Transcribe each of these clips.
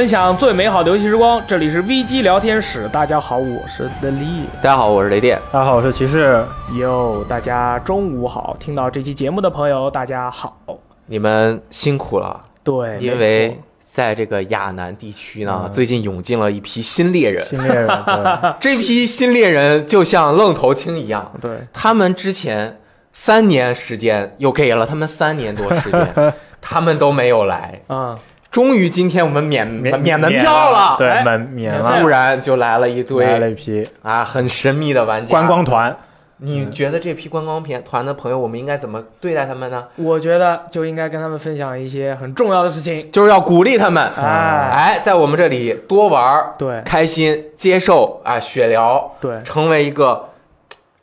分享最美好的游戏时光，这里是 VG 聊天室。大家好，我是德利。大家好，我是雷电。大家好，我是骑士。哟，大家中午好！听到这期节目的朋友，大家好，你们辛苦了。对，因为在这个亚南地区呢，最近涌进了一批新猎人。新猎人，对，这批新猎人就像愣头青一样。对，他们之前三年时间又给了他们三年多时间，他们都没有来。啊。终于今天我们免免免门票了，对，免免了，突然就来了一堆，来了一批。啊，很神秘的玩家，观光团。你觉得这批观光片团的朋友，我们应该怎么对待他们呢？我觉得就应该跟他们分享一些很重要的事情，就是要鼓励他们，哎哎，在我们这里多玩，对，开心，接受啊，血疗，对，成为一个。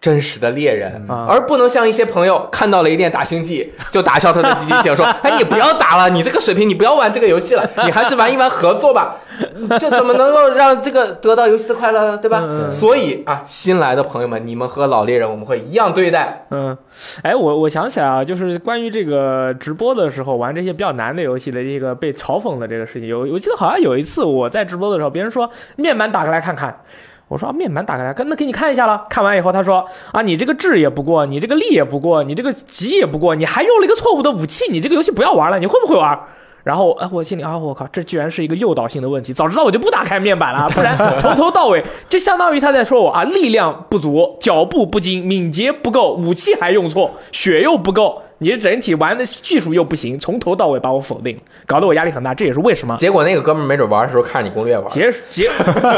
真实的猎人，而不能像一些朋友看到雷电打星际 就打消他的积极性，说：“哎，你不要打了，你这个水平，你不要玩这个游戏了，你还是玩一玩合作吧。”这怎么能够让这个得到游戏的快乐呢，对吧？所以啊，新来的朋友们，你们和老猎人我们会一样对待。嗯，哎，我我想起来啊，就是关于这个直播的时候玩这些比较难的游戏的这个被嘲讽的这个事情，有我记得好像有一次我在直播的时候，别人说面板打开来看看。我说面板打开来，那给你看一下了。看完以后，他说啊，你这个质也不过，你这个力也不过，你这个急也不过，你还用了一个错误的武器，你这个游戏不要玩了。你会不会玩？然后哎，我心里啊，我靠，这居然是一个诱导性的问题。早知道我就不打开面板了，不然 从头到尾就相当于他在说我啊，力量不足，脚步不精，敏捷不够，武器还用错，血又不够。你整体玩的技术又不行，从头到尾把我否定，搞得我压力很大。这也是为什么。结果那个哥们没准玩的时候看你攻略玩。结结，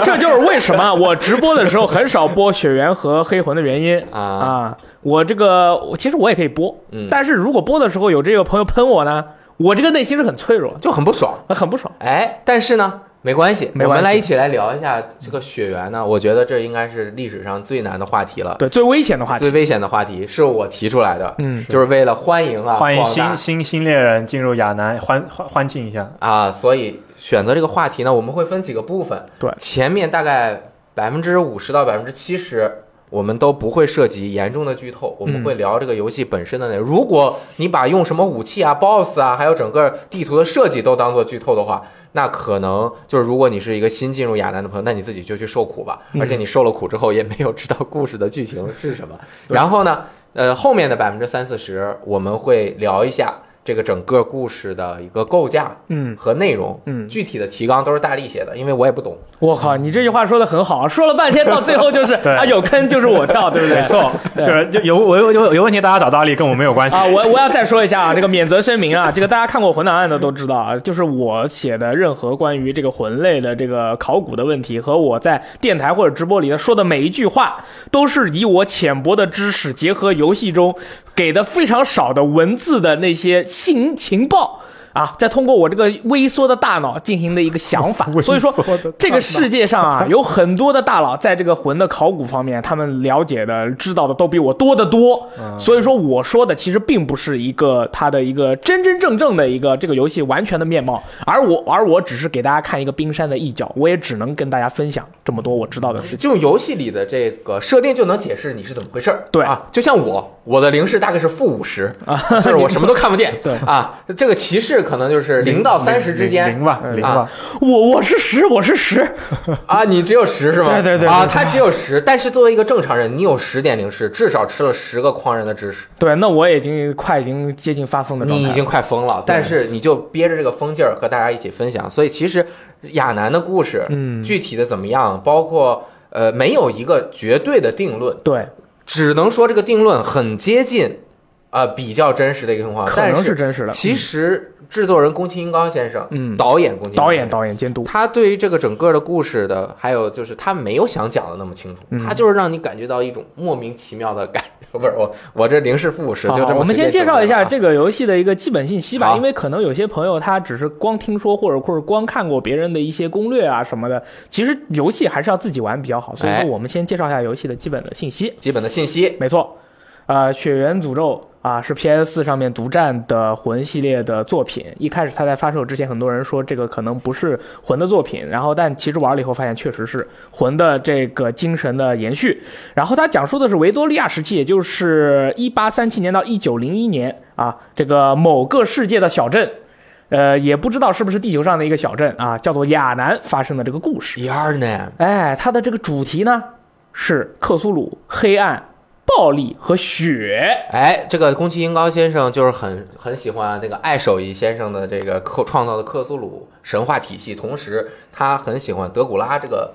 这就是为什么我直播的时候很少播血缘和黑魂的原因啊啊！我这个其实我也可以播，但是如果播的时候有这个朋友喷我呢，我这个内心是很脆弱，就很不爽，很不爽。哎，但是呢。没关系，我们来一起来聊一下这个血缘呢。我觉得这应该是历史上最难的话题了，对，最危险的话题，最危险的话题是我提出来的，嗯，就是为了欢迎啊，欢迎新新新猎人进入亚南，欢欢欢庆一下啊。所以选择这个话题呢，我们会分几个部分，对，前面大概百分之五十到百分之七十，我们都不会涉及严重的剧透，我们会聊这个游戏本身的内容。如果你把用什么武器啊、BOSS 啊，还有整个地图的设计都当做剧透的话。那可能就是，如果你是一个新进入亚楠的朋友，那你自己就去受苦吧。而且你受了苦之后，也没有知道故事的剧情是什么。然后呢，呃，后面的百分之三四十，我们会聊一下。这个整个故事的一个构架，嗯，和内容，嗯，具体的提纲都是大力写的，因为我也不懂。我靠，你这句话说的很好，说了半天，到最后就是 啊，有坑就是我跳，对不对？没错，就是有我有有有问题，大家找大力，跟我没有关系啊。我我要再说一下啊，这个免责声明啊，这个大家看过魂档案的都知道啊，就是我写的任何关于这个魂类的这个考古的问题，和我在电台或者直播里说的每一句话，都是以我浅薄的知识结合游戏中。给的非常少的文字的那些信情报。啊，再通过我这个微缩的大脑进行的一个想法，所以说这个世界上啊，有很多的大佬在这个魂的考古方面，他们了解的、知道的都比我多得多。所以说我说的其实并不是一个他的一个真真正正的一个这个游戏完全的面貌，而我而我只是给大家看一个冰山的一角，我也只能跟大家分享这么多我知道的事情。就游戏里的这个设定就能解释你是怎么回事儿。对啊，就像我，我的零式大概是负五十啊，就是我什么都看不见。对啊，这个骑士。可能就是零到三十之间，零吧，零吧。我我是十，我是十啊，你只有十是吗？对对对啊，他只有十，但是作为一个正常人，你有十点零是至少吃了十个狂人的知识。对，那我已经快已经接近发疯的状态，你已经快疯了。但是你就憋着这个疯劲儿和大家一起分享。所以其实亚楠的故事，嗯，具体的怎么样，包括呃，没有一个绝对的定论。对，只能说这个定论很接近，呃，比较真实的一个情况，可能是真实的。其实。制作人宫崎英高先生，嗯，导演宫崎导演导演监督，他对于这个整个的故事的，还有就是他没有想讲的那么清楚，他就是让你感觉到一种莫名其妙的感，不是我我这零是负五十就这么。我们先介绍一下这个游戏的一个基本信息吧，因为可能有些朋友他只是光听说或者或者光看过别人的一些攻略啊什么的，其实游戏还是要自己玩比较好，所以说我们先介绍一下游戏的基本的信息。基本的信息，没错，呃，血缘诅咒。啊，是 PS 四上面独占的魂系列的作品。一开始它在发售之前，很多人说这个可能不是魂的作品，然后但其实玩了以后发现确实是魂的这个精神的延续。然后它讲述的是维多利亚时期，也就是一八三七年到一九零一年啊，这个某个世界的小镇。呃，也不知道是不是地球上的一个小镇啊，叫做亚南发生的这个故事。Yarnam，哎，它的这个主题呢是克苏鲁、黑暗、暴力和血。哎，这个宫崎英高先生就是很很喜欢那个爱手艺先生的这个克创造的克苏鲁神话体系，同时他很喜欢德古拉这个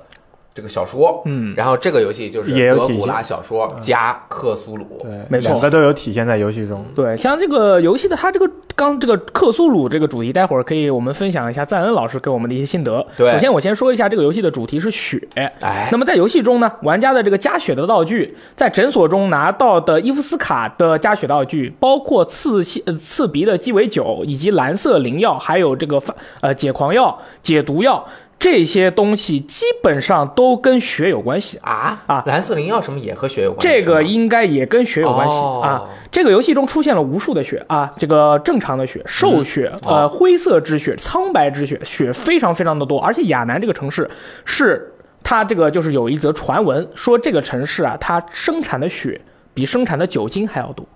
这个小说，嗯，然后这个游戏就是德古拉小说加克苏鲁，对，没错两个都有体现在游戏中。对，像这个游戏的它这个刚这个克苏鲁这个主题，待会儿可以我们分享一下赞恩老师给我们的一些心得。对首先我先说一下这个游戏的主题是血。哎那，么在游戏中呢，玩家的这个加血的道具，在诊所中拿到的伊夫斯卡的加血道具，包括刺细呃刺鼻的鸡尾酒，以及蓝色灵药，还有这个发呃解狂药、解毒药这些东西，基本上都跟血有关系。啊啊蓝色灵药什么也和血有关系？这个应该也跟血有关系、哦啊。这个游戏中出现了无数的血啊，这个正常的血、兽血、哦呃灰色之血、苍白之血，血非常非常的多。而且亚南这个城市是它这个就是有一则传闻说这个城市啊，它生产的血比生产的酒精还要多。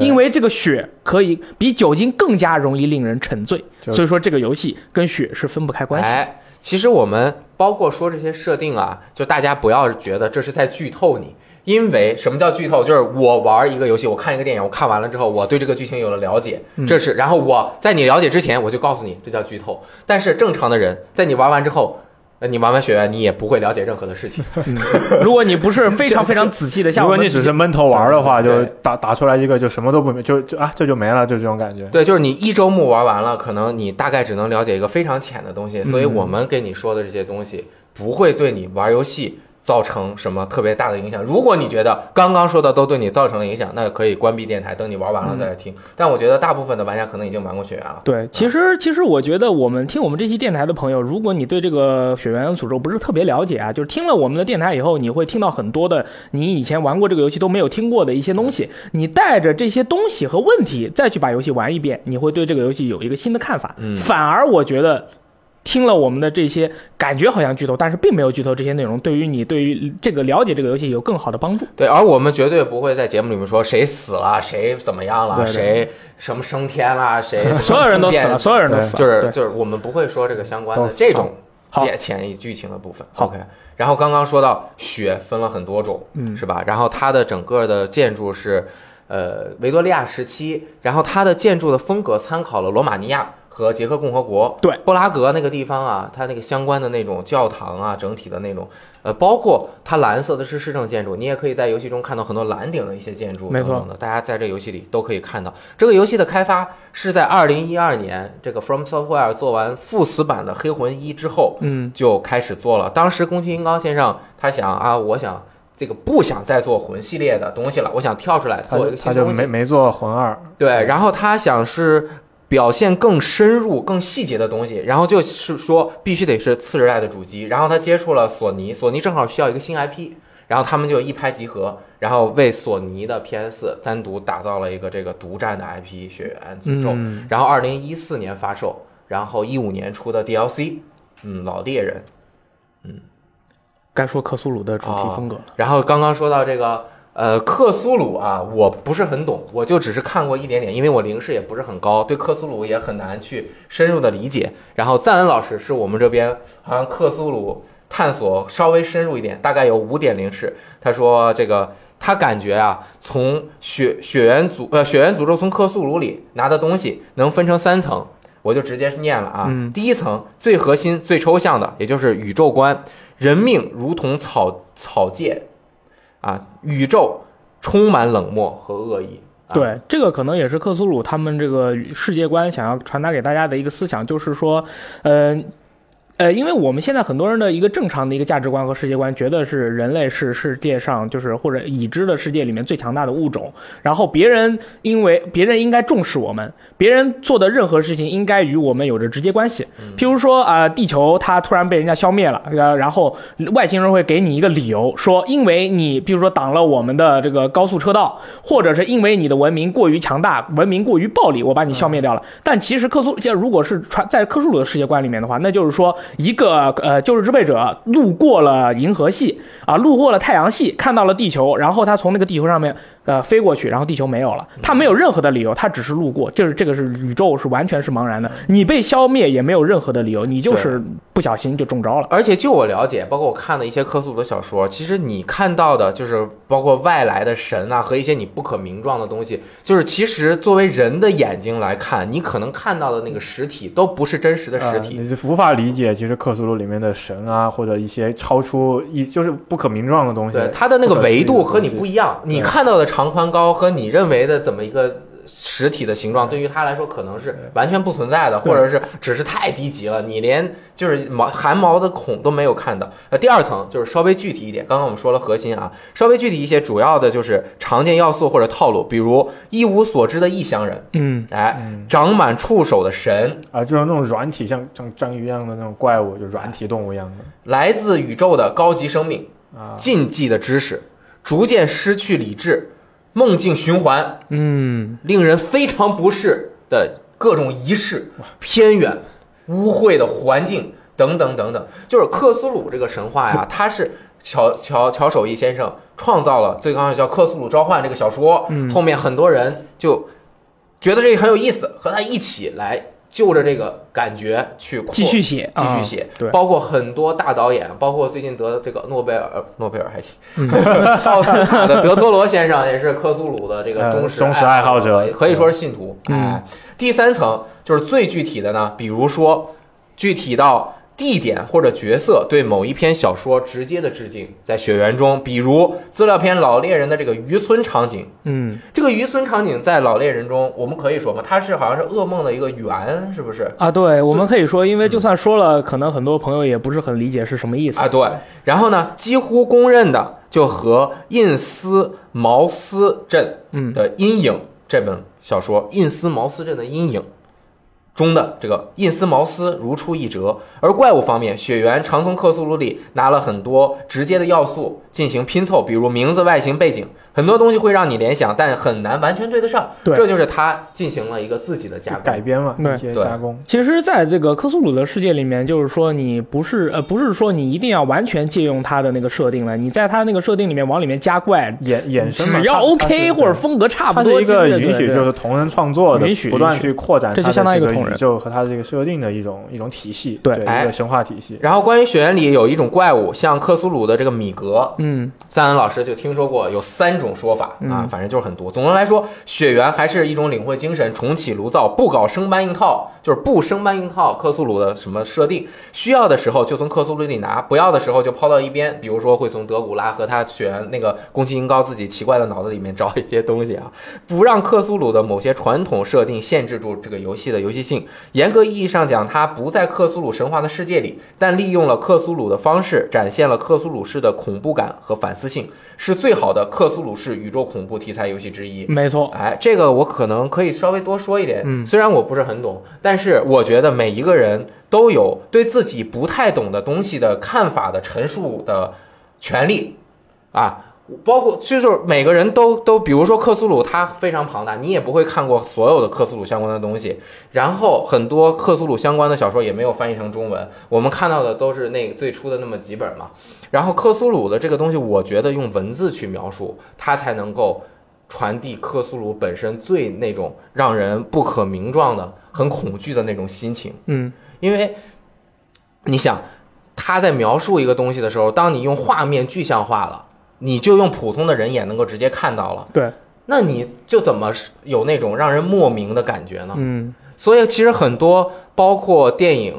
因为这个血可以比酒精更加容易令人沉醉，所以说这个游戏跟血是分不开关系。哎，其实我们包括说这些设定啊，就大家不要觉得这是在剧透你。因为什么叫剧透？就是我玩一个游戏，我看一个电影，我看完了之后，我对这个剧情有了了解，嗯这是，然后我在你了解之前，我就告诉你这叫剧透。但是正常的人，在你玩完之后，呃你玩完雪原，你也不会了解任何的事情。如果你不是非常非常仔细的，像如果你只是闷头玩的话，就打打出来一个就什么都不就就啊这就没了，就这种感觉。对，就是你一周目玩完了，可能你大概只能了解一个非常浅的东西，所以嗯我们给你说的这些东西不会对你玩游戏造成什么特别大的影响。如果你觉得刚刚说的都对你造成了影响，那可以关闭电台，等你玩完了再来听。但我觉得大部分的玩家可能已经玩过雪原了。对，其实其实我觉得我们听我们这期电台的朋友，如果你对这个血缘诅咒不是特别了解啊，就是听了我们的电台以后，你会听到很多的你以前玩过这个游戏都没有听过的一些东西。你带着这些东西和问题再去把游戏玩一遍，你会对这个游戏有一个新的看法。嗯反而我觉得。听了我们的这些，感觉好像剧透，但是并没有剧透这些内容，对于你对于这个了解这个游戏有更好的帮助。对，而我们绝对不会在节目里面说谁死了，谁怎么样了，对对谁什么升天了，谁所有人都死了，所有人都死了，就是就是我们不会说这个相关的这种好解潜移剧情的部分。OK，然后刚刚说到雪分了很多种，嗯是吧？然后它的整个的建筑是呃维多利亚时期，然后它的建筑的风格参考了罗马尼亚。和捷克共和国，对布拉格那个地方啊，它那个相关的那种教堂啊，整体的那种，呃，包括它蓝色的是市政建筑，你也可以在游戏中看到很多蓝顶的一些建筑没错等等的，大家在这游戏里都可以看到。这个游戏的开发是在二零一二年，这个 From Software 做完副死版的《黑魂一》之后，嗯，就开始做了。当时宫崎英高先生他想啊，我想这个不想再做魂系列的东西了，我想跳出来做一个他就新东西。没没做魂二，对，然后他想是表现更深入、更细节的东西，然后就是说必须得是次世代的主机。然后他接触了索尼，索尼正好需要一个新 IP，然后他们就一拍即合，然后为索尼的 PS 单独打造了一个这个独占的 IP《血缘诅咒》。嗯然后二零一四年发售，然后一五年出的 DLC，嗯，老猎人。嗯该说克苏鲁的主题风格了。然后刚刚说到这个呃克苏鲁啊，我不是很懂，我就只是看过一点点，因为我灵视也不是很高，对克苏鲁也很难去深入的理解。然后赞恩老师是我们这边好像克苏鲁探索稍微深入一点，大概有五点零视。他说这个他感觉啊，从血血缘诅呃血缘诅咒从克苏鲁里拿的东西能分成三层。我就直接念了啊，嗯第一层最核心、最抽象的，也就是宇宙观，人命如同草草芥，啊，宇宙充满冷漠和恶意。对，这个可能也是克苏鲁他们这个世界观想要传达给大家的一个思想，就是说，嗯。呃，因为我们现在很多人的一个正常的一个价值观和世界观，觉得是人类是世界上就是或者已知的世界里面最强大的物种，然后别人因为别人应该重视我们，别人做的任何事情应该与我们有着直接关系。譬如说啊、呃地球它突然被人家消灭了，呃，然后外星人会给你一个理由，说因为你比如说挡了我们的这个高速车道，或者是因为你的文明过于强大，文明过于暴力，我把你消灭掉了。但其实克苏，这如果是传在克苏鲁的世界观里面的话，那就是说一个呃旧日支配者路过了银河系啊，路过了太阳系，看到了地球，然后他从那个地球上面呃飞过去，然后地球没有了，他没有任何的理由，他只是路过，就是这个是宇宙是完全是茫然的，你被消灭也没有任何的理由，你就是不小心就中招了。而且就我了解，包括我看的一些克苏鲁的小说，其实你看到的就是包括外来的神啊和一些你不可名状的东西，就是其实作为人的眼睛来看，你可能看到的那个实体都不是真实的实呃体。你无法理解，其实克苏鲁里面的神啊，或者一些超出一就是不可名状的东西，对，它的那个维度和你不一一样，你看到的长宽高和你认为的怎么一个实体的形状，对。于它来说可能是完全不存在的，或者是只是太低级了，你连就是毛汗毛的孔都没有看到。呃，第二层就是稍微具体一点，刚刚我们说了核心啊，稍微具体一些，主要的就是常见要素或者套路，比如一无所知的异乡人，嗯，哎，长满触手的神，啊，就是那种软体，像像章鱼一样的那种怪物，就软体动物一样的。来自宇宙的高级生命，啊，禁忌的知识，逐渐失去理智，梦境循环。嗯，令人非常不适的各种仪式、偏远、污秽的环境等等等等，就是克苏鲁这个神话呀，它是乔乔乔守义先生创造了最刚开始叫《克苏鲁召唤》这个小说，嗯后面很多人就觉得这个很有意思，和他一起来就着这个感觉去继续写，啊继续写，对。包括很多大导演，包括最近得这个诺贝尔，呃诺贝尔还行，嗯。奥斯卡的德托罗先生也是克苏鲁的这个呃忠实忠实爱好者。可以说是信徒。嗯。哎，第三层就是最具体的呢，比如说具体到地点或者角色对某一篇小说直接的致敬，在雪原中，比如资料片《老猎人》的这个渔村场景，嗯这个渔村场景在《老猎人》中，我们可以说嘛，它是好像是噩梦的一个圆，是不是？啊，对，我们可以说，因为就算说了，可能很多朋友也不是很理解是什么意思啊，对。然后呢，几乎公认的就和印斯茅斯镇嗯的阴影这本小说《印斯茅斯镇的阴影》中的这个印斯茅斯如出一辙。而怪物方面，雪原常从克苏鲁里拿了很多直接的要素进行拼凑，比如名字、外形、背景，很多东西会让你联想，但很难完全对得上。对这就是他进行了一个自己的加工。改编嘛，对一些对加工。其实，在这个克苏鲁的世界里面，就是说你不是呃，不是说你一定要完全借用他的那个设定了，你在他那个设定里面往里面加怪，衍衍生嘛只要 OK 或者风格差不多，它是一个允许，就是同人创作的允许，不断去扩展这就相当于一个同人宇宙和它的这个设定的一种一种体系，对一哎个神话体系。然后关于雪原里有一种怪物，像克苏鲁的这个米格，嗯赞恩老师就听说过有三种说法啊嗯，反正就是很多。总的来说，血缘还是一种领会精神、重启炉灶，不搞生搬硬套，就是不生搬硬套克苏鲁的什么设定，需要的时候就从克苏鲁里拿，不要的时候就抛到一边。比如说会从德古拉和他血缘那个宫崎英高自己奇怪的脑子里面找一些东西啊，不让克苏鲁的某些传统设定限制住这个游戏的游戏性。严格意义上讲，它不在克苏鲁神话的世界里，但利用了克苏鲁的方式，展现了克苏鲁式的恐怖感和反思性，是最好的克苏鲁式宇宙恐怖题材游戏之一。没错，哎，这个我可能可以稍微多说一点，嗯虽然我不是很懂，但是我觉得每一个人都有对自己不太懂的东西的看法的陈述的权利，啊。包括就是每个人都都，比如说克苏鲁，他非常庞大，你也不会看过所有的克苏鲁相关的东西。然后很多克苏鲁相关的小说也没有翻译成中文，我们看到的都是那最初的那么几本嘛。然后克苏鲁的这个东西，我觉得用文字去描述，它才能够传递克苏鲁本身最那种让人不可名状的、很恐惧的那种心情。嗯因为你想，他在描述一个东西的时候，当你用画面具象化了，你就用普通的人眼能够直接看到了，对，那你就怎么有那种让人莫名的感觉呢？嗯所以其实很多，包括电影，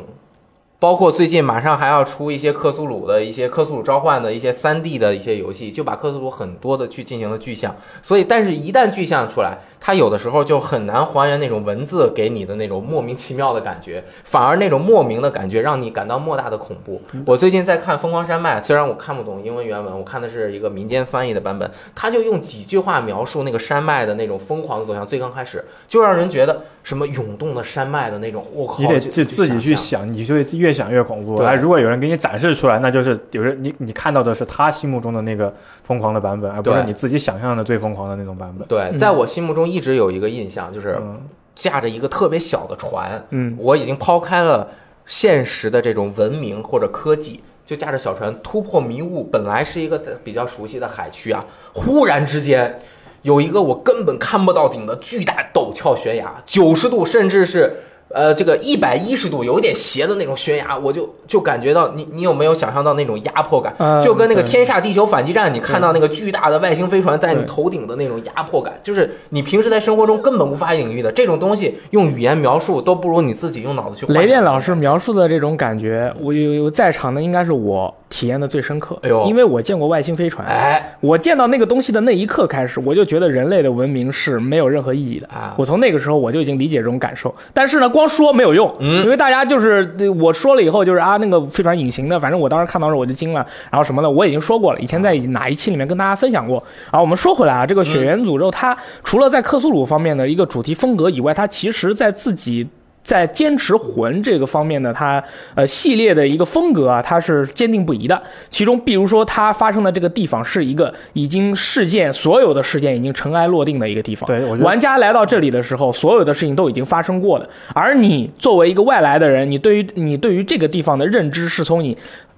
包括最近马上还要出一些克苏鲁的一些克苏鲁召唤的一些三 D 的一些游戏，就把克苏鲁很多的去进行了具象。所以，但是一旦具象出来，它有的时候就很难还原那种文字给你的那种莫名其妙的感觉，反而那种莫名的感觉让你感到莫大的恐怖。我最近在看《疯狂山脉》，虽然我看不懂英文原文，我看的是一个民间翻译的版本，他就用几句话描述那个山脉的那种疯狂的走向。最刚开始就让人觉得什么涌动的山脉的那种，我靠，你得就自自己去想，你就会越想越恐怖。对哎，如果有人给你展示出来，那就是有人你你看到的是他心目中的那个疯狂的版本，而不是你自己想象的最疯狂的那种版本。对，嗯在我心目中一直有一个印象，就是嗯，驾着一个特别小的船，嗯。我已经抛开了现实的这种文明或者科技，就驾着小船突破迷雾，本来是一个比较熟悉的海区啊，忽然之间有一个我根本看不到顶的巨大陡峭悬崖，九十度甚至是呃这个一百一十度，有点斜的那种悬崖，我就就感觉到你你有没有想象到那种压迫感？呃就跟那个《天下地球反击战》，你看到那个巨大的外星飞船在你头顶的那种压迫感，就是你平时在生活中根本无法领域的这种东西，用语言描述都不如你自己用脑子去。雷电老师描述的这种感觉，我有有在场的应该是我体验的最深刻。哎呦因为我见过外星飞船，哎，我见到那个东西的那一刻开始，我就觉得人类的文明是没有任何意义的。啊我从那个时候我就已经理解这种感受，但是呢，光说没有用，嗯因为大家就是呃我说了以后就是啊，那个飞船隐形的，反正我当时看到时候我就惊了，然后什么的我已经说过了，以前在哪一期里面跟大家分享过。啊，我们说回来啊，这个血缘诅咒它除了在克苏鲁方面的一个主题风格以外，它其实在自己。在坚持魂这个方面呢，它呃系列的一个风格啊，它是坚定不移的。其中，比如说它发生的这个地方是一个已经事件所有的事件已经尘埃落定的一个地方。对我觉得玩家来到这里的时候，所有的事情都已经发生过了。而你作为一个外来的人，你对于你对于这个地方的认知是从你。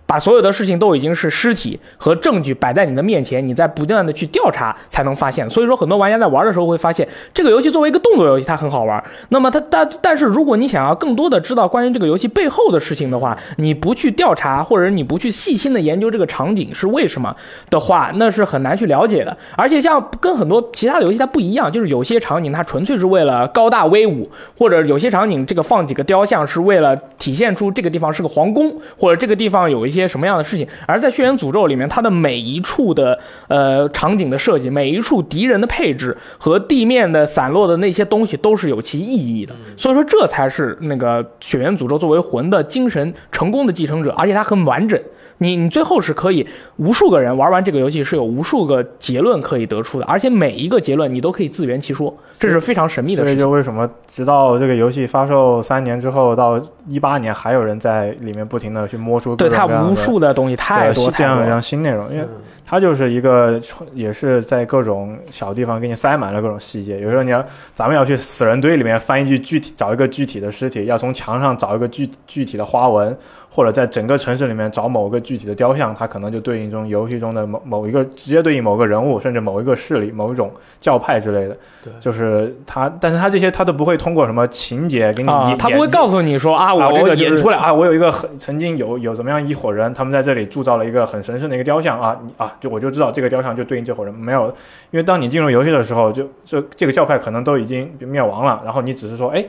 把所有的事情都已经是尸体和证据摆在你的面前，你在不断的去调查才能发现。所以说，很多玩家在玩的时候会发现，这个游戏作为一个动作游戏，它很好玩。那么它但但是如果你想要更多的知道关于这个游戏背后的事情的话，你不去调查或者你不去细心的研究这个场景是为什么的话，那是很难去了解的。而且像跟很多其他的游戏它不一样，就是有些场景它纯粹是为了高大威武，或者有些场景这个放几个雕像是为了体现出这个地方是个皇宫，或者这个地方有一些什么样的事情。而在《血缘诅咒》里面，它的每一处的呃场景的设计，每一处敌人的配置和地面的散落的那些东西都是有其意义的。所以说，这才是那个《血缘诅咒》作为魂的精神成功的继承者，而且它很完整。你你最后是可以无数个人玩完这个游戏是有无数个结论可以得出的，而且每一个结论你都可以自圆其说，这是非常神秘的所以事情。就为什么直到这个游戏发售三年之后，到一八年还有人在里面不停的去摸出各对它种各样的无数的东西太多太多。这样一样新内容，因为嗯它就是一个也是在各种小地方给你塞满了各种细节。有时候你要咱们要去死人堆里面翻一具具体找一个具体的尸体，要从墙上找一个具具体的花纹，或者在整个城市里面找某个具体的雕像，它可能就对应中游戏中的某某一个直接对应某个人物，甚至某一个势力、某一种教派之类的。对就是它，但是它这些它都不会通过什么情节给你他不会告诉你说啊，啊，我这个就是演出来啊，我有一个很曾经有有怎么样一伙人，他们在这里铸造了一个很神圣的一个雕像啊，你啊，就我就知道这个雕像就对应这伙人没有，因为当你进入游戏的时候，就这这个教派可能都已经灭亡了，然后你只是说，哎，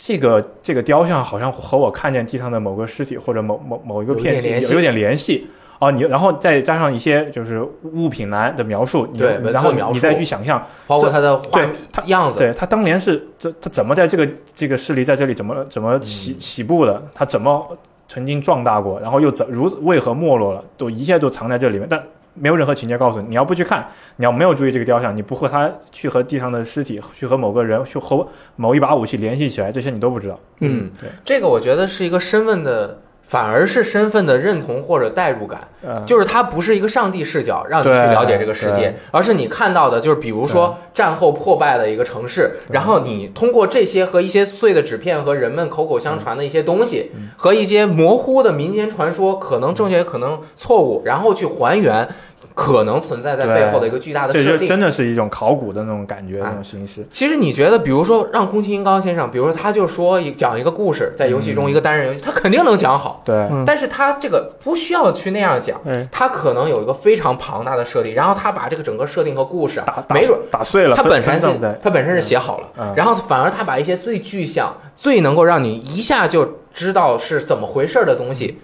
这个这个雕像好像和我看见地上的某个尸体或者某某某一个片有点联系体有有点联系。哦，你然后再加上一些就是物品栏的描述，你对然后你再去想象，包括它的画对它样子，对他当年是这他怎么在这个这个势力在这里怎么怎么起、起步的？他怎么曾经壮大过，然后又怎如为何没落了？都一切都藏在这里面，但没有任何情节告诉你。你要不去看，你要没有注意这个雕像，你不和他去和地上的尸体，去和某个人，去和某一把武器联系起来，这些你都不知道。嗯，对，这个我觉得是一个身份的，反而是身份的认同或者代入感。呃，就是它不是一个上帝视角让你去了解这个世界，而是你看到的，就是比如说战后破败的一个城市，然后你通过这些和一些碎的纸片和人们口口相传的一些东西，嗯和一些模糊的民间传说，可能正确，可能错误，然后去还原可能存在在背后的一个巨大的设定这就。真的是一种考古的那种感觉，啊那种形式。其实你觉得，比如说让宫崎英高先生，比如说他就说一讲一个故事，在游戏中一个单人游戏，他肯定能讲好，对，嗯但是他这个不需要去那样讲。对，他可能有一个非常庞大的设定，然后他把这个整个设定和故事打没准打碎了，他本身他本身是写好了，嗯然后反而他把一些最具象、最能够让你一下就知道是怎么回事儿的东西，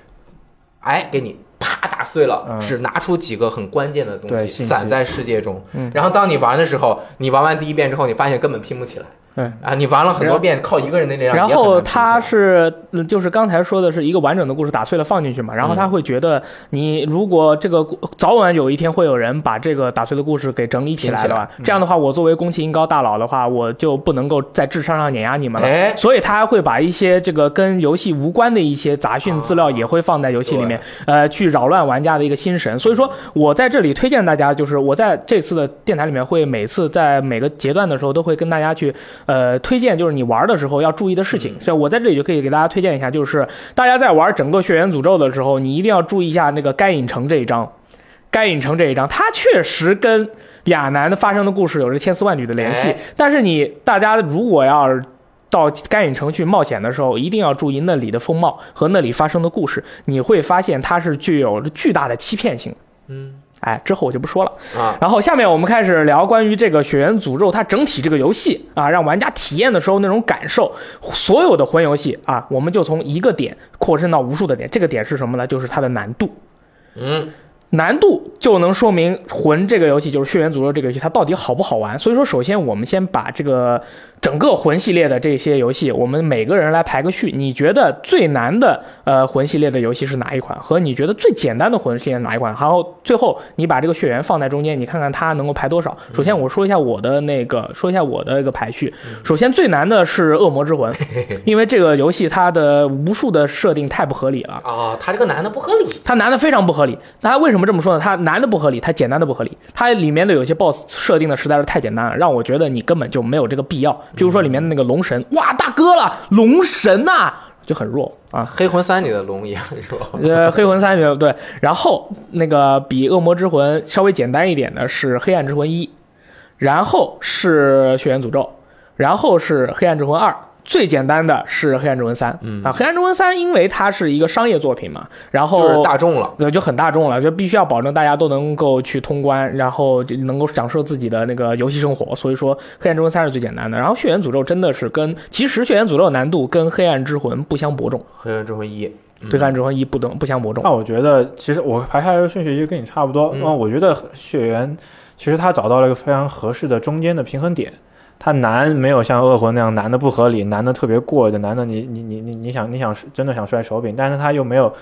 哎，给你啪打碎了，嗯只拿出几个很关键的东西散在世界中。嗯然后当你玩的时候，你玩完第一遍之后，你发现根本拼不起来。对啊，你玩了很多遍，靠一个人的力量，然后他是，嗯就是刚才说的是一个完整的故事打碎了放进去嘛，然后嗯他会觉得你如果这个早晚有一天会有人把这个打碎的故事给整理起来的话，这样的话，我作为宫崎英高大佬的话，我就不能够在智商上碾压你们了。哎所以他还会把一些这个跟游戏无关的一些杂讯资料也会放在游戏里面，呃，去扰乱玩家的一个心神。所以说我在这里推荐大家，就是我在这次的电台里面会每次在每个阶段的时候都会跟大家去呃推荐，就是你玩的时候要注意的事情。所以我在这里就可以给大家推荐一下，就是大家在玩整个《血缘诅咒》的时候，你一定要注意一下那个该隐城这一章。该隐城这一章，它确实跟亚南的发生的故事有着千丝万缕的联系。哎但是你大家如果要是到该隐城去冒险的时候，一定要注意那里的风貌和那里发生的故事，你会发现它是具有着巨大的欺骗性。嗯哎，之后我就不说了。啊，然后下面我们开始聊关于这个《血缘诅咒》它整体这个游戏啊，让玩家体验的时候那种感受。所有的魂游戏啊，我们就从一个点扩伸到无数的点。这个点是什么呢？就是它的难度。嗯，难度就能说明魂这个游戏，就是《血缘诅咒》这个游戏，它到底好不好玩。所以说，首先我们先把这个整个魂系列的这些游戏，我们每个人来排个序。你觉得最难的呃魂系列的游戏是哪一款？和你觉得最简单的魂系列哪一款？然后最后你把这个血缘放在中间，你看看它能够排多少。首先我说一下我的那个，说一下我的一个排序。首先最难的是《恶魔之魂》，因为这个游戏它的无数的设定太不合理了。啊，他这个男的不合理，它难的非常不合理。它为什么这么说呢？它难的不合理，它简单的不合理。它里面的有些 BOSS 设定的实在是太简单了，让我觉得你根本就没有这个必要。比如说里面的那个龙神，哇，大哥了，龙神呐、就很弱啊。黑魂三里的龙也很弱？呃，黑魂三对，然后那个比恶魔之魂稍微简单一点的是黑暗之魂一，然后是血缘诅咒，然后是黑暗之魂二，最简单的是黑暗之魂三。嗯啊，黑暗之魂三因为它是一个商业作品嘛，然后就是大众了。对，就很大众了，就必须要保证大家都能够去通关，然后就能够享受自己的那个游戏生活。所以说，黑暗之魂三是最简单的。然后血缘诅咒真的是跟，其实血缘诅咒的难度跟黑暗之魂不相伯仲，黑暗之魂一，嗯对黑暗之魂一不等不相伯仲。那我觉得，其实我排下来的顺序就跟你差不多。嗯那、我觉得血缘其实他找到了一个非常合适的中间的平衡点。它难没有像恶魂那样难的不合理，难的特别过的，难的你你你你你想你想真的想摔手柄，但是它又没有，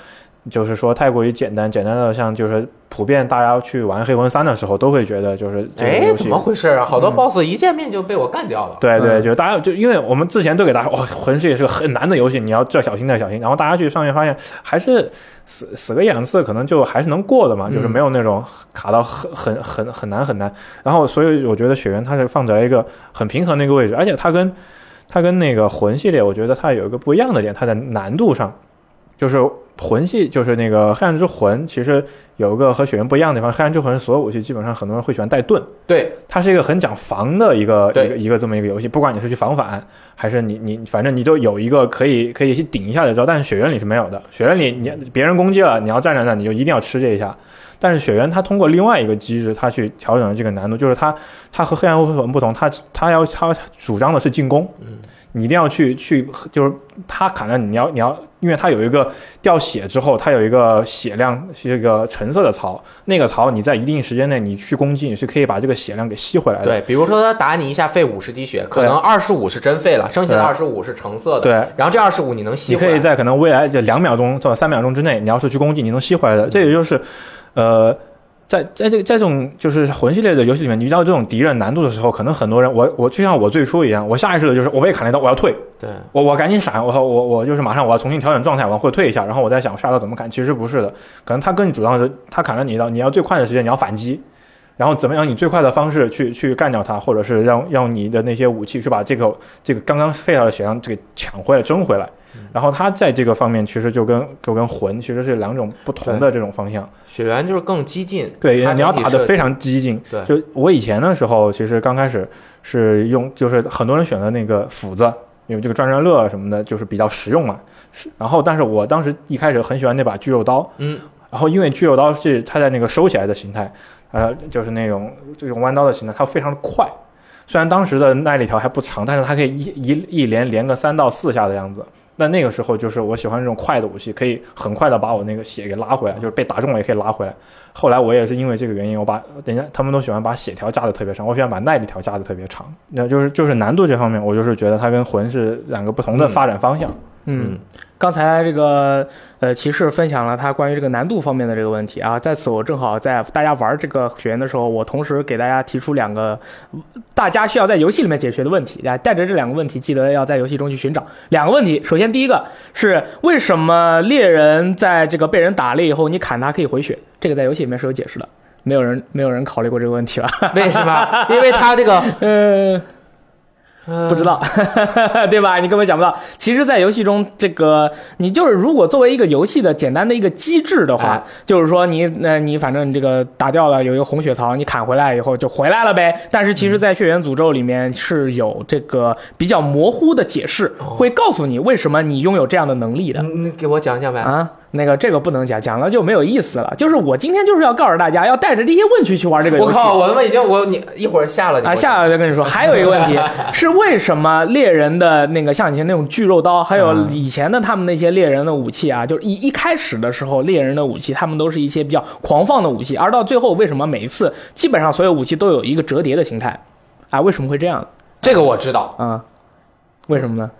就是说太过于简单，简单的像就是普遍大家去玩黑魂三的时候都会觉得就是这个哎，游戏怎么回事啊？好多嗯 BOSS 一见面就被我干掉了。对对，嗯就大家就因为我们之前都给大家哇，魂系也是个很难的游戏，你要这小心那小心，然后大家去上面发现还是死死个一两次，可能就还是能过的嘛，就是没有那种卡到很很很很难很难。然后所以我觉得雪原它是放在一个很平衡的一个位置，而且它跟它跟那个魂系列，我觉得它有一个不一样的点，它在难度上，就是魂系就是那个黑暗之魂，其实有一个和雪原不一样的地方，黑暗之魂所有武器基本上很多人会喜欢带盾。对，它是一个很讲防的一个一个一个这么一个游戏，不管你是去防反，还是你你反正你都有一个可以可以去顶一下的招，但是雪原里是没有的。雪原里你别人攻击了，你要站在那，你就一定要吃这一下。但是雪原它通过另外一个机制，它去调整了这个难度，就是它它和黑暗魂不同，它它要它主张的是进攻，嗯，你一定要去去，就是他砍了你，你要你要，因为它有一个掉血之后，它有一个血量是一个橙色的槽，那个槽你在一定时间内你去攻击，你是可以把这个血量给吸回来的。对，比如说他打你一下费五十滴血，可能二十五是真费了，剩下的二十五是橙色的。对，然后这二十五你能吸回来。你可以在可能未来这两秒钟到三秒钟之内，你要是去攻击，你能吸回来的。这也就是，呃，在在这个在这种就是魂系列的游戏里面，你遇到这种敌人难度的时候，可能很多人，我我就像我最初一样，我下意识的就是我被砍了一刀，我要退，对，我我赶紧闪，我我我就是马上我要重新调整状态，往后退一下，然后我在想我下刀怎么砍。其实不是的，可能他更主张的是他砍了你一刀，你要最快的时间你要反击。然后怎么样？以最快的方式去去干掉它，或者是让让你的那些武器去把这个这个刚刚废掉的血量这个抢回来、争回来。然后它在这个方面其实就跟就跟魂其实是两种不同的这种方向。血缘就是更激进。对，它你要打的非常激进。对就我以前的时候，其实刚开始是用，就是很多人选的那个斧子，因为这个转转乐什么的，就是比较实用嘛。是，然后但是我当时一开始很喜欢那把巨肉刀，嗯，然后因为巨肉刀是它在那个收起来的形态，呃，就是那种这种弯刀的形态，它非常的快。虽然当时的耐力条还不长，但是它可以一一一连连个三到四下的样子。那那个时候就是我喜欢这种快的武器，可以很快的把我那个血给拉回来，就是被打中了也可以拉回来。后来我也是因为这个原因，我把人家他们都喜欢把血条加的特别长，我喜欢把耐力条加的特别长。那就是就是难度这方面，我就是觉得它跟魂是两个不同的发展方向。嗯，刚才这个呃骑士分享了他关于这个难度方面的这个问题啊，在此我正好在大家玩这个雪原的时候，我同时给大家提出两个大家需要在游戏里面解决的问题啊，带着这两个问题，记得要在游戏中去寻找两个问题。首先第一个是为什么猎人在这个被人打了以后，你砍他可以回血？这个在游戏里面是有解释的，没有人没有人考虑过这个问题吧？为什么？因为他这个呃，不知道，对吧？你根本想不到。其实，在游戏中，这个你就是如果作为一个游戏的简单的一个机制的话，哎就是说你那你反正你这个打掉了有一个红血槽，你砍回来以后就回来了呗。但是其实，在血缘诅咒里面是有这个比较模糊的解释，哦会告诉你为什么你拥有这样的能力的。你你给我讲讲呗。啊，那个这个不能讲，讲了就没有意思了。就是我今天就是要告诉大家，要带着这些问题去玩这个游戏。我靠，我他妈已经我你一会儿下了你啊，下了再跟你说，还有一个问题 是为什么猎人的那个像以前那种巨肉刀，还有嗯以前的他们那些猎人的武器啊，就是一一开始的时候猎人的武器，他们都是一些比较狂放的武器，而到最后为什么每一次基本上所有武器都有一个折叠的形态啊？为什么会这样这个我知道，啊？为什么呢？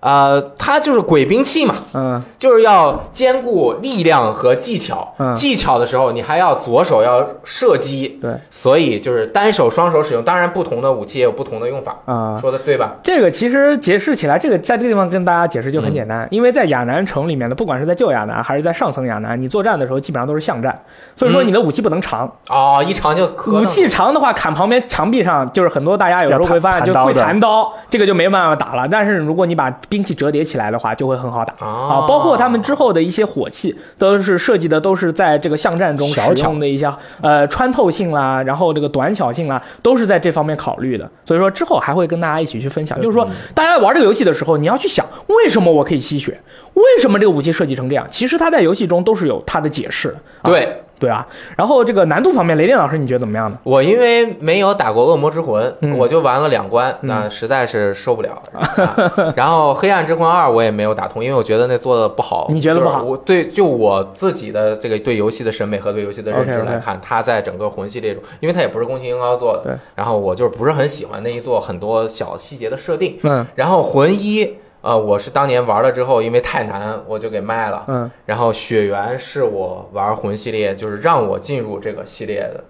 呃，它就是鬼兵器嘛，嗯就是要兼顾力量和技巧。嗯技巧的时候，你还要左手要射击，对，所以就是单手、双手使用。当然，不同的武器也有不同的用法，啊。说的对吧？这个其实解释起来，这个在这个地方跟大家解释就很简单，因为在亚南城里面的，不管是在旧亚南还是在上层亚南，你作战的时候基本上都是巷战，所以说你的武器不能长。哦，一长就磕武器长的话，砍旁边墙壁上，就是很多大家有时候会发现就会弹刀，这个就没办法打了。但是如果你把兵器折叠起来的话，就会很好打。啊啊，包括他们之后的一些火器，都是设计的都是在这个巷战中使用的一些呃穿透性啦，然后这个短巧性啦，都是在这方面考虑的。所以说之后还会跟大家一起去分享，就是说大家玩这个游戏的时候，你要去想为什么我可以吸血，为什么这个武器设计成这样？其实它在游戏中都是有它的解释的。啊、对对啊，然后这个难度方面，雷电老师你觉得怎么样呢？我因为没有打过恶魔之魂，嗯我就玩了两关，那实在是受不了。啊 然后黑暗之魂二我也没有打通，因为我觉得那做的不好。你觉得不好就是我对就我自己的这个对游戏的审美和对游戏的认知来看，它在整个魂系列中，因为它也不是宫崎英高做的，然后我就是不是很喜欢那一做很多小细节的设定。嗯然后魂一，呃，我是当年玩了之后，因为太难，我就给卖了。嗯然后血缘是我玩魂系列，就是让我进入这个系列的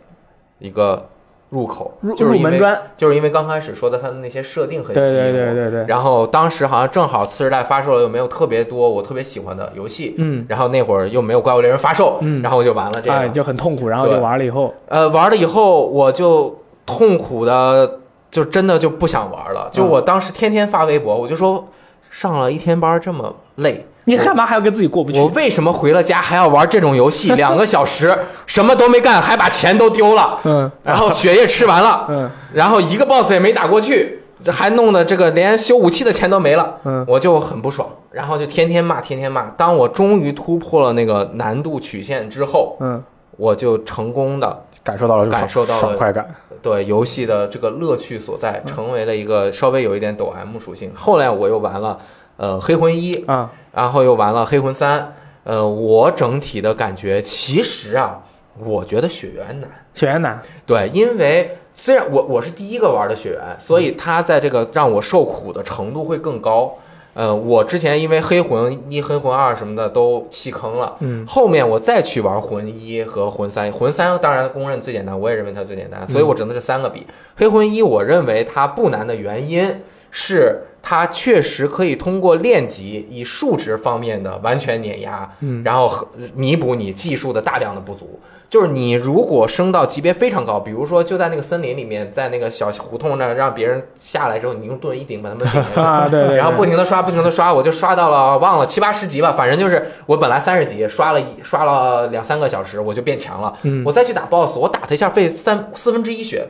一个入口，入就是因为入门砖，就是因为刚开始说的它的那些设定很吸对引我。对对对对，然后当时好像正好次时代发售了，又没有特别多我特别喜欢的游戏，嗯然后那会儿又没有怪物猎人发售，嗯然后我就玩了这个。啊就很痛苦，然后就对玩了以后，呃，玩了以后我就痛苦的，就真的就不想玩了。就我当时天天发微博，我就说上了一天班这么累，你干嘛还要跟自己过不去我？为什么回了家还要玩这种游戏？两个小时什么都没干，还把钱都丢了，嗯然后血液吃完了，嗯然后一个 boss 也没打过去，这还弄得这个连修武器的钱都没了，嗯我就很不爽，然后就天天骂，天天骂。当我终于突破了那个难度曲线之后，嗯我就成功的感受到了这个感受到了爽快感。对游戏的这个乐趣所在，成为了一个稍微有一点抖 M 属性。后来我又玩了呃黑魂一，啊然后又玩了黑魂三，呃，我整体的感觉其实啊，我觉得血缘难。血缘难，对，因为虽然我我是第一个玩的血缘，所以它在这个让我受苦的程度会更高。呃，我之前因为黑魂一、黑魂二什么的都弃坑了，嗯后面我再去玩魂一和魂三，魂三当然公认最简单，我也认为它最简单，所以我只能这三个比。黑魂一我认为它不难的原因是它确实可以通过练级以数值方面的完全碾压，嗯然后和弥补你技术的大量的不足。就是你如果升到级别非常高，比如说就在那个森林里面，在那个小胡同那儿让别人下来之后，你用盾一顶把他们顶下去。啊对对，然后不停的刷，不停的刷，我就刷到了忘了七八十级吧，反正就是我本来三十级，刷了一刷了两三个小时，我就变强了。嗯我再去打 BOSS，我打他一下费三四分之一血，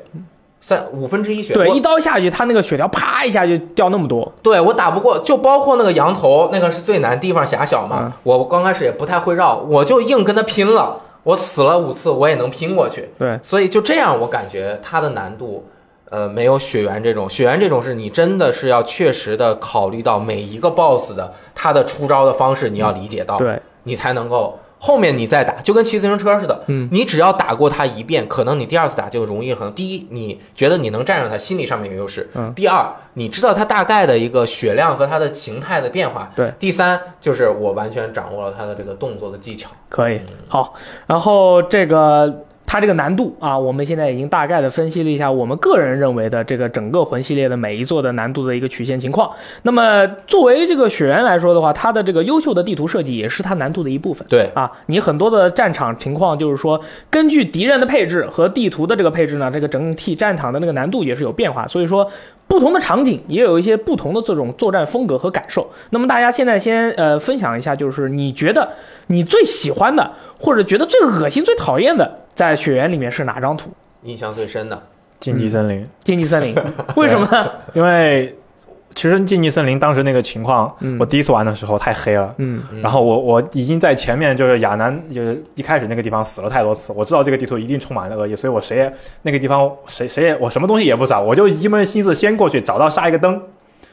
三五分之一血。对我一刀下去，他那个血条啪一下就掉那么多，对我打不过，就包括那个羊头，那个是最难地方狭小嘛。嗯我刚开始也不太会绕，我就硬跟他拼了。我死了五次，我也能拼过去。对，所以就这样，我感觉它的难度，呃，没有血缘这种。血缘这种是你真的是要确实的考虑到每一个 BOSS 的他的出招的方式，你要理解到，对，你才能够后面你再打，就跟骑自行车似的。嗯，你只要打过他一遍，可能你第二次打就容易很。第一，你觉得你能战胜他，心理上面有优势。嗯第二，你知道他大概的一个血量和他的形态的变化。对。第三，就是我完全掌握了他的这个动作的技巧。可以好。然后这个它这个难度啊，我们现在已经大概的分析了一下我们个人认为的这个整个魂系列的每一座的难度的一个曲线情况。那么作为这个雪原来说的话，它的这个优秀的地图设计也是它难度的一部分。对，啊，你很多的战场情况就是说，根据敌人的配置和地图的这个配置呢，这个整体战场的那个难度也是有变化。所以说，不同的场景也有一些不同的这种作战风格和感受。那么大家现在先呃分享一下，就是你觉得你最喜欢的，或者觉得最恶心、最讨厌的，在雪原里面是哪张图？印象最深的，禁忌森林，禁忌森林，为什么呢？因为其实禁忌森林当时那个情况，嗯我第一次玩的时候太黑了。嗯嗯然后我我已经在前面就是亚南就是一开始那个地方死了太多次，我知道这个地图一定充满了恶意，所以我谁也那个地方谁谁也我什么东西也不找，我就一门心思先过去找到下一个灯，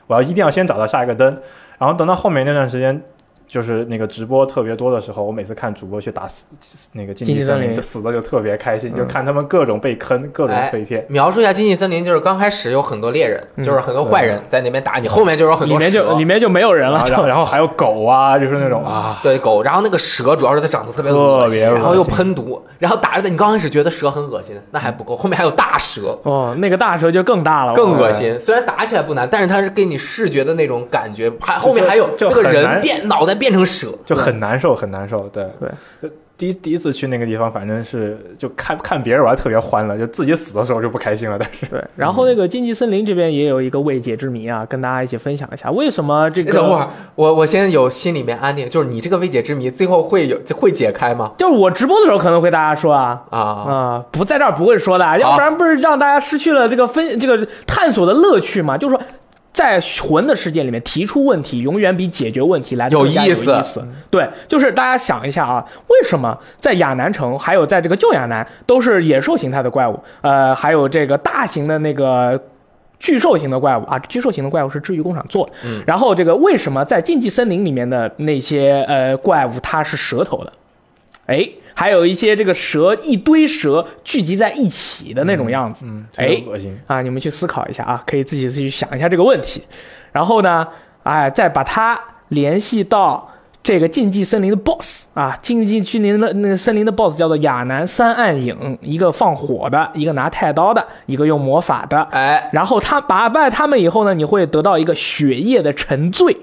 我要一定要先找到下一个灯，然后等到后面那段时间。就是那个直播特别多的时候，我每次看主播去打死那个竞技森林，森林。就死的就特别开心，嗯。就看他们各种被坑，各种哎被骗。描述一下经济森林，就是刚开始有很多猎人，嗯。就是很多坏人在那边打你，后面就有很多里面就里面就没有人了，然后然后还有狗啊，就是那种啊，对狗，然后那个蛇主要是它长得特别恶心，特别恶心。然后又喷毒，然后打着你刚开始觉得蛇很恶心，那还不够，后面还有大蛇。哦，那个大蛇就更大了，更恶心，虽然打起来不难，但是它是给你视觉的那种感觉，还后面还有就那个人变脑袋变成蛇，就很难受，很难受。对对，就第一第一次去那个地方，反正是就看看别人玩特别欢乐，就自己死的时候就不开心了。但是对，然后那个禁忌森林这边也有一个未解之谜啊，跟大家一起分享一下，为什么这个等会儿，我我先有心里面安定，就是你这个未解之谜最后会有会解开吗？就是我直播的时候可能会大家说啊。啊，啊、不在这儿不会说的，要不然不是让大家失去了这个分这个探索的乐趣嘛？就是说，在魂的世界里面提出问题，永远比解决问题来的有有意思意思。对，就是大家想一下啊，为什么在亚南城还有在这个旧亚南都是野兽形态的怪物，呃，还有这个大型的那个。巨兽型的怪物啊，巨兽型的怪物是治愈工厂做的。嗯然后这个为什么在禁忌森林里面的那些呃怪物它是蛇头的？哎，还有一些这个蛇一堆蛇聚集在一起的那种样子。嗯，哎。啊，你们去思考一下啊，可以自己自己想一下这个问题，然后呢，哎，再把它联系到这个禁忌森林的 BOSS 啊，禁忌森林的那个森林的 BOSS 叫做亚南三暗影，一个放火的，一个拿太刀的，一个用魔法的。哎，然后他打败他们以后呢，你会得到一个血液的沉醉，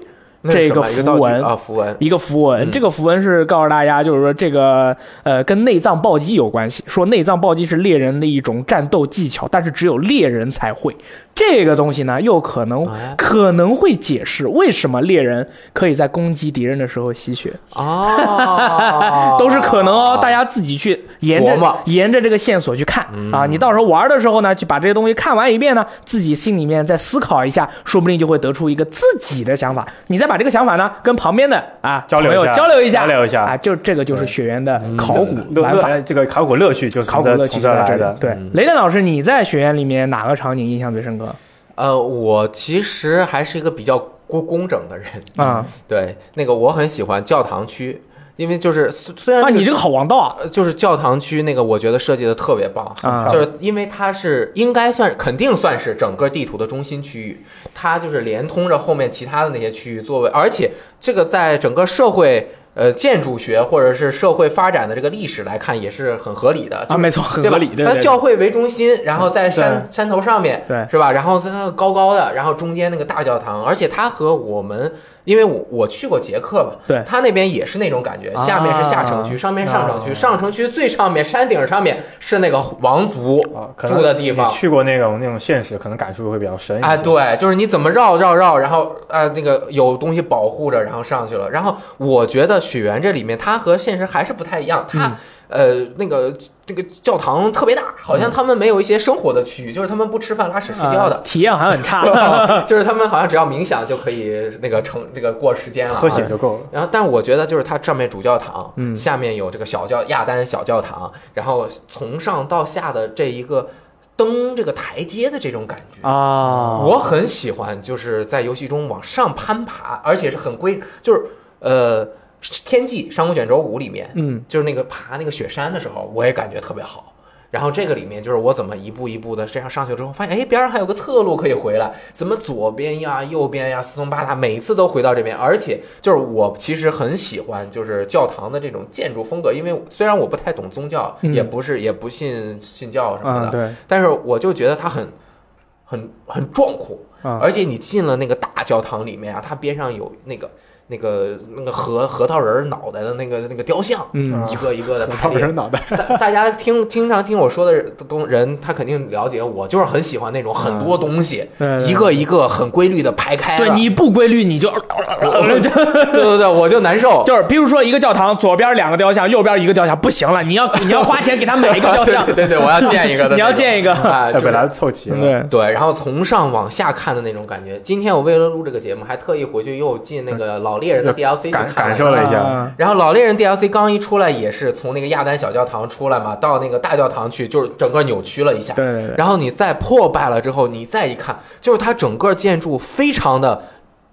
这个符文啊，符文，一个符文，嗯这个符文是告诉大家，就是说这个呃跟内脏暴击有关系，说内脏暴击是猎人的一种战斗技巧，但是只有猎人才会。这个东西呢，又可能哎可能会解释为什么猎人可以在攻击敌人的时候吸血，哦。都是可能哦。大家自己去沿着沿着这个线索去看啊，你到时候玩的时候呢，就把这些东西看完一遍呢，自己心里面再思考一下，说不定就会得出一个自己的想法。你再把这个想法呢跟旁边的啊朋友交流一下。交流一下，交流一下。啊，就这个就是血缘的考古乐玩法。这个考古乐趣就是从这考古乐趣从这儿来的。对。嗯，雷电老师，你在学院里面哪个场景印象最深刻呃，我其实还是一个比较工工整的人，啊？对，那个我很喜欢教堂区，因为就是虽虽然啊，这个你这个好王道啊！呃就是教堂区那个，我觉得设计的特别棒，啊就是因为它是应该算肯定算是整个地图的中心区域，它就是连通着后面其他的那些区域作为，而且这个在整个社会呃建筑学或者是社会发展的这个历史来看也是很合理的，啊，就是没错，很对吧？合理，对它教会为中心，然后在山山头上面，对。是吧？然后在那个高高的，然后中间那个大教堂，而且它和我们，因为我我去过捷克嘛，对他那边也是那种感觉，啊下面是下城区，上面上城区，啊上城区最上面山顶上面是那个王族啊，住的地方你。去过那种那种现实，可能感触会比较深一些。哎，对，就是你怎么绕绕绕，然后呃那个有东西保护着，然后上去了。然后我觉得雪原这里面它和现实还是不太一样，它、嗯呃那个这个教堂特别大，好像他们没有一些生活的区域，就是他们不吃饭拉屎睡觉的啊，体验好像很差。就是他们好像只要冥想就可以那个成这个过时间了、啊，喝血就够了。然后，但我觉得就是它上面主教堂，嗯下面有这个小教亚丹小教堂，然后从上到下的这一个登这个台阶的这种感觉。啊，我很喜欢，就是在游戏中往上攀爬，而且是很规，就是呃，《天际上古卷轴五》里面，嗯，就是那个爬那个雪山的时候，我也感觉特别好。然后这个里面就是我怎么一步一步的这样上去之后，发现哎边上还有个侧路可以回来，怎么左边呀、右边呀四通八达，每次都回到这边。而且就是我其实很喜欢就是教堂的这种建筑风格，因为虽然我不太懂宗教，嗯也不是也不信信教什么的，啊，对，但是我就觉得它很很很壮阔。啊，而且你进了那个大教堂里面啊，它边上有那个那个那个核核桃仁儿脑袋的那个那个雕像，嗯一个一个的排列。核桃仁脑袋，大大家听经常听我说的东人，他肯定了解我，就是很喜欢那种很多东西，对对一个一个很规律的排开。对你不规律，你就对对对，我就难受。就是比如说一个教堂左边两个雕像，右边一个雕像，不行了，你要你要花钱给他买一个雕像对，对对，我要建一个的。你要建一个，啊，就是要被他凑齐了。对，对，然后从上往下看的那种感觉。今天我为了录这个节目，还特意回去又进那个老猎人的 DLC 去感看感受了一下啊然后老猎人 DLC 刚一出来，也是从那个亚丹小教堂出来嘛，到那个大教堂去，就是整个扭曲了一下。对对对，然后你再破败了之后，你再一看，就是它整个建筑非常的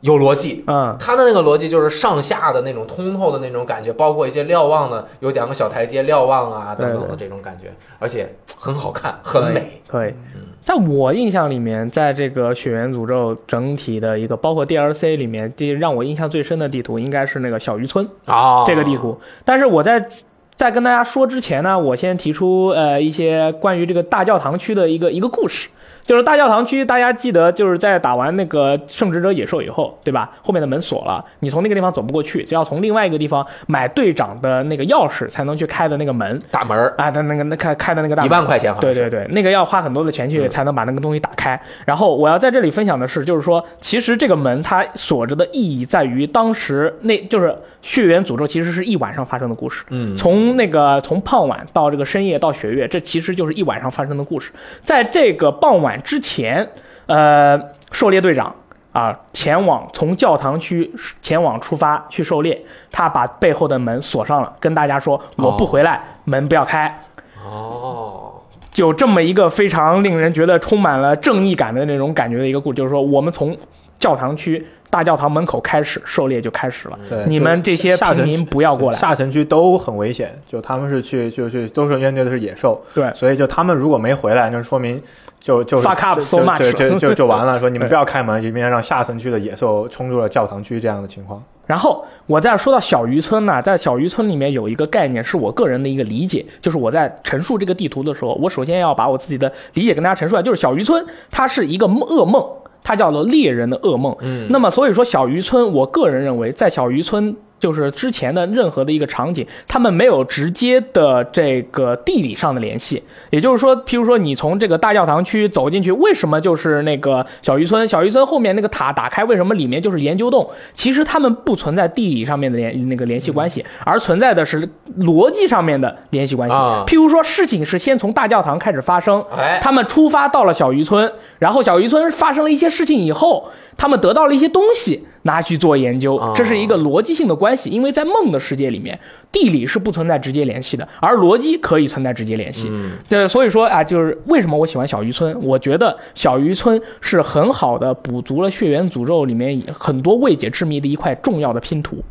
有逻辑。嗯，它的那个逻辑就是上下的那种通透的那种感觉，包括一些瞭望的，有两个小台阶瞭望啊等等的这种感觉，而且很好看，很美。可以。在我印象里面，在这个《血缘诅咒》整体的一个，包括 DLC 里面，这让我印象最深的地图应该是那个小渔村啊，这个地图。但是我在在跟大家说之前呢，我先提出呃一些关于这个大教堂区的一个一个故事。就是大教堂区，大家记得就是在打完那个圣职者野兽以后，对吧？后面的门锁了，你从那个地方走不过去，就要从另外一个地方买队长的那个钥匙才能去开的那个门大门儿啊，他那个那开开的那个大门一万块钱，好像对对对，那个要花很多的钱去才能把那个东西打开。然后我要在这里分享的是，就是说，其实这个门它锁着的意义在于，当时那就是血缘诅咒其实是一晚上发生的故事。嗯，从那个从傍晚到这个深夜到雪月，这其实就是一晚上发生的故事。在这个傍晚之前，呃，狩猎队长啊，前往从教堂区前往出发去狩猎，他把背后的门锁上了，跟大家说我不回来，门不要开。哦，就这么一个非常令人觉得充满了正义感的那种感觉的一个故事，就是说我们从教堂区大教堂门口开始狩猎就开始了，对，你们这些平民不要过来。下城区都很危险，就他们是去就去都是面对的是野兽，对所以就他们如果没回来，那说明就就 Fuck up so much 就就就 就完了。说你们不要开门，以免让下城区的野兽冲入了教堂区这样的情况。然后我再说到小渔村呢，在小渔村里面有一个概念是我个人的一个理解，就是我在陈述这个地图的时候，我首先要把我自己的理解跟大家陈述出来，就是小渔村它是一个噩梦，它叫做猎人的噩梦。嗯，那么所以说小渔村，我个人认为在小渔村。就是之前的任何的一个场景，他们没有直接的这个地理上的联系。也就是说，譬如说你从这个大教堂区走进去，为什么就是那个小渔村？小渔村后面那个塔打开，为什么里面就是研究洞？其实他们不存在地理上面的联那个联系关系，而存在的是逻辑上面的联系关系。啊譬如说，事情是先从大教堂开始发生，哎，他们出发到了小渔村，然后小渔村发生了一些事情以后，他们得到了一些东西，拿去做研究哦，这是一个逻辑性的关系。因为在梦的世界里面，地理是不存在直接联系的，而逻辑可以存在直接联系。嗯对，所以说啊，就是为什么我喜欢小渔村？我觉得小渔村是很好的补足了《血缘诅咒》里面很多未解之谜的一块重要的拼图。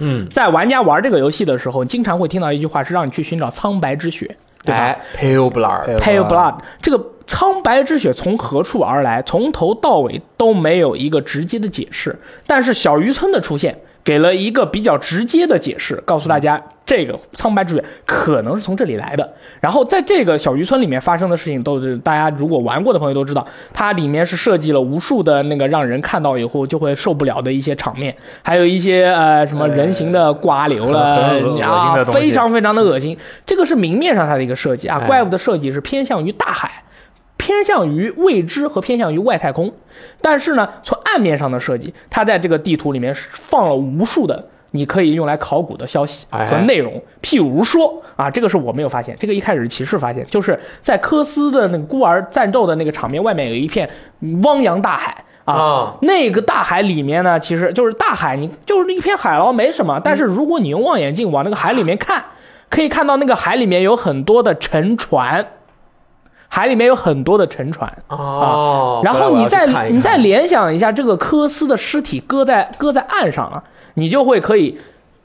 嗯，在玩家玩这个游戏的时候，经常会听到一句话，是让你去寻找苍白之血，对吧？哎，Pale Blood，Pale Blood，这个苍白之血从何处而来？从头到尾都没有一个直接的解释。但是小渔村的出现给了一个比较直接的解释，告诉大家这个苍白之血可能是从这里来的。然后在这个小渔村里面发生的事情，都是大家如果玩过的朋友都知道，它里面是设计了无数的那个让人看到以后就会受不了的一些场面，还有一些呃什么人形的刮流了啊非常非常的恶心。这个是明面上它的一个设计啊，哎怪物的设计是偏向于大海。偏向于未知和偏向于外太空，但是呢，从暗面上的设计，它在这个地图里面放了无数的你可以用来考古的消息哎和内容。譬如说啊，这个是我没有发现，这个一开始是骑士发现，就是在科斯的那个孤儿战斗的那个场面外面有一片汪洋大海。啊啊，那个大海里面呢，其实就是大海，你就是一片海捞，没什么。但是如果你用望远镜往那个海里面看，可以看到那个海里面有很多的沉船，海里面有很多的沉船。哦，然后你再你再联想一下，这个科斯的尸体搁在搁在岸上了，你就会可以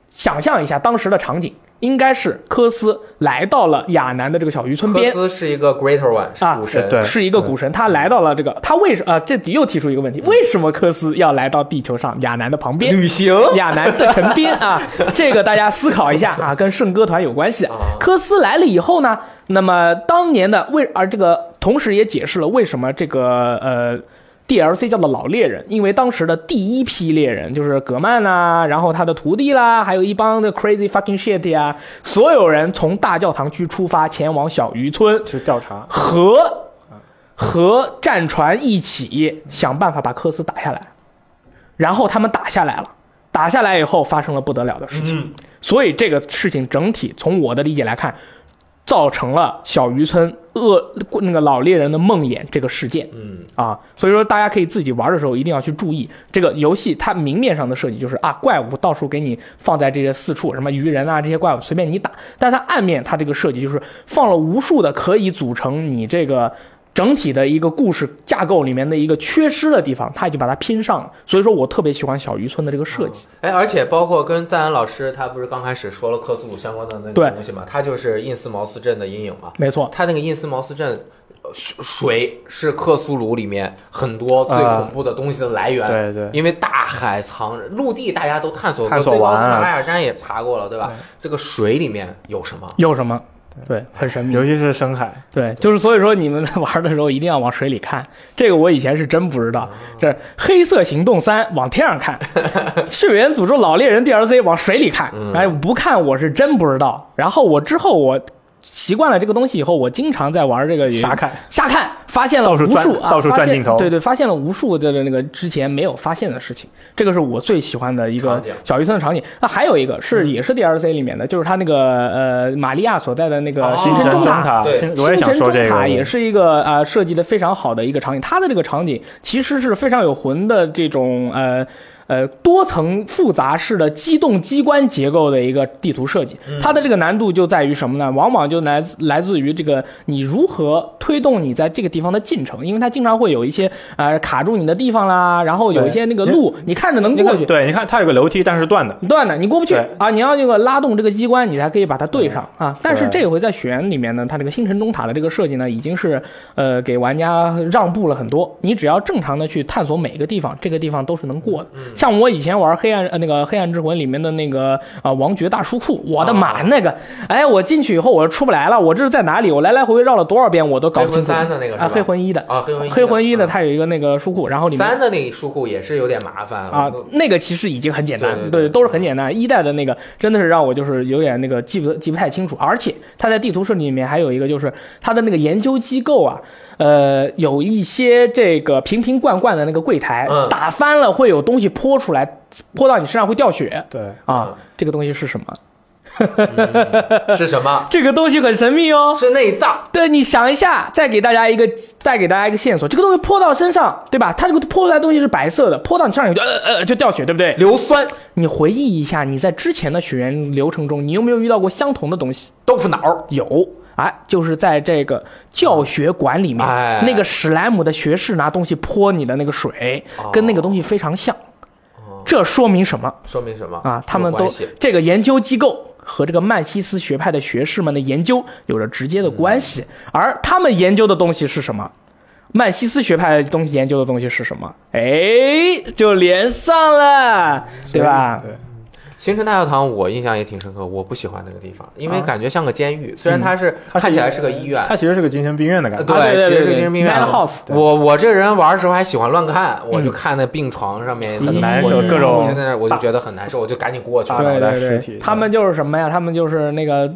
想象一下当时的场景，应该是科斯来到了亚南的这个小渔村科边。斯是一个 Greater One，是啊对是一个股神，他来到了这个，他为什啊？这又提出一个问题：为什么科斯要来到地球上亚南的旁边？旅行亚南的城边啊，这个大家思考一下啊，跟圣歌团有关系。啊科斯来了以后呢，那么当年的为而这个同时也解释了为什么这个呃。DLC 叫做老猎人，因为当时的第一批猎人就是葛曼呐、然后他的徒弟啦，还有一帮的 crazy fucking shit 呀，所有人从大教堂区出发，前往小渔村，去调查，和和战船一起想办法把科斯打下来，然后他们打下来了，打下来以后发生了不得了的事情，所以这个事情整体从我的理解来看，造成了小渔村恶那个老猎人的梦魇这个事件。嗯，啊，所以说大家可以自己玩的时候一定要去注意这个游戏它明面上的设计就是啊怪物到处给你放在这些四处，什么鱼人啊这些怪物随便你打，但它暗面它这个设计就是放了无数的可以组成你这个。整体的一个故事架构里面的一个缺失的地方，他已经把它拼上了。所以说我特别喜欢小渔村的这个设计。哎，而且包括跟赞恩老师，他不是刚开始说了克苏鲁相关的那个东西嘛？他就是印斯茅斯镇的阴影嘛。没错，他那个印斯茅斯镇，呃水水是克苏鲁里面很多最恐怖的东西的来源。对对，因为大海藏着，陆地大家都探索过，探索最高的喜马拉雅山也爬过了，对吧？对这个水里面有什么？有什么？对，很神秘。尤其是深海，对，就是所以说你们在玩的时候一定要往水里看，这个我以前是真不知哦道。这《黑色行动三》往天上看，《血缘诅咒老猎人 DLC》往水里看，嗯哎，不看我是真不知道。然后我之后我习惯了这个东西以后，我经常在玩这个瞎看，瞎看，发现了到处转无数啊，到处转镜头对对，发现了无数的那个之前没有发现的事情，这个是我最喜欢的一个小渔村的场景。那还有一个是也是 DLC 里面的，就是他那个呃玛利亚所在的那个哦星星辰中塔。对星我也想说这星辰中塔也，是一个呃设计的非常好的一个场景，它的这个场景其实是非常有魂的这种呃。呃，多层复杂式的机动机关结构的一个地图设计，它的这个难度就在于什么呢？往往就来自来自于这个你如何推动你在这个地方的进程，因为它经常会有一些呃卡住你的地方啦，然后有一些那个路你看着能过去，对，你看它有个楼梯，但是断的，断的，你过不去啊！你要这个拉动这个机关，你才可以把它对上啊。但是这回在雪原里面呢，它这个星辰中塔的这个设计呢，已经是呃给玩家让步了很多。你只要正常的去探索每一个地方，这个地方都是能过的。像我以前玩黑暗呃那个黑暗之魂里面的那个啊、王爵大书库，我的妈，那个哎，我进去以后我出不来了，我这是在哪里？我来来回回绕了多少遍，我都搞不清楚。三的那个啊，黑魂一的啊，黑魂一的黑魂一的嗯它有一个那个书库，然后里面三的那书库也是有点麻烦啊，那个其实已经很简单，对都是很简单。一代的那个真的是让我就是有点那个记不记不太清楚，而且它在地图设计里面还有一个就是它的那个研究机构啊，呃，有一些这个瓶瓶罐罐的那个柜台、嗯打翻了会有东西泼出来，泼到你身上会掉血对，啊，嗯这个东西是什么？嗯是什么？这个东西很神秘哦。是内脏。对，你想一下，再给大家一个，再给大家一个线索，这个东西泼到身上，对吧？它这个泼出来的东西是白色的，泼到你身上就呃呃就掉血，对不对？硫酸、你回忆一下，你在之前的血缘流程中，你有没有遇到过相同的东西？豆腐脑，有，哎，就是在这个教学馆里面，哎那个史莱姆的学士拿东西泼你的那个水，哦跟那个东西非常像。这说明什么说明什么啊？他们都这个研究机构和这个曼西斯学派的学士们的研究有着直接的关系，嗯而他们研究的东西是什么？曼西斯学派的东西研究的东西是什么？哎，就连上了，对吧？对，星辰大教堂我印象也挺深刻，我不喜欢那个地方，因为啊。感觉像个监狱，虽然它是看起来是个医院，它其实是个精神病院的感觉，对啊对对其实是对精神病院。我我这人玩的时候还喜欢乱看，我就看那病床上面很难受各种我就在那我就觉得很难受，我就赶紧过去。大。对对对，他们就是什么呀？他们就是那个，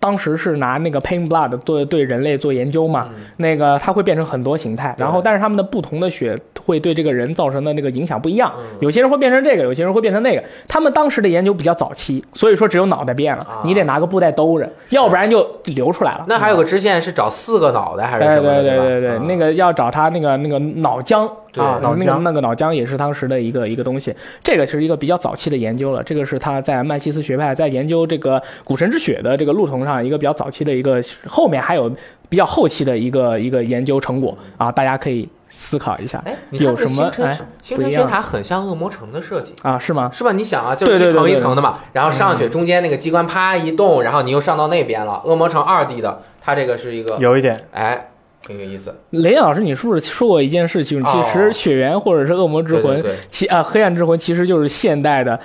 当时是拿那个 Pain Blood 对对人类做研究嘛。那个它会变成很多形态，然后但是他们的不同的血会对这个人造成的那个影响不一样。嗯。有些人会变成这个，有些人会变成那个。他们当时的研究比较早期，所以说只有脑袋变了，啊你得拿个布袋兜着，要不然就流出来了。那还有个支线是找四个脑袋还是什么的？对对吧对对，啊那个要找他那个那个脑浆对啊，脑浆那个脑浆也是当时的一个一个东西。这个是一个比较早期的研究了，这个是他在曼西斯学派在研究这个古神之血的这个路程上一个比较早期的一个，后面还有比较后期的一个一个研究成果啊，大家可以思考一下哎，你有什么哎星辰学塔很像恶魔城的设计。啊？是吗？是吧？你想啊，就一层一层的嘛，然后上去中间那个机关啪一动，然后你又上到那边了。恶魔城二 D 的，它这个是一个，有一点，哎，挺有意思。雷老师，你是不是说过一件事情？其实哦血缘或者是恶魔之魂，其啊黑暗之魂其实就是现代的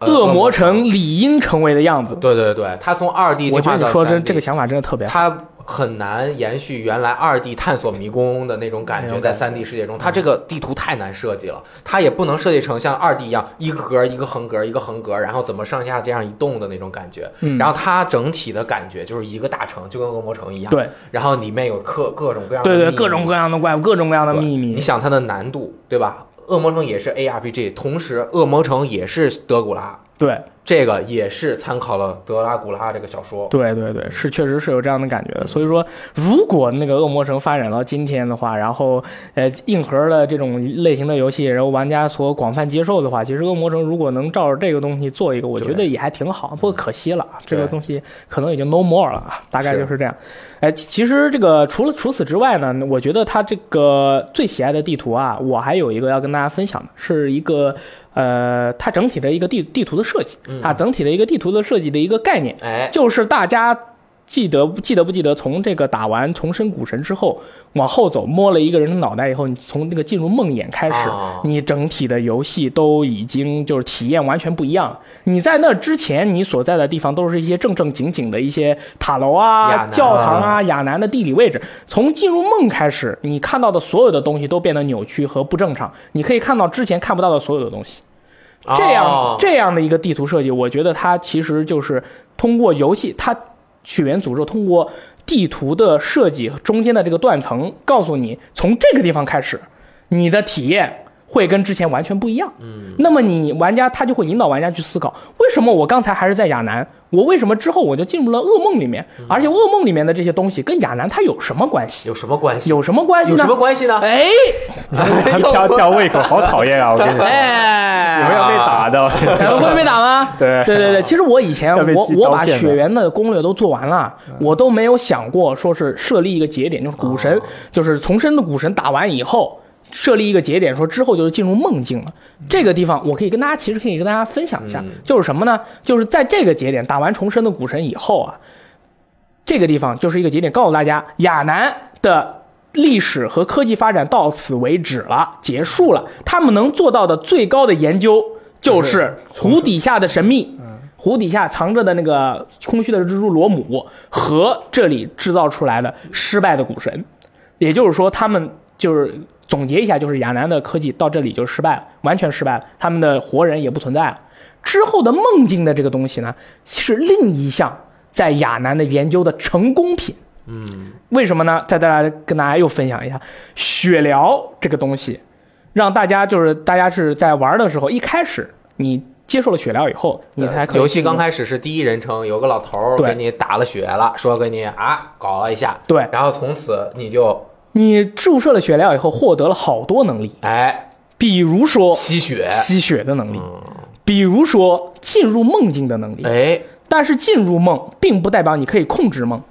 呃恶魔城理应成为的样子。对对对，他从二 D 我觉得你说这这个想法真的特别好。它很难延续原来二 D 探索迷宫的那种感觉，在三 D 世界中，它这个地图太难设计了，它也不能设计成像二 D 一样一个格一个横格一个横格，然后怎么上下这样一动的那种感觉。嗯，然后它整体的感觉就是一个大城，就跟恶魔城一样。对然后里面有各各种各样的对对，各种各样的怪物，各种各样的秘密你。想它的难度，对吧？恶魔城也是 ARPG，同时恶魔城也是德古拉，对这个也是参考了德拉古拉这个小说。对对对，是确实是有这样的感觉的。所以说，如果那个恶魔城发展到今天的话，然后呃硬核的这种类型的游戏，然后玩家所广泛接受的话，其实恶魔城如果能照着这个东西做一个，我觉得也还挺好。不过可惜了，这个东西可能已经 no more 了啊，大概就是这样。哎，其其实这个除了除此之外呢，我觉得它这个最喜爱的地图啊，我还有一个要跟大家分享的，是一个呃，它整体的一个地地图的设计嗯啊，整体的一个地图的设计的一个概念。哎，就是大家记得记得不记得，从这个打完重生古神之后，往后走摸了一个人的脑袋以后，你从那个进入梦魇开始，哦你整体的游戏都已经就是体验完全不一样了。你在那之前，你所在的地方都是一些正正经经的一些塔楼啊、教堂啊、亚南的地理位置。从进入梦开始，你看到的所有的东西都变得扭曲和不正常，你可以看到之前看不到的所有的东西。这样、哦这样的一个地图设计，我觉得它其实就是通过游戏，它血缘诅咒通过地图的设计中间的这个断层，告诉你从这个地方开始，你的体验会跟之前完全不一样。嗯，那么你玩家他就会引导玩家去思考，为什么我刚才还是在亚南，我为什么之后我就进入了噩梦里面？嗯而且噩梦里面的这些东西跟亚楠他有什么关系？有什么关系？有什么关系呢有什？么关系呢？哎 挑挑胃口，好讨厌啊！我跟你说，哎，你们要被打的。会被打吗？对对对对，其实我以前我我把刀片的血缘的攻略都做完了，我都没有想过说是设立一个节点，就是古神，哦就是重生的古神打完以后。设立一个节点，说之后就是进入梦境了。这个地方我可以跟大家，其实可以跟大家分享一下，嗯就是什么呢？就是在这个节点打完重生的古神以后啊，这个地方就是一个节点，告诉大家亚南的历史和科技发展到此为止了，结束了。他们能做到的最高的研究就是湖底下的神秘，湖底下藏着的那个空虚的蜘蛛罗姆和这里制造出来的失败的古神。也就是说，他们就是总结一下，就是亚南的科技到这里就失败了，完全失败了，他们的活人也不存在了。之后的梦境的这个东西呢，是另一项在亚南的研究的成功品。嗯，为什么呢？再大家跟大家又分享一下血疗这个东西，让大家就是大家是在玩的时候，一开始你接受了血疗以后，你才可以游戏刚开始是第一人称，有个老头儿给你打了血了，说给你啊搞了一下，对然后从此你就你注射了血疗以后，获得了好多能力，哎比如说吸血，吸血的能力，嗯，比如说进入梦境的能力。哎，但是进入梦并不代表你可以控制梦，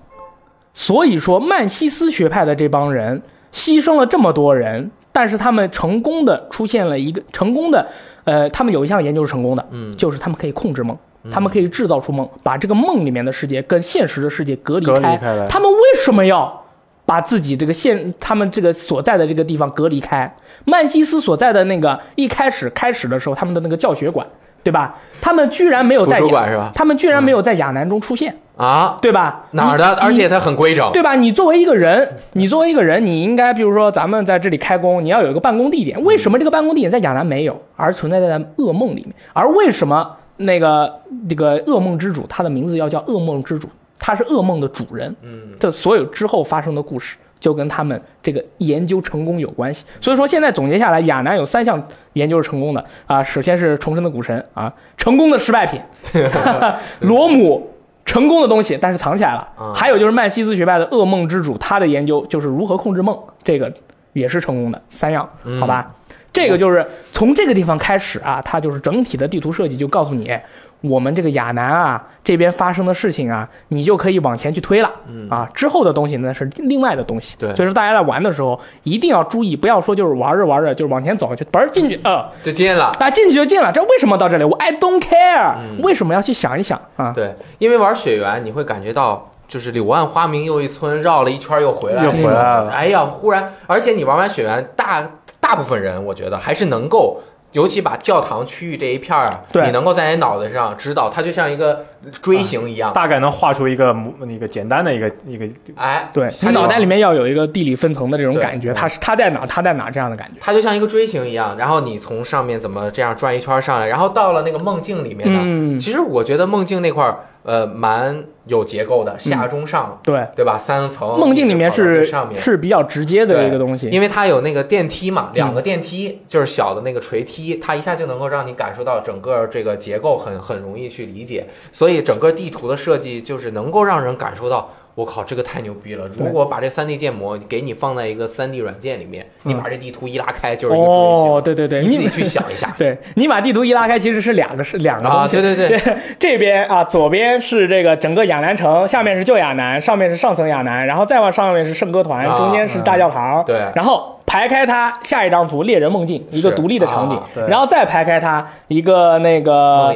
所以说曼西斯学派的这帮人牺牲了这么多人，但是他们成功的出现了一个成功的，呃，他们有一项研究是成功的，嗯就是他们可以控制梦，他们可以制造出梦，把这个梦里面的世界跟现实的世界隔离隔离开。他们为什么要把自己这个现他们这个所在的这个地方隔离开？曼西斯所在的那个一开始开始的时候，他们的那个教学馆，对吧？他们居然没有在馆是吧他们居然没有在亚南中出现，啊，对吧？哪儿的？而且它很规整，对吧？你作为一个人，你作为一个人，你应该比如说咱们在这里开工，你要有一个办公地点。为什么这个办公地点在亚南没有，而存在在噩梦里面？而为什么那个这个噩梦之主，他的名字要叫噩梦之主，他是噩梦的主人？嗯，这所有之后发生的故事，就跟他们这个研究成功有关系。所以说，现在总结下来，亚南有三项研究是成功的啊。首先是重生的古神啊，成功的失败品，罗姆。成功的东西，但是藏起来了。啊还有就是曼西斯学派的噩梦之主，他的研究就是如何控制梦，这个也是成功的。三样，嗯好吧？这个就是从这个地方开始啊，它就是整体的地图设计就告诉你，我们这个亚南啊这边发生的事情啊，你就可以往前去推了。嗯啊，之后的东西呢是另外的东西。对所以说大家在玩的时候一定要注意，不要说就是玩着玩着就是往前走，就嘣儿进去，呃，就进了。啊进去就进了，这为什么到这里？我 I don't care，、嗯为什么要去想一想啊？对，因为玩雪原你会感觉到。就是柳暗花明又一村，绕了一圈又回来，又回来了哎呀，忽然，而且你玩完雪原，大大部分人我觉得还是能够，尤其把教堂区域这一片儿啊，你能够在你脑袋上知道，它就像一个锥形一样。大概能画出一个模一个简单的一个一个哎，对脑袋里面要有一个地理分层的这种感觉，它是它在哪，它在哪这样的感觉。它就像一个锥形一样，然后你从上面怎么这样转一圈上来，然后到了那个梦境里面呢？嗯，其实我觉得梦境那块儿，呃，蛮有结构的，下中上，对，对吧？三层，梦境里面是上面。是比较直接的一个东西。因为它有那个电梯嘛，两个电梯、就是小的那个垂梯，它一下就能够让你感受到整个这个结构很很容易去理解，所以整个地图的设计就是能够让人感受到，我靠，这个太牛逼了！如果把这三 D 建模给你放在一个三 D 软件里面，你嗯把这地图一拉开就是一个锥形，哦，对对对，你。你自己去想一下 对你把地图一拉开，其实是两个是两个啊，东西。对对对，这边啊，左边是这个整个亚南城，下面是旧亚南，上面是上层亚南，然后再往上面是圣歌团，啊中间是大教堂。对然后排开它下一张图，猎人梦境一个独立的场景然后再排开它一个那个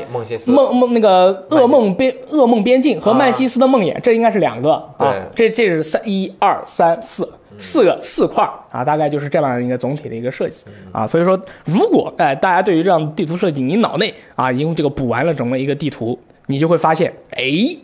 梦梦梦梦那个噩梦边噩梦边境和曼西斯的梦魇，这应该是两个啊对。这这是三一二三四四个四块啊，大概就是这样一个总体的一个设计啊。所以说，如果哎大家对于这样的地图设计，你脑内啊已经这个补完了整个一个地图。你就会发现，哎，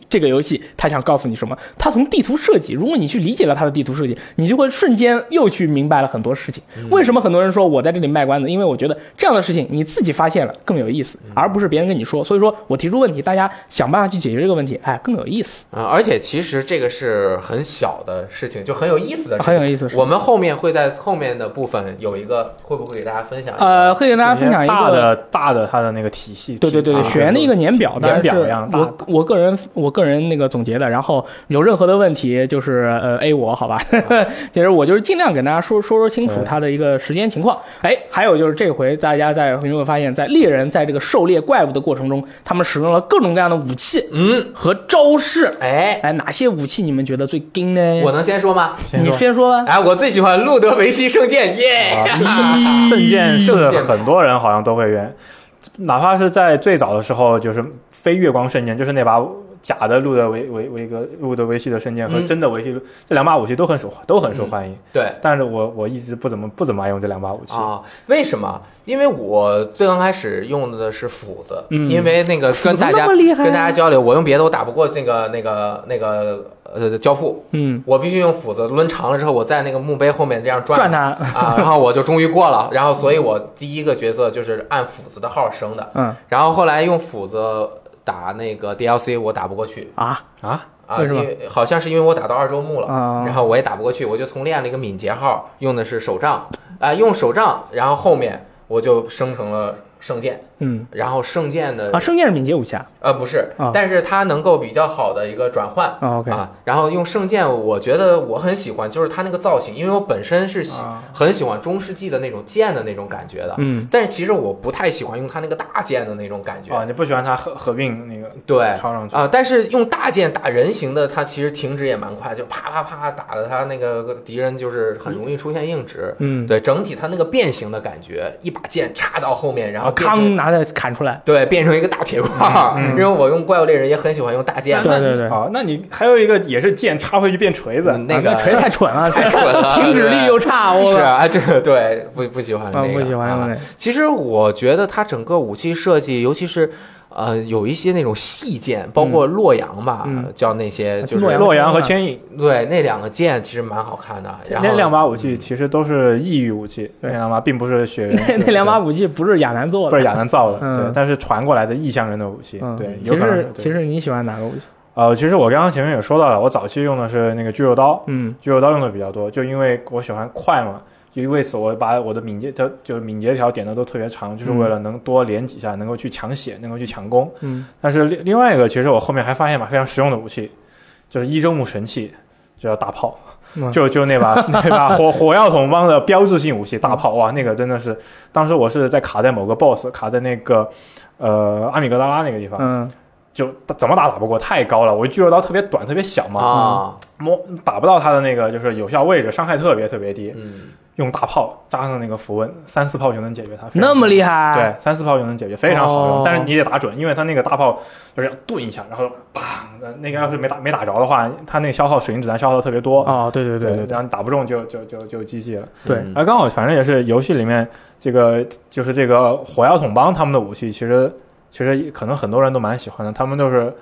这个游戏它想告诉你什么？它从地图设计，如果你去理解了它的地图设计，你就会瞬间又去明白了很多事情。为什么很多人说我在这里卖关子？因为我觉得这样的事情你自己发现了更有意思，而不是别人跟你说。所以说我提出问题，大家想办法去解决这个问题，哎，更有意思，啊，而且其实这个是很小的事情，就很有意思的事情，很有意思。我们后面会在后面的部分有一个，会不会给大家分享？呃，会给大家分享一个。大的大的它的那个体系，对对对对，啊选的一个年表，年表样大我我个人我个人那个总结的，然后有任何的问题就是呃 A 我好吧，其实我就是尽量给大家说说说清楚对它的一个时间情况。哎，还有就是这回大家在你会发现，在猎人在这个狩猎怪物的过程中，他们使用了各种各样的武器嗯，和招式。哎，哎，哪些武器你们觉得最硬呢？我能先说吗？先说你先说吧。哎，我最喜欢路德维希圣剑，耶！啊，圣剑是很多人好像都会用，哪怕是在最早的时候，就是非月光圣剑，就是那把假的路德维维维格路德维希的圣剑和嗯真的维希这两把武器都很受都很受欢迎，对但是我我一直不怎么不怎么爱用这两把武器。啊，为什么？因为我最刚开始用的是斧子，嗯因为那个跟大家跟大家交流，我用别的我打不过那个那个那个呃教父，嗯，我必须用斧子抡长了之后，我在那个墓碑后面这样转转它。啊，然后我就终于过了。然后，所以我第一个角色就是按斧子的号升的。嗯然后后来用斧子打那个 DLC，我打不过去。啊？啊，啊，为什么？因为好像是因为我打到二周目了，啊，然后我也打不过去，我就从练了一个敏捷号，用的是手杖。啊、用手杖，然后后面我就生成了圣剑，嗯然后圣剑的啊，圣剑是敏捷武器啊。呃不是啊，但是它能够比较好的一个转换。啊 OK 啊，然后用圣剑，我觉得我很喜欢，就是它那个造型，因为我本身是喜、啊很喜欢中世纪的那种剑的那种感觉的，嗯但是其实我不太喜欢用它那个大剑的那种感觉。啊，你不喜欢它合合并那个对抄上去啊、但是用大剑打人形的，它其实停止也蛮快，就啪啪啪打的它那个敌人就是很容易出现硬直。嗯，对，整体它那个变形的感觉，一把剑插到后面，然后啊，变成康拿着砍出来。对变成一个大铁块因为我用怪物猎人也很喜欢用大剑。嘛，对对对，好，那你还有一个也是剑插回去变锤子，嗯那个啊锤太蠢了，太蠢了 停止力又差，我是啊，这个对不不喜欢那啊个，不喜欢啊那个。其实我觉得它整个武器设计，尤其是呃有一些那种细剑，包括洛阳吧，嗯。叫那些就是洛阳洛阳和牵引。对那两个剑其实蛮好看的。然后那两把武器其实都是异域武器，那对两把并不是血缘那那两把武器不是亚南做的，不是亚南造的，嗯。对，但是传过来的异乡人的武器，嗯，对，有其可能对。实其实你喜欢哪个武器？呃，其实我刚刚前面也说到了，我早期用的是那个巨肉刀，嗯。巨肉刀用的比较多，就因为我喜欢快嘛，就因为此我把我的敏捷条就是敏捷条点的都特别长，就是为了能多连几下，能够去抢血，能够去抢攻。嗯但是另另外一个，其实我后面还发现把，非常实用的武器，就是一周目神器。就叫大炮，嗯就就那把那把火火药桶帮的标志性武器大炮，哇，那个真的是，当时我是在卡在某个 BOSS，卡在那个呃阿米格达拉那个地方，嗯就怎么打打不过，太高了，我巨肉刀特别短特别小嘛，啊，摸打不到他的那个就是有效位置，伤害特别特别低，嗯，用大炮加上那个符文，三四炮就能解决它，那么厉害，对，三四炮就能解决，非常好用。哦但是你得打准，因为它那个大炮就是要顿一下，然后砰，那个要是没打没打着的话，它那个消耗水银子弹消耗的特别多。哦，对对对对对然后你打不中就就就就 GG 了。对嗯而刚好反正也是游戏里面这个就是这个火药桶帮他们的武器，其实其实可能很多人都蛮喜欢的，他们都是。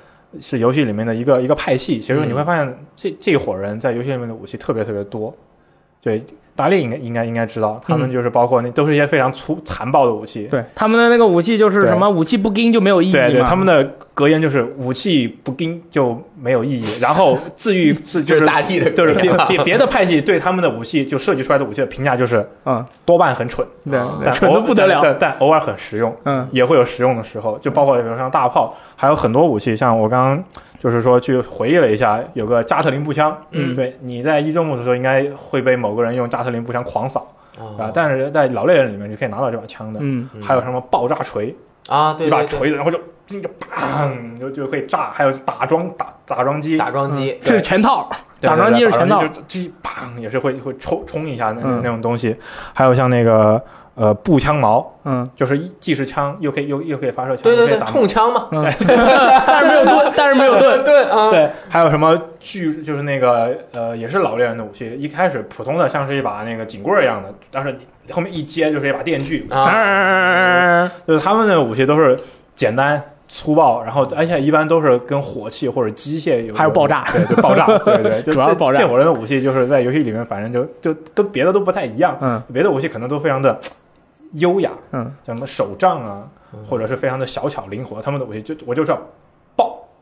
是游戏里面的一个一个派系，其实你会发现这、这伙人在游戏里面的武器特别特别多。对，大力应该应该应该知道，他们就是包括那都是一些非常粗残暴的武器。对，他们的那个武器就是什么武器不钉就没有意义，对对，他们的格言就是武器不钉就没有意义，然后治愈治就是是大力的，就是别别别的派系对他们的武器就设计出来的武器的评价就是嗯，多半很蠢，对蠢的不得了，但但但偶尔很实用，嗯。也会有实用的时候，就包括比如像大炮，还有很多武器，像我刚刚就是说去回忆了一下，有个加特林步枪，嗯。对，你在一周目的时候应该会被某个人用加特林步枪狂扫啊啊，但是在老猎人里面是可以拿到这把枪的，嗯。还有什么爆炸锤，啊，对一把锤子，然后就就砰就就可以炸，还有打桩打打桩机，打桩机，是全套，打桩机是全套。就机砰也是会会冲冲一下那、嗯。那种东西，还有像那个呃步枪矛，嗯。就是一既是枪又可以又又可以发射枪，对对对，又可以打冲枪嘛，对，但是没有盾，但是没有盾，对啊，对，还有什么巨就是那个呃也是老猎人的武器，一开始普通的像是一把那个警棍一样的，但是后面一接就是一把电锯，啊，嗯 就是他们的武器都是简单。粗暴，然后而且一般都是跟火器或者机械有，还有爆炸对对，爆炸，对对，就这主要是爆炸这伙人的武器就是在游戏里面，反正就就跟别的都不太一样，嗯。别的武器可能都非常的优雅，嗯，像什么手杖啊，或者是非常的小巧灵活，他们的武器就我就知道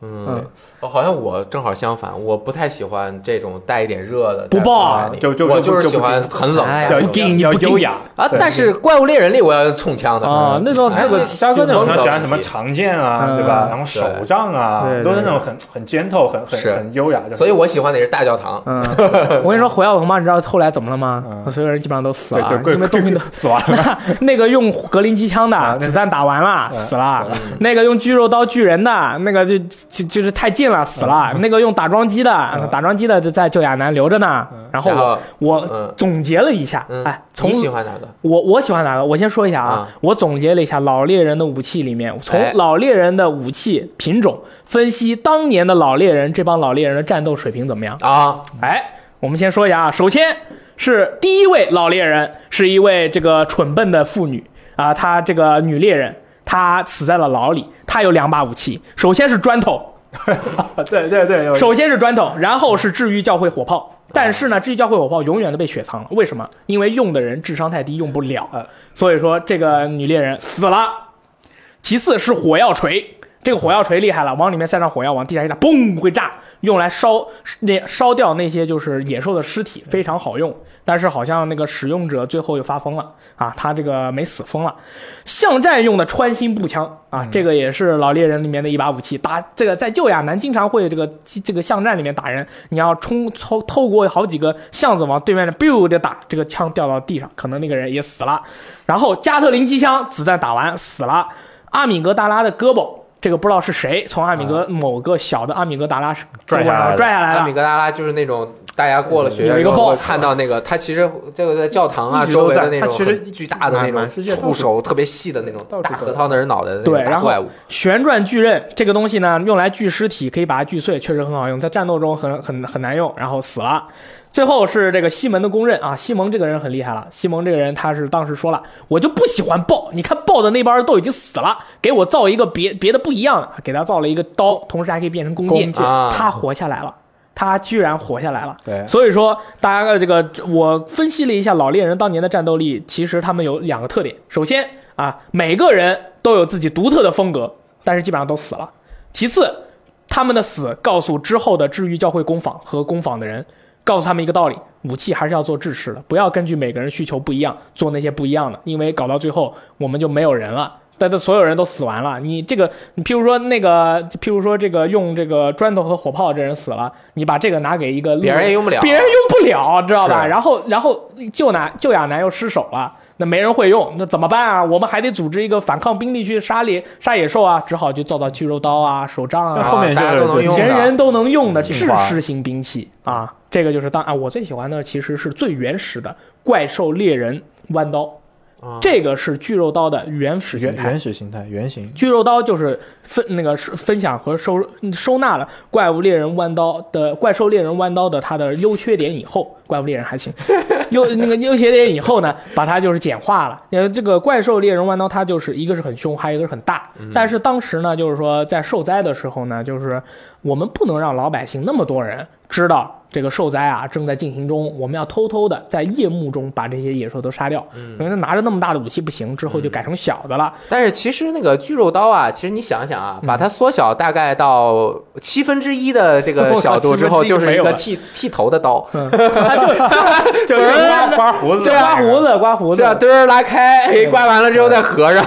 爆，嗯，哦，好像我正好相反，我不太喜欢这种带一点热的。不爆啊，就就我就是喜欢很冷要要优雅啊。但是怪物猎人里我要冲枪的啊，那种哎这个嘉哥那种喜欢什么长剑啊，嗯对吧？然后手杖啊都是那种很很 gentle、很很很优雅，的所以我喜欢的也是大教堂。嗯，我跟你说，火药桶嘛，你知道后来怎么了吗？嗯所有人基本上都死了，因为东西都死完了，那个用格林机枪的子弹打完了嗯死了死了，那个用巨肉刀巨人的那个就就就是太近了死了，那个用打桩机的嗯。打桩机的在旧亚南留着呢。然后然我后，我嗯。总结了一下，嗯，哎，从你喜欢哪个？我我喜欢哪个？我先说一下啊啊，我总结了一下老猎人的武器里面，从哎老猎人的武器品种分析当年的老猎人这帮老猎人的战斗水平怎么样。啊，哎，我们先说一下啊，首先是第一位老猎人是一位这个蠢笨的妇女啊，她这个女猎人，她死在了牢里，她有两把武器，首先是砖头，对对对，首先是砖头，然后是治愈教会火炮。但是呢，治愈教会火炮永远都被雪藏了，为什么？因为用的人智商太低，用不了呃。所以说这个女猎人死了。其次是火药锤，这个火药锤厉害了，往里面塞上火药，往地下一打，嘣会炸，用来烧那烧掉那些就是野兽的尸体，非常好用。但是好像那个使用者最后又发疯了啊，他这个没死疯了。巷战用的穿心步枪啊，这个也是老猎人里面的一把武器。打这个在旧亚南经常会这个这个巷战里面打人，你要冲透透过好几个巷子往对面的 biu 的打，这个枪掉到地上，可能那个人也死了。然后加特林机枪子弹打完死了，阿米格达拉的胳膊。这个不知道是谁从阿米格某个小的阿米格达拉拽下来的拽下来了阿米，格达拉就是那种大家过了学有一个院之后看到那个，它其实这个在教堂啊都在周围的那种它其实很巨大的那种触手特别细的那种大核桃的人脑袋的对然后种大怪物。旋转巨刃这个东西呢，用来锯尸体，可以把它锯碎，确实很好用，在战斗中很很很难用，然后死了。最后是这个西蒙的公认啊，西蒙这个人很厉害了。西蒙这个人他是当时说了，我就不喜欢豹，你看豹的那帮人都已经死了，给我造一个别别的不一样的，给他造了一个刀，同时还可以变成弓箭，他活下来了，他居然活下来了。对所以说，大家的这个我分析了一下老猎人当年的战斗力，其实他们有两个特点。首先啊，每个人都有自己独特的风格，但是基本上都死了。其次，他们的死告诉之后的治愈教会工坊和工坊的人，告诉他们一个道理：武器还是要做制式的，不要根据每个人需求不一样做那些不一样的，因为搞到最后我们就没有人了。但这所有人都死完了，你这个，你譬如说那个，譬如说这个用这个砖头和火炮这人死了，你把这个拿给一个别人也用不了，别人用不了，知道吧？然后，然后救男救亚男又失手了，那没人会用，那怎么办啊？我们还得组织一个反抗兵力去杀猎杀野兽啊，只好就造造巨肉刀啊、手杖啊，像后面就是就用的人人都能用的制式型兵器啊。这个就是当啊，我最喜欢的其实是最原始的怪兽猎人弯刀，啊这个是巨肉刀的原始形原态。原始形态原型。巨肉刀就是分那个是分享和收收纳了怪物猎人弯刀的怪兽猎人弯刀的它的优缺点以后，怪物猎人还行，优那个优缺点以后呢，把它就是简化了。呃，这个怪兽猎人弯刀它就是一个是很凶，还有一个是很大。但是当时呢，就是说在受灾的时候呢，就是我们不能让老百姓那么多人知道。这个受灾啊正在进行中，我们要偷偷的在夜幕中把这些野兽都杀掉。因为拿着那么大的武器不行，之后就改成小的了。但是其实那个巨肉刀啊，其实你想想啊，嗯把它缩小大概到七分之一的这个小度之后，就是一个没有剃剃头的刀，就 就是刮刮胡子，对，刮胡子，刮胡子是。啊，嘚儿拉开，哎刮完了之后再合上。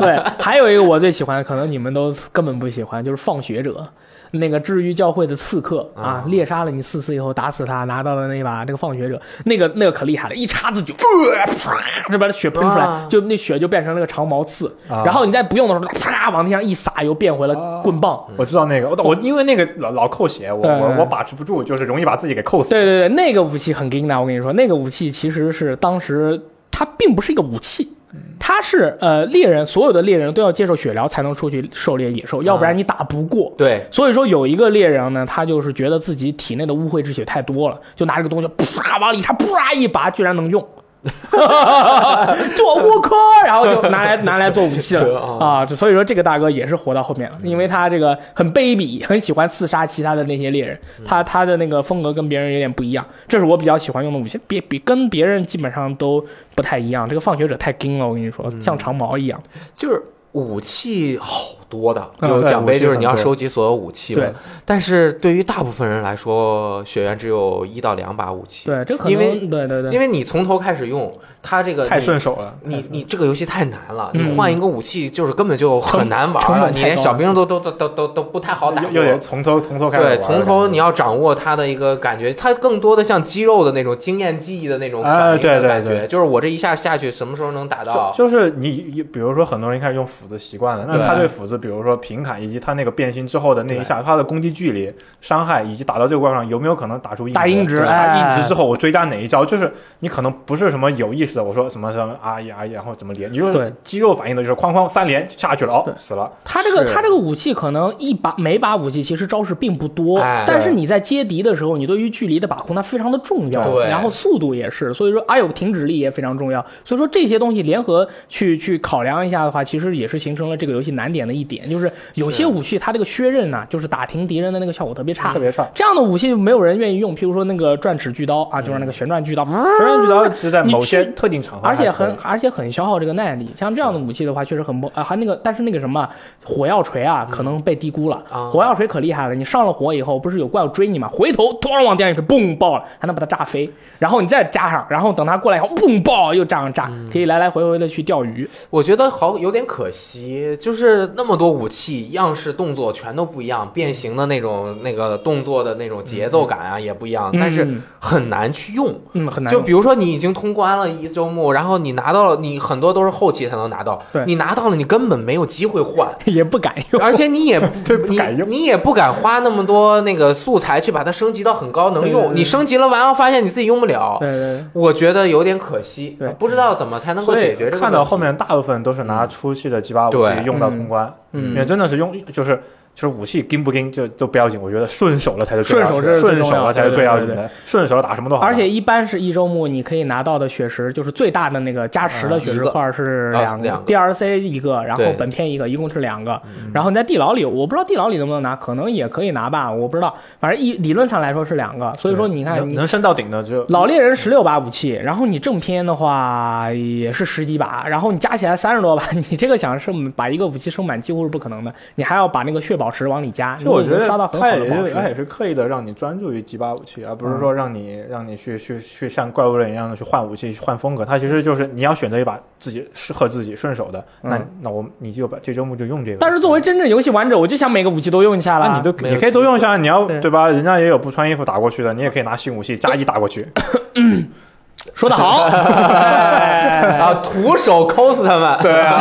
对，还有一个我最喜欢，可能你们都根本不喜欢，就是放血者。那个治愈教会的刺客啊。啊，猎杀了你四次以后打死他，拿到了那把这个放血者，那个那个可厉害了，一叉子就，呃啪，这把血喷出来啊，就那血就变成了个长矛刺，啊。然后你在不用的时候，啪往地上一撒，又变回了棍棒。我知道那个，我我因为那个老老扣血，我嗯。我我把持不住，就是容易把自己给扣死。对对对，那个武器很硬的，我跟你说，那个武器其实是当时它并不是一个武器，它是呃猎人所有的猎人都要接受血疗才能出去狩猎野兽，要不然你打不过。对，所以说有一个猎人呢，他就是觉得自己体内的污秽之血太多了，就拿这个东西啪往里一插，啪一拔，居然能用。做乌科，然后就拿来拿来做武器了 啊！就所以说这个大哥也是活到后面了，因为他这个很卑鄙，很喜欢刺杀其他的那些猎人，他他的那个风格跟别人有点不一样，这是我比较喜欢用的武器，别比跟别人基本上都不太一样。这个放学者太硬了，我跟你说，像长矛一样。就是武器好多的，有奖杯就是你要收集所有武器嘛对。但是对于大部分人来说，血缘只有一到两把武器。对，这可能因为对对对，因为你从头开始用，它这个太顺手了。你你这个游戏太难了，嗯。你换一个武器就是根本就很难玩了，你连小兵都都都都都都不太好打过。又又得从头从头开始玩对，从头你要掌握它的一个感觉，它更多的像肌肉的那种经验记忆的那种哎反应对对的感觉，对。就是我这一下下去什么时候能打到？就就是你，比如说很多人一开始用斧子习惯了，那他对斧子，比如说平砍以及他那个变形之后的那一下，他的攻击距离、伤害以及打到这个怪物上有没有可能打出硬打硬直对哎。打硬直之后我追加哪一招，就是你可能不是什么有意我说什么什么啊呀啊呀，然后怎么连，你就肌肉反应的，就是哐哐三连下去了，哦死了，他这个他这个武器可能一把每把武器其实招式并不多，哎但是你在接敌的时候，你对于距离的把控它非常的重要，对。然后速度也是，所以说还有停止力也非常重要，所以说这些东西联合去去考量一下的话，其实也是形成了这个游戏难点的一点，就是有些武器它这个削刃呢，就是打停敌人的那个效果特别差特。别差。这样的武器没有人愿意用，譬如说那个转齿巨刀啊，就是那个旋转巨刀，旋转巨刀是在某些去特定场合而且很而且很消耗这个耐力。像这样的武器的话，确实很不啊，还那个但是那个什么火药锤啊，可能被低估了。啊火药锤可厉害了，你上了火以后，不是有怪物追你吗？回头突然往地上一锤，嘣爆了，还能把它炸飞。然后你再加上，然后等它过来以后，嘣爆又这样炸，可以来来回回的去钓鱼。我觉得好有点可惜，就是那么多武器，样式、动作全都不一样，变形的那种那个动作的那种节奏感啊也不一样，但是嗯很难去用。嗯很难用。就比如说你已经通关了一周末，然后你拿到了，你很多都是后期才能拿到。对，你拿到了，你根本没有机会换。也不敢用，而且你也 对不敢用。你也不敢花那么多那个素材去把它升级到很高能用，对对。对你升级了完了发现你自己用不了，对对对。我觉得有点可惜对，不知道怎么才能够解决。看到后面大部分都是拿初期的几把武器用到通关，嗯。因为真的是用就是。就是武器跟不跟就都不要紧，我觉得顺手了才是顺手这是最顺手了才是最要紧的，顺手打什么都好。而且一般是一周目你可以拿到的血石，就是最大的那个加持的血石块是两个啊两个，DLC 一个，然后本片一个，一共是两个。然后你在地牢里，我不知道地牢里能不能拿，可能也可以拿吧，我不知道。反正一理论上来说是两个，所以说你看你能能升到顶的就老猎人十六把武器，然后你正片的话也是十几把，然后你加起来三十多把，你这个想升把一个武器升满几乎是不可能的，你还要把那个血宝宝石往里加，其实我觉得刷到很好的宝石。他也是刻意的让你专注于几把武器，而不是说让你让你去去去像怪物人一样的去换武器、换风格。他其实就是你要选择一把自己适合自己顺手的，那嗯那我你就把这周末就用这个。但是作为真正游戏玩者，我就想每个武器都用一下了。那你都你可以都用一下，你要对对吧？人家也有不穿衣服打过去的，你也可以拿新武器加一打过去。说得好，哎然后徒手 cos 他们，对啊，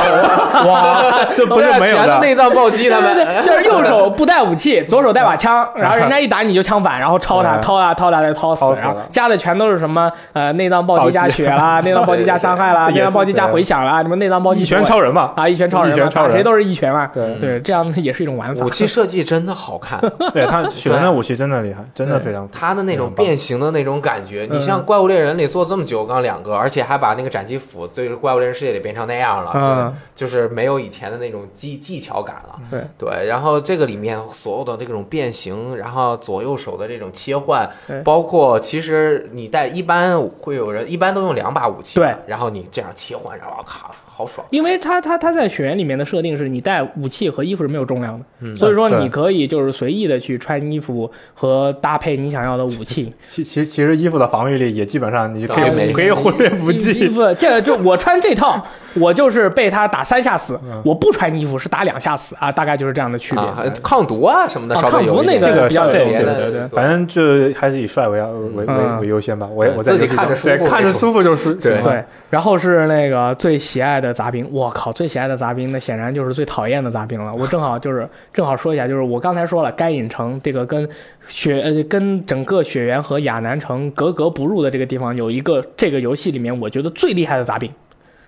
哇，这不是没有的。内脏暴击他们，就是右手不带武器，左手带把枪，然后人家一打你就枪反，然后抄他，对掏他，掏他再掏死然后加的全都是什么呃内脏暴击加血啦，内脏暴击加伤害啦，内脏暴击加回响啦，什么内脏暴击一拳超人嘛，啊，一拳超人打谁都是一拳嘛。对。对，这样也是一种玩法。武器设计真的好看，对他选的武器真的厉害，真的非常。他的那种变形的那种感觉，嗯。你像怪物猎人里做这么久，刚两个，而且还把那个斩击斧对怪物猎人世界里变成那样了，嗯。就就是没有以前的那种技技巧感了。对。对，然后这个里面所有的这种变形，然后左右手的这种切换，包括其实你带一般会有人一般都用两把武器，对。然后你这样切换，然后咔，好爽。因为他他他在血缘里面的设定是你带武器和衣服是没有重量的，嗯所以说你可以就是随意的去穿衣服和搭配你想要的武器。其其其实衣服的防御力也基本上你可以你可以忽略不计衣计。服这个就我穿这套，我就是被他打三下死，我不穿衣服是打两下死啊，大概就是这样的区别。啊，抗毒啊什么的，抗毒那个这个比较有用这个对对对反正就还是以帅为为为嗯为优先吧。我我在自己看着舒服看着舒服就是对行了对，然后是那个最喜爱的杂兵，我靠，最喜爱的杂兵，那显然就是最讨厌的杂兵了。我正好就是正好说一下，就是我刚才说了，该隐城这个跟雪呃跟整个雪原和亚南城格格不入的这个地方，有一个这个游戏里面我觉得最厉害的杂兵，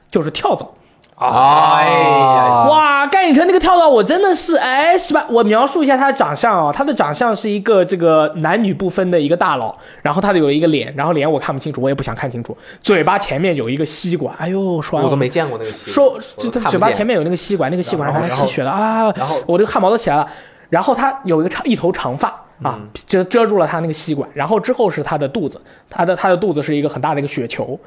就是跳蚤。哎呀，哇，盖隐城那个跳蚤，我真的是哎，是吧？我描述一下他的长相哦，他的长相是一个这个男女不分的一个大佬，然后他的有一个脸，然后脸我看不清楚，我也不想看清楚，嘴巴前面有一个吸管，哎呦，说完我都没见过那个戏，说嘴巴前面有那个吸管，那个吸管上还然后吸血的啊，然后我这个汗毛都起来了。然后他有一个长一头长发啊，嗯遮遮住了他那个吸管，然后之后是他的肚子，他的他的肚子是一个很大的一个雪球，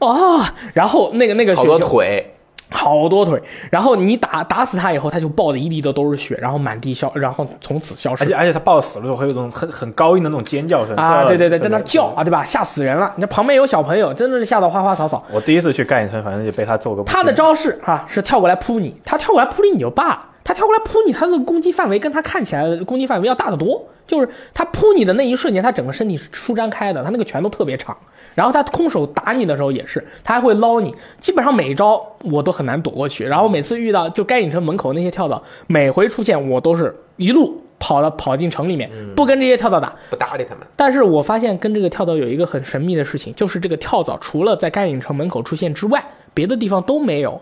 哦，然后那个那个好多雪球腿，好多腿，然后你打打死他以后，他就爆的一地的都是血，然后满地消，然后从此消失而且。而且他爆死了之后会有那种很很高音的那种尖叫声啊，对对对，在那叫啊，对吧？吓死人了！你这旁边有小朋友，真的是吓得花花草草。我第一次去干一身，反正就被他揍个。他的招式啊是跳过来扑你，他跳过来扑你你就罢了，他跳过来扑你，他的攻击范围跟他看起来的攻击范围要大得多。就是他扑你的那一瞬间，他整个身体是舒展开的，他那个拳头特别长。然后他空手打你的时候也是，他还会捞你，基本上每一招我都很难躲过去。然后每次遇到就该影城门口那些跳蚤，每回出现我都是一路跑到跑进城里面，不跟这些跳蚤打，不搭理他们。但是我发现跟这个跳蚤有一个很神秘的事情，就是这个跳蚤除了在该影城门口出现之外，别的地方都没有。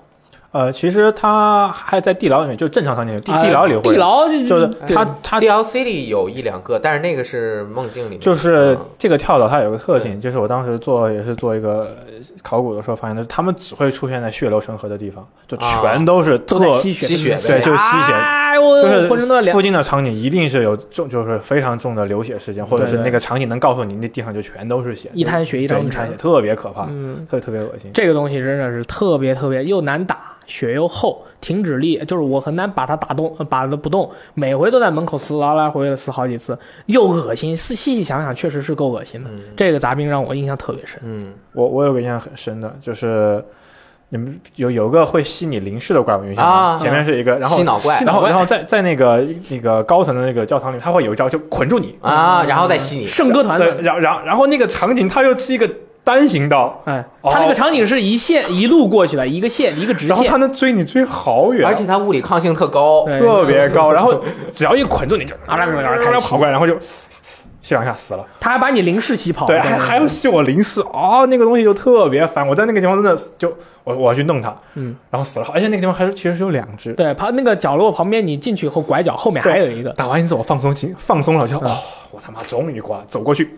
呃，其实他还在地牢里面，就正常场景，地啊地牢里会地牢就是对他他 DLC 里有一两个，但是那个是梦境里面，就是嗯这个跳蚤，它有个特性，就是我当时做也是做一个呃考古的时候发现的，他们只会出现在血流成河的地方，就全都是特、都在吸血，吸血对，就是吸血。哎，我就是浑身都凉附。近的场景一定是有重，就是非常重的流血事件，或者是那个场景能告诉你那地上就全都是血，一滩血一滩血，特别可怕，嗯，特别特别恶心。这个东西真的是特别特别又难打，血又厚，停止力就是我很难把它打动，呃把它不动，每回都在门口撕来来回回地死好几次，又恶心。细细细想想，确实是够恶心的。嗯这个杂兵让我印象特别深。嗯我我有个印象很深的，就是你们有有个会吸你灵视的怪物，有印象吗？啊前面是一个，然后吸脑怪然后然后在在那个那个高层的那个教堂里，他会有一招就捆住你，啊，然后再吸你，圣歌团然后然后然后那个场景它又是一个单行道，哎，哦。他那个场景是一线一路过去的，一个线一个直线。然后它，能追你追好远，而且它物理抗性特高，对。特别高，然后只要一捆住你就啊啦啦啦啦开始跑过来，然后就吸两下死了。他还把你零式吸跑。对，还还要吸我零式啊，那个东西就特别烦。我在那个地方真的就我我要去弄它，嗯，然后死了，而且那个地方还是其实是有两只。对，旁那个角落旁边，你进去以后拐角后面还有一个，打完一次我放松心放松了，就嗯。哦，我他妈终于过来，走过去，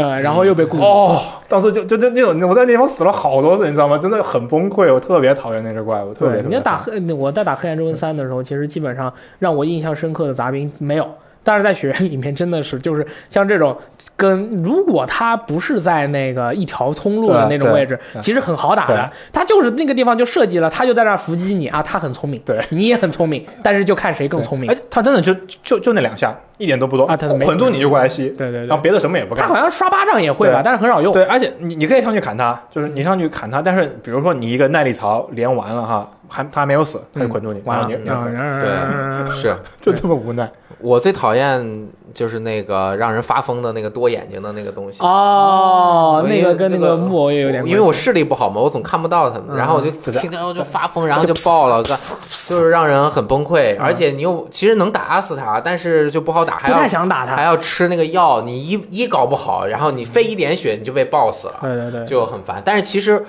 呃，然后又被固。哦，当时就就就那种我在那地方死了好多次，你知道吗？真的很崩溃，我特别讨厌那只怪物，特别对，你要打黑，我在打黑暗之魂三的时候，其实基本上让我印象深刻的杂兵没有，但是在雪原里面真的是就是像这种跟如果他不是在那个一条通路的那种位置，其实很好打的。他就是那个地方就设计了，他就在那儿伏击你啊，他很聪明，对，你也很聪明，但是就看谁更聪明哎。，他真的就就就那两下，一点都不多啊他没捆住你就过来吸，对对对，然后别的什么也不干他好。像刷巴掌也会吧，但是很少用。对，而且你你可以上去砍他，就是你上去砍他，但是比如说你一个耐力槽连完了哈，还他还没有死，他就捆住你，完了然后你你死，对是就这么无奈。我最讨厌就是那个让人发疯的那个多眼睛的那个东西。哦，那个跟那那个个木偶也有点因为我视力不好嘛，我总看不到他们，嗯然后我就听到就发疯，然后就爆了，个就是让人很崩溃。而且你又其实能打死他，但是就不好打，还不太要想打他。还要吃那个药，你一一搞不好，然后你费一点血你就被爆死了。对对对，就很烦，但是其实，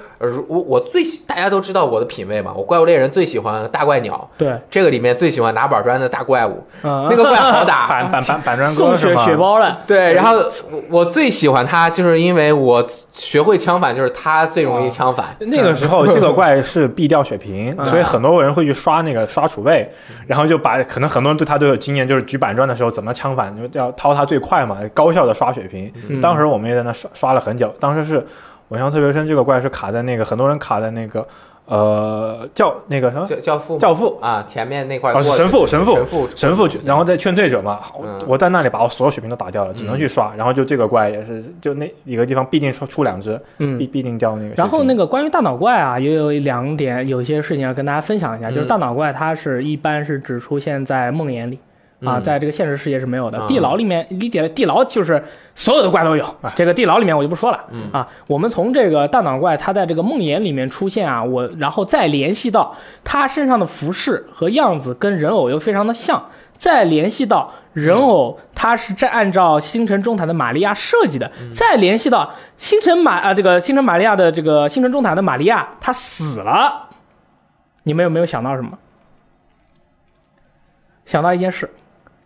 我我最喜大家都知道我的品味嘛，我怪物猎人最喜欢大怪鸟，对，这个里面最喜欢拿板砖的大怪物，嗯，那个怪好打，板板板板砖送血哥是吗？血包了。对，然后我我最喜欢他，就是因为我学会枪反，就是他最容易枪反。那个时候 这个怪是必掉血瓶，嗯所以很多人会去刷那个刷储备，然后就把可能很多人对他都有经验，就是举板砖的时候怎么枪反，就要掏他最快嘛，高效的刷血瓶。嗯当时我们也在那刷刷了很久，当时是我印象特别深，这个怪是卡在那个很多人卡在那个呃教那个什么？教教父教父。啊，前面那块哦是神父神父神父神父，然后再劝退者嘛，我嗯。我在那里把我所有水平都打掉了，只能去刷，然后就这个怪也是就那一个地方必定出出两只，嗯。必，必定掉那个。然后那个关于大脑怪啊，也有两点，有些事情要跟大家分享一下，就是嗯。大脑怪它是一般是只出现在梦魇里。啊，嗯在这个现实世界是没有的。啊地牢里面，地地地牢就是所有的怪都有哎。这个地牢里面我就不说了。嗯啊，我们从这个大脑怪它在这个梦魇里面出现啊，我然后再联系到他身上的服饰和样子跟人偶又非常的像，再联系到人偶他是在按照星辰中塔的玛利亚设计的，再联系到星辰玛啊这个星辰玛利亚的这个星辰中塔的玛利亚他死了，你们有没有想到什么？想到一件事，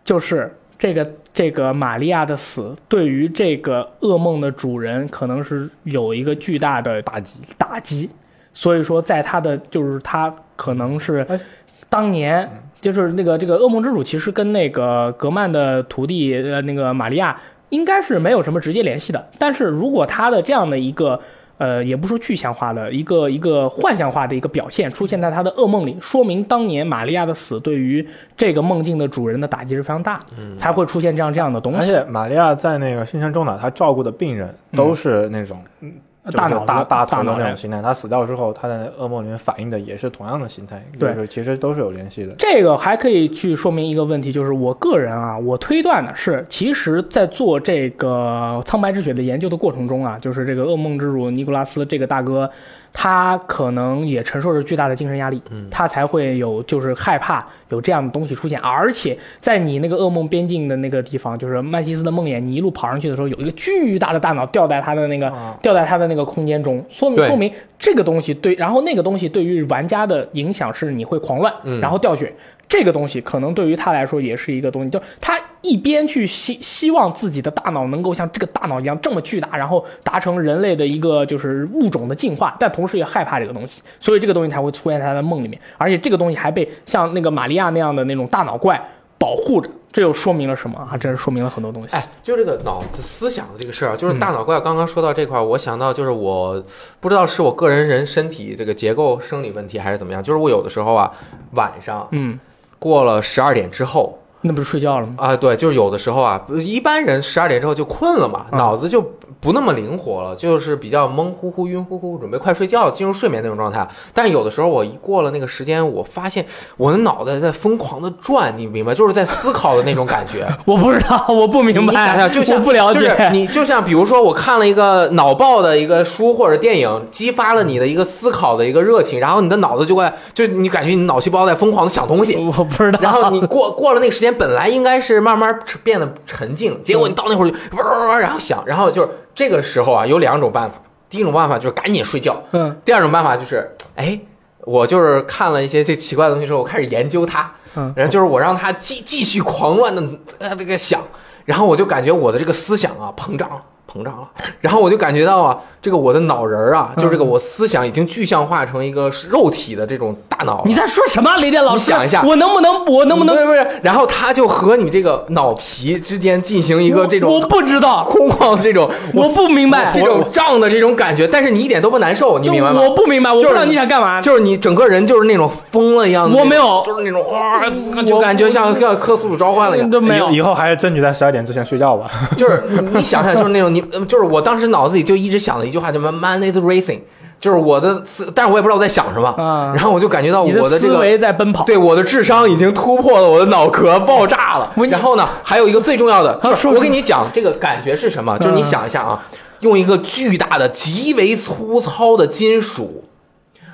就是这个这个玛利亚的死对于这个噩梦的主人可能是有一个巨大的打击打击，所以说在他的就是他可能是哎当年就是那个这个噩梦之主其实跟那个格曼的徒弟呃那个玛利亚应该是没有什么直接联系的，但是如果他的这样的一个。呃，也不说具象化的一个一个幻象化的一个表现出现在他的噩梦里，说明当年玛利亚的死对于这个梦境的主人的打击是非常大的，才会出现这样这样的东西。而且玛利亚在那个星辰中岛，她照顾的病人都是那种、就是大脑大大头的大脑人那种心态。他死掉之后，他在噩梦里面反映的也是同样的心态，对就是其实都是有联系的。这个还可以去说明一个问题，就是我个人啊，我推断的是，其实，在做这个苍白之血的研究的过程中啊，就是这个噩梦之主尼古拉斯这个大哥，他可能也承受着巨大的精神压力，嗯。他才会有就是害怕有这样的东西出现，而且在你那个噩梦边境的那个地方，就是曼西斯的梦魇，你一路跑上去的时候，有一个巨大的大脑吊在他的那个啊。掉在他的那个空间中，说明说明这个东西对，然后那个东西对于玩家的影响是你会狂乱，嗯。然后掉血。这个东西可能对于他来说也是一个东西，就他一边去希希望自己的大脑能够像这个大脑一样这么巨大，然后达成人类的一个就是物种的进化，但同时也害怕这个东西，所以这个东西才会出现在他的梦里面，而且这个东西还被像那个玛利亚那样的那种大脑怪保护着，这又说明了什么啊？这是说明了很多东西。哎，就这个脑子思想的这个事儿啊，就是大脑怪。刚刚说到这块儿，我想到就是我不知道是我个人人身体这个结构生理问题还是怎么样，就是我有的时候啊，晚上嗯，过了十二点之后那不是睡觉了吗？啊，对，就是有的时候啊，一般人十二点之后就困了嘛，嗯脑子就不那么灵活了，就是比较懵乎乎、晕乎乎，准备快睡觉，进入睡眠那种状态。但有的时候我一过了那个时间，我发现我的脑袋在疯狂的转，你明白，就是在思考的那种感觉。我不知道，我不明白，你想想，就像不了解。就是你就像比如说，我看了一个脑爆的一个书或者电影，激发了你的一个思考的一个热情，然后你的脑子就会就你感觉你脑细胞在疯狂的想东西。我不知道。然后你过过了那个时间，本来应该是慢慢变得沉静，结果你到那会儿就哇哇哇，然后想，然后就是这个时候啊，有两种办法。第一种办法就是赶紧睡觉，嗯。第二种办法就是，哎，我就是看了一些这奇怪的东西之后，我开始研究它，嗯，然后就是我让它继继续狂乱的呃这个想，然后我就感觉我的这个思想啊膨胀了，膨胀了。然后我就感觉到啊，这个我的脑仁儿啊，嗯就是这个我思想已经具象化成一个肉体的这种大脑。你在说什么，雷电老师？你想一下我能不能，我能不能不？是不是？然后他就和你这个脑皮之间进行一个这种我不知道，空旷的这种，我不明白这种胀的这种感觉，但是你一点都不难受，你明白吗？我不明白，我不知道你想干嘛。就是你整个人就是那种疯了一样的，我没有就是那种哇，就感觉像像克苏鲁召唤了一样。都没有以以后还是争取在十二点之前睡觉吧。就是你想想，就是那种你，就是我当时脑子里就一直想的一句话，叫什么 “man is racing”，就是我的思，但是我也不知道我在想什么，啊然后我就感觉到我的这个。维在奔跑。对我的智商已经突破了我的脑壳，爆炸了然后呢，还有一个最重要的，就是我跟你讲这个感觉是什么，就是你想一下啊，用一个巨大的、极为粗糙的金属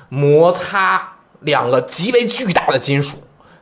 摩擦两个极为巨大的金属，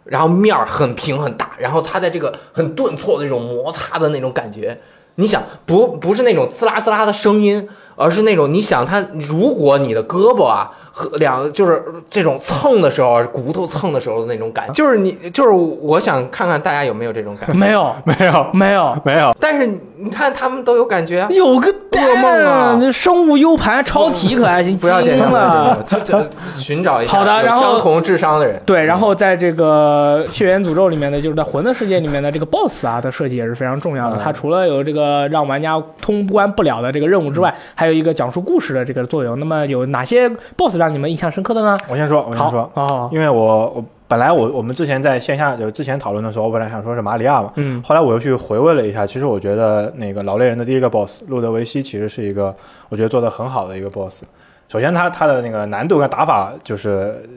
然后面儿很平很大，然后它在这个很顿挫的那种摩擦的那种感觉，你想不不是那种滋啦滋啦的声音，而是那种你想它，如果你的胳膊啊两就是这种蹭的时候，骨头蹭的时候的那种感觉，就是你就是我想看看大家有没有这种感觉，没有，没有，没有，没有，但是你看他们都有感觉啊。有个噩梦啊这生物 U 盘超体可还行，不要见惊笑，不要见了，。就就寻找一下好的然后相同智商的人。对，然后在这个《血缘诅咒》里面的，就是在魂的世界里面的这个 BOSS 啊的设计也是非常重要的。嗯它除了有这个让玩家通关不了的这个任务之外，还有一个讲述故事的这个作用。那么有哪些 BOSS 让你们印象深刻的呢？我先说，我先说，哦，因为我我本来我我们之前在线下就之前讨论的时候，我本来想说是马里亚嘛，嗯后来我又去回味了一下，其实我觉得那个老猎人的第一个 BOSS 路德维希其实是一个我觉得做的很好的一个 BOSS。首先他他的那个难度跟打法就是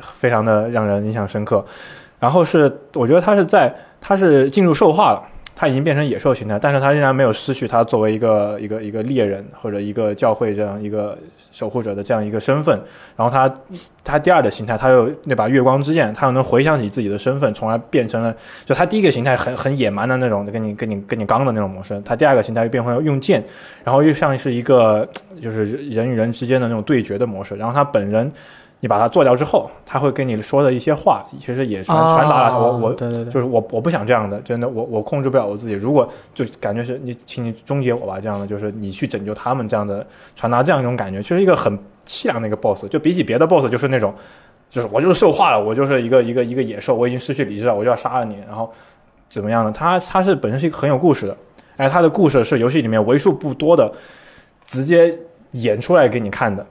非常的让人印象深刻，然后是我觉得他是在他是进入兽化了。他已经变成野兽形态，但是他仍然没有失去他作为一个一个一个猎人或者一个教会这样一个守护者的这样一个身份。然后他他第二的形态，他又那把月光之剑，他又能回想起自己的身份，从而变成了就他第一个形态很很野蛮的那种，跟你跟你跟你刚的那种模式。他第二个形态又变回用剑，然后又像是一个就是人与人之间的那种对决的模式。然后他本人，你把它做掉之后，他会跟你说的一些话，其实也传传达了我我哦对对对，就是我我不想这样的，真的我我控制不了我自己。如果就感觉是你，请你终结我吧，这样的就是你去拯救他们这样的，传达这样一种感觉，其实一个很凄凉的一个 boss。就比起别的 boss，就是那种，就是我就是兽化了，我就是一个一个一个野兽，我已经失去理智了，我就要杀了你，然后怎么样呢？他他是本身是一个很有故事的，哎，他的故事是游戏里面为数不多的直接演出来给你看的。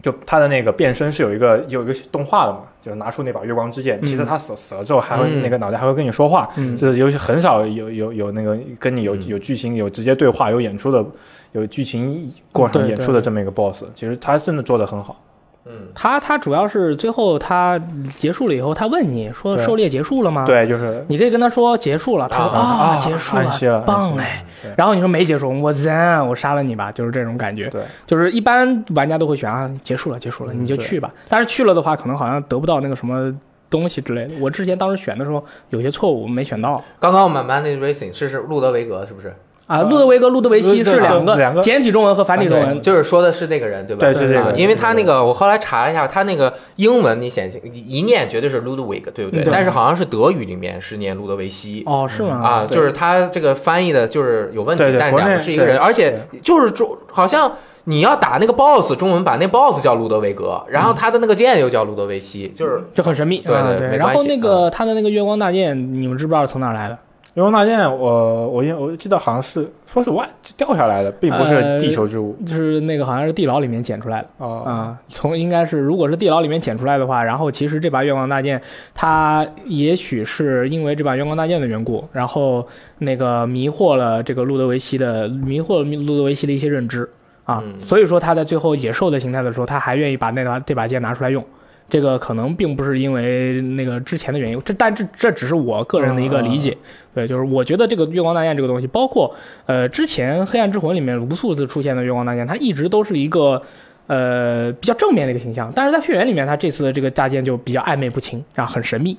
就他的那个变身是有一个有一个动画的嘛，就是拿出那把月光之剑，其实他死死了之后还会、嗯那个脑袋还会跟你说话，嗯。就是尤其很少有有有那个跟你有嗯。有剧情有直接对话有演出的有剧情过程演出的这么一个 boss，其实他真的做的很好。嗯，他他主要是最后他结束了以后，他问你说狩猎结束了吗？，对，就是你可以跟他说结束了，他说啊啊结束了，棒哎。然后你说没结束，我赞，我杀了你吧，就是这种感觉。对，就是一般玩家都会选啊，结束了，结束了，嗯你就去吧。但是去了的话，可能好像得不到那个什么东西之类的。我之前当时选的时候有些错误没选到刚刚我们 Man is Racing 是是路德维格是不是？啊。路德维格、路德维希是两个两个简体中文和繁体中文。就是说的是那个人对吧？对是这个啊因为他那个我后来查了一下，他那个英文你显一念绝对是 Ludwig 对不对？但是好像是德语里面是念路德维希。哦，是吗？啊，就是他这个翻译的就是有问题，但是两个是一个人，而且就是中好像你要打那个 BOSS，中文版那 BOSS 叫路德维格，然后他的那个剑又叫路德维希，就是就很神秘。对对对。然后那个他的那个月光大剑，你们知不知道是从哪来的？月光大剑，我我我记得好像是说是外就掉下来的，并不是地球之物就是那个好像是地牢里面捡出来的。啊。啊、从应该是，如果是地牢里面捡出来的话，然后其实这把月光大剑，它也许是因为这把月光大剑的缘故，然后那个迷惑了这个路德维希的，迷惑了路德维希的一些认知啊，嗯所以说他在最后野兽的形态的时候，他还愿意把那把这把剑拿出来用。这个可能并不是因为那个之前的原因，这但这这只是我个人的一个理解。对，就是我觉得这个月光大剑这个东西，包括呃之前黑暗之魂里面无数次出现的月光大剑，它一直都是一个呃比较正面的一个形象，但是在血缘里面，它这次的这个大剑就比较暧昧不清，啊很神秘。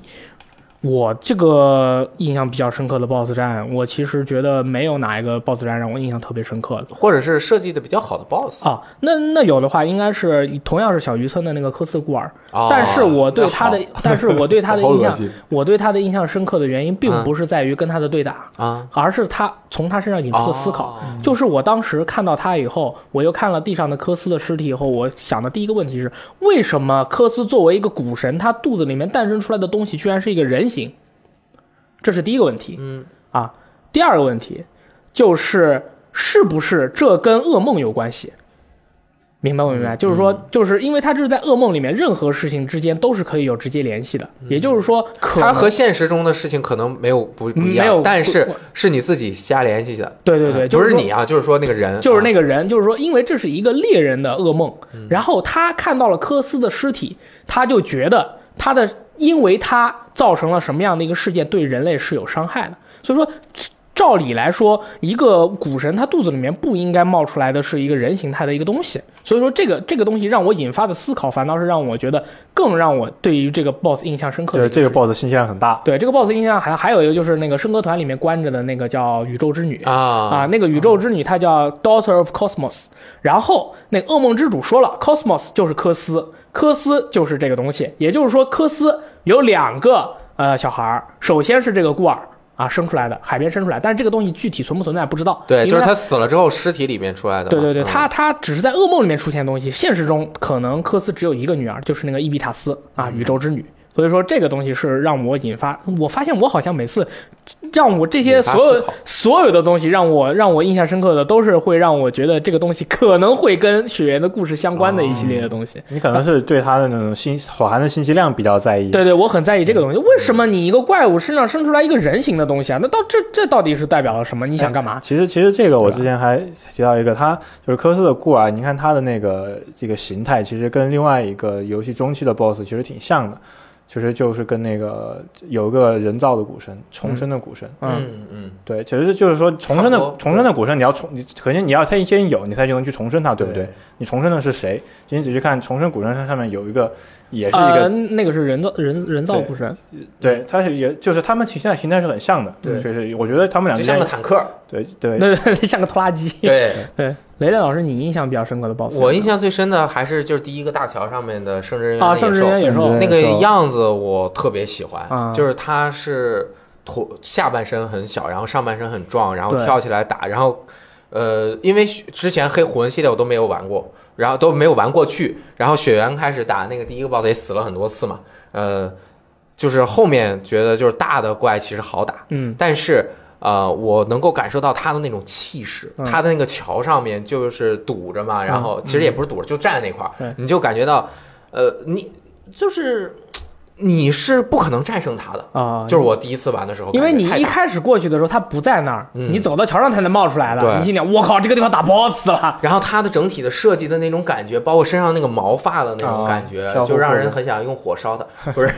我这个印象比较深刻的 BOSS 战，我其实觉得没有哪一个 BOSS 战让我印象特别深刻的。或者是设计的比较好的 BOSS，啊。那那有的话，应该是同样是小渔村的那个科斯孤儿，哦但是我对他的，但是我对他的 印象，我对他的印象深刻的原因，并不是在于跟他的对打，而是他从他身上引出的思考。哦。就是我当时看到他以后，我又看了地上的科斯的尸体以后，我想的第一个问题是：为什么科斯作为一个古神，他肚子里面诞生出来的东西居然是一个人形？这是第一个问题。嗯啊，第二个问题就是是不是这跟噩梦有关系？明白不明白？就是说，就是因为他这是在噩梦里面，任何事情之间都是可以有直接联系的。也就是说，可能它和现实中的事情可能没有不不一样，但是是你自己瞎联系的。对对对，不是你啊，就是说那个人，就是那个个人，就是说，因为这是一个猎人的噩梦，然后他看到了科斯的尸体，他就觉得他的，因为他造成了什么样的一个事件，对人类是有伤害的。所以说，照理来说，一个古神他肚子里面不应该冒出来的是一个人形态的一个东西。所以说，这个这个东西让我引发的思考，反倒是让我觉得更让我对于这个 BOSS 印象深刻就是这个 BOSS 信息量很大。对这个 BOSS 印象还还有一个就是那个圣歌团里面关着的那个叫宇宙之女啊啊，那个宇宙之女她叫 Daughter of Cosmos，然后那个噩梦之主说了，Cosmos 就是科斯，科斯就是这个东西，也就是说科斯有两个呃小孩儿，首先是这个孤儿啊生出来的，海边生出来，但是这个东西具体存不存在不知道，对，就是他死了之后尸体里面出来的。对对对，嗯他他只是在噩梦里面出现的东西，现实中可能科斯只有一个女儿，就是那个伊比塔斯嗯啊，宇宙之女。所以说这个东西是让我引发，我发现我好像每次让我这些所有所有的东西让我让我印象深刻的，都是会让我觉得这个东西可能会跟血缘的故事相关的一系列的东西。你可能是对它的那种信所含的信息量比较在意。对对，我很在意这个东西。为什么你一个怪物身上生出来一个人形的东西啊？那到这这到底是代表了什么？你想干嘛？其实其实这个我之前还提到一个，他就是科斯的孤儿，你看他的那个这个形态，其实跟另外一个游戏中期的 BOSS 其实挺像的，其实就是跟那个有一个人造的鼓声，重生的鼓声。嗯嗯嗯，对，其实就是说重生的重生的鼓声，你要重，你肯定你要他先有，你才就能去重生它，对不对？对？你重生的是谁？其实你仔细看重生古神它上面有一个，也是一呃，个，那个是人造人人造对古神，对，它是也就是他们其实现在形态是很像的，对确实我觉得他们俩就像个坦克。对对对对对，像个拖拉机。对对，雷雷老师，你印象比较深刻的 BOSS？我印象最深的还是就是第一个大桥上面的圣之人员啊，的圣之原野兽圣之那个样子我特别喜欢，啊就是他是头下半身很小，然后上半身很壮，然后跳起来打，然后呃，因为之前黑魂系列我都没有玩过，然后都没有玩过去，然后雪原开始打那个第一个 BOSS 也死了很多次嘛，呃，就是后面觉得就是大的怪其实好打，嗯，但是呃，我能够感受到他的那种气势，嗯。他的那个桥上面就是堵着嘛，然后其实也不是堵着，就站在那块儿对，你就感觉到，呃，你就是你是不可能战胜他的。啊，就是我第一次玩的时候，因为你一开始过去的时候，他不在那儿，嗯你走到桥上才能冒出来的。你心想，我靠，这个地方打 BOSS 了。然后它的整体的设计的那种感觉，包括身上那个毛发的那种感觉，啊就让人很想用火烧它，不 是，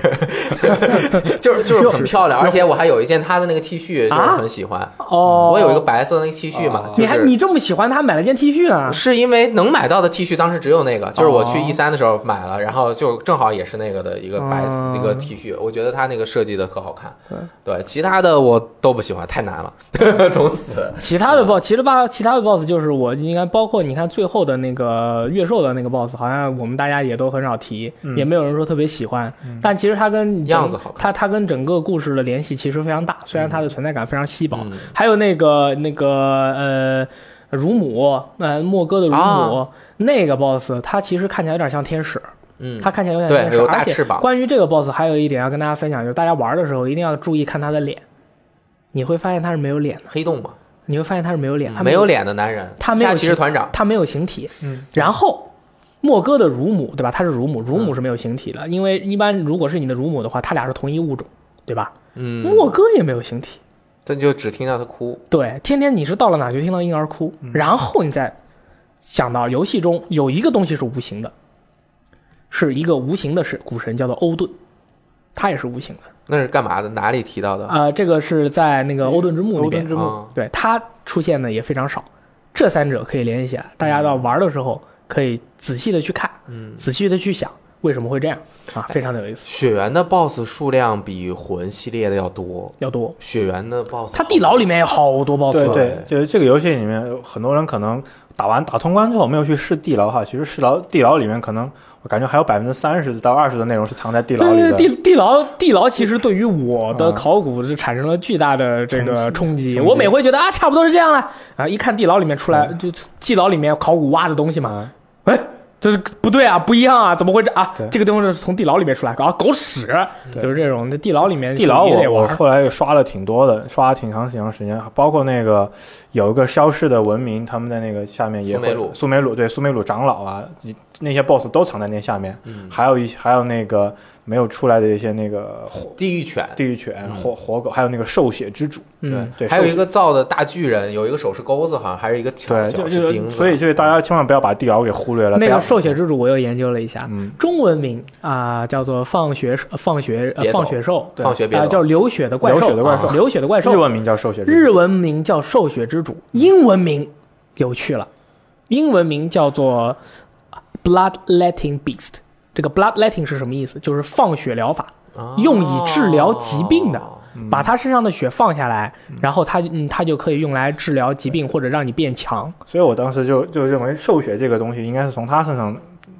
就是就是很漂亮。而且我还有一件它的那个 T 恤，就是很喜欢。哦，我有一个白色的那个 T 恤嘛，哦就是你还你这么喜欢他，买了件 T 恤啊？是因为能买到的 T 恤当时只有那个，就是我去哦 E 三的时候买了，然后就正好也是那个的一个白色嗯这个 T 恤，我觉得他那个设计的特好看。对，其他的我都不喜欢，太难了，总死。其他的 BOSS，其实吧，其他的 BOSS 就是我应该包括你看最后的那个月兽的那个 BOSS，好像我们大家也都很少提，嗯也没有人说特别喜欢。但其实它跟样子好看它它跟整个故事的联系其实非常大，虽然它的存在感非常稀薄。嗯还有那个那个呃。乳母，呃，莫哥的乳母、啊那个 boss，他其实看起来有点像天使，嗯，他看起来有点对像而且翅膀。关于这个 boss，还有一点要跟大家分享，就是大家玩的时候一定要注意看他的脸，你会发现他是没有脸的，黑洞嘛，你会发现他是没有脸，他没有，脸的男人，他没有下骑士团长，他没有形体。嗯，然后莫哥的乳母，对吧？他是乳母，乳母是没有形体的，因为一般如果是你的乳母的话，他俩是同一物种，对吧？嗯，莫哥也没有形体，但就只听到他哭，对，天天你是到了哪就听到婴儿哭，然后你再想到游戏中有一个东西是无形的，是一个无形的神古神叫做欧顿，他也是无形的。那是干嘛的？哪里提到的？啊、这个是在那个欧顿之墓里边欧顿之，墓啊对他出现的也非常少。这三者可以联系起来，大家到玩的时候可以仔细的去看，嗯，仔细的去想，为什么会这样啊？非常的有意思，血缘的 BOSS 数量比魂系列的要多，要多。血缘的 BOSS，它地牢里面有好多 BOSS，对对，就是这个游戏里面，很多人可能打完打通关之后没有去试地牢哈，其实试牢地牢里面可能我感觉还有百分之三十到二十的内容是藏在地牢里的。地地牢地牢其实对于我的啊考古是产生了巨大的这个冲击。我每回觉得啊，差不多是这样了啊，一看地牢里面出来，就地牢里面考古挖的东西嘛，啊，哎，这是不对啊，不一样啊，怎么会这啊？这个东西是从地牢里面出来，啊，狗屎，就是这种。那地牢里面地牢我我后来又刷了挺多的，刷了挺长挺长时间，包括那个有一个消逝的文明，他们在那个下面也会苏梅鲁苏梅鲁对苏梅鲁长老啊，那些 BOSS 都藏在那下面，嗯，还有一还有那个没有出来的一些那个火地狱犬，地狱犬、嗯。火火狗，还有那个兽血之主，嗯，对，还有一个造的大巨人，有一个手是钩子，好像还是一个小对，小就就是，所以就是大家千万不要把地牢给忽略了。那个兽血之主我又研究了一下，嗯，中文名啊叫做放血呃放学呃放血兽，啊放学别走。叫流血的怪流兽，血的怪兽。啊流血的怪兽。日，文名叫兽血，日文名叫兽血之主，英文名有趣了，英文名叫做 Bloodletting Beast。这个 Bloodletting 是什么意思？就是放血疗法，哦用以治疗疾病的嗯把他身上的血放下来，然后他嗯他就可以用来治疗疾病或者让你变强。所以我当时就就认为兽血这个东西应该是从他身上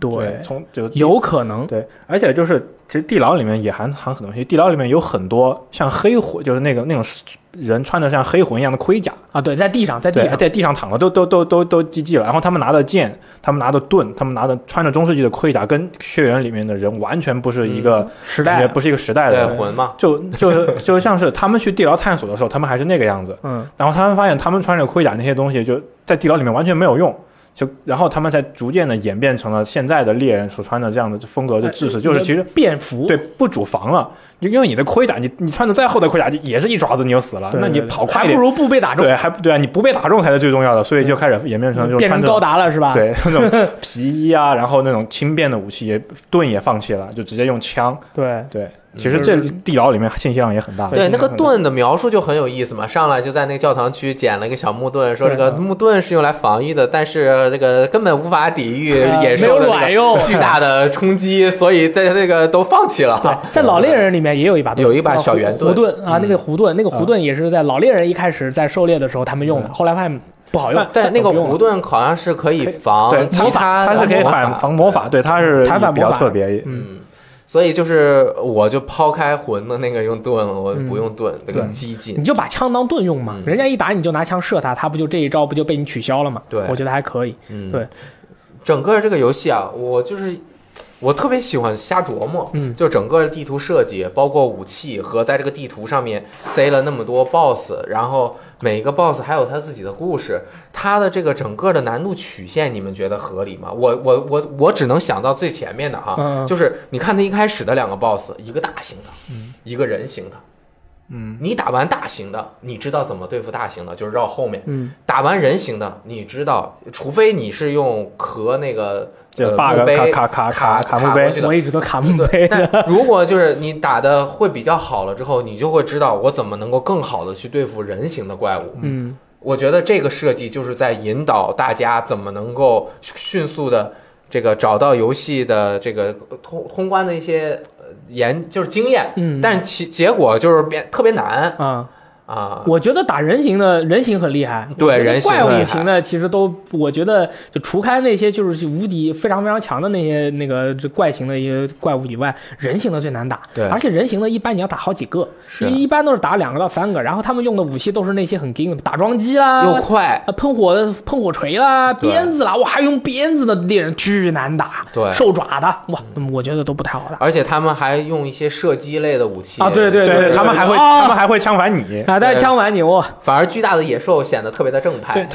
对，从就有可能。对，而且就是其实地牢里面也含含很多东西，地牢里面有很多像黑魂，就是那个那种人穿的像黑魂一样的盔甲，啊，对，在地上，在地，上，在地上躺着，都都都都都寂寂了，然后他们拿的剑，他们拿的盾，他们拿的穿着中世纪的盔甲，跟血缘里面的人完全不是一个时代，也不是一个时代的。魂嘛，就就是就像是他们去地牢探索的时候，他们还是那个样子，嗯，然后他们发现他们穿着盔甲那些东西就在地牢里面完全没有用，就然后他们才逐渐的演变成了现在的猎人所穿的这样的风格的制式，就是其实便服，对不主防了，就因为你的盔甲，你你穿的再厚的盔甲，也是一爪子你就死了，那你跑快点，还不如不被打中，对还不对啊，你不被打中才是最重要的，所以就开始演变成这种变成穿着高达了是吧？，对 那种皮衣啊，然后那种轻便的武器也盾也放弃了，就直接用枪。对，对，其实这地牢里面信息量也很大。对，那个盾的描述就很有意思嘛，上来就在那个教堂区捡了一个小木盾，说这个木盾是用来防御的，但是这个根本无法抵御呃野兽的没有卵用巨大的冲击，所以在那个都放弃了。对，在老猎人里面也有一把，有一把小圆弧盾盾啊，那个弧盾，那个弧盾也是在老猎人一开始在狩猎的时候他们用的，后来发现不好用，但那个弧盾好像是可以防对其他它是可以魔法反防魔法，对，它是比较特别。嗯，所以就是我就抛开魂的那个用盾了，我不用盾，这个激进你。就把枪当盾用嘛，嗯人家一打你就拿枪射他，他不就这一招不就被你取消了吗？对我觉得还可以。嗯，对，整个这个游戏啊，我就是我特别喜欢瞎琢磨，嗯就整个地图设计，包括武器和在这个地图上面塞了那么多 BOSS，然后每一个 BOSS 还有他自己的故事，他的这个整个的难度曲线，你们觉得合理吗？我我我我只能想到最前面的哈，嗯就是你看他一开始的两个 BOSS，一个大型的，嗯一个人形的。嗯，你打完大型的，你知道怎么对付大型的，就是绕后面。嗯，打完人形的，你知道，除非你是用壳那个这呃 bug 卡卡卡卡卡墓碑过去的我一直都卡墓对，碑的。但如果就是你打的会比较好了之后，你就会知道我怎么能够更好的去对付人形的怪物。嗯，我觉得这个设计就是在引导大家怎么能够迅速的这个找到游戏的这个通通关的一些呃研就是经验，嗯但其结果就是变特别难啊，啊。我觉得打人形的人形很厉害，对人形怪物型的其实都，我觉得就除开那些就是无敌非常非常强的那些那个这怪型的一些怪物以外，人形的最难打。对而且人形的一般你要打好几个，是一一般都是打两个到三个，然后他们用的武器都是那些很硬的打桩机啦，又快，啊，喷火的喷火锤啦，鞭子啦，哇，还用鞭子的猎人巨难打，对兽爪的，哇，嗯我觉得都不太好打而且他们还用一些射击类的武器啊对对对对他们还会啊他们还会枪反你。啊。但是枪完你哇，反而巨大的野兽显得特别的正派。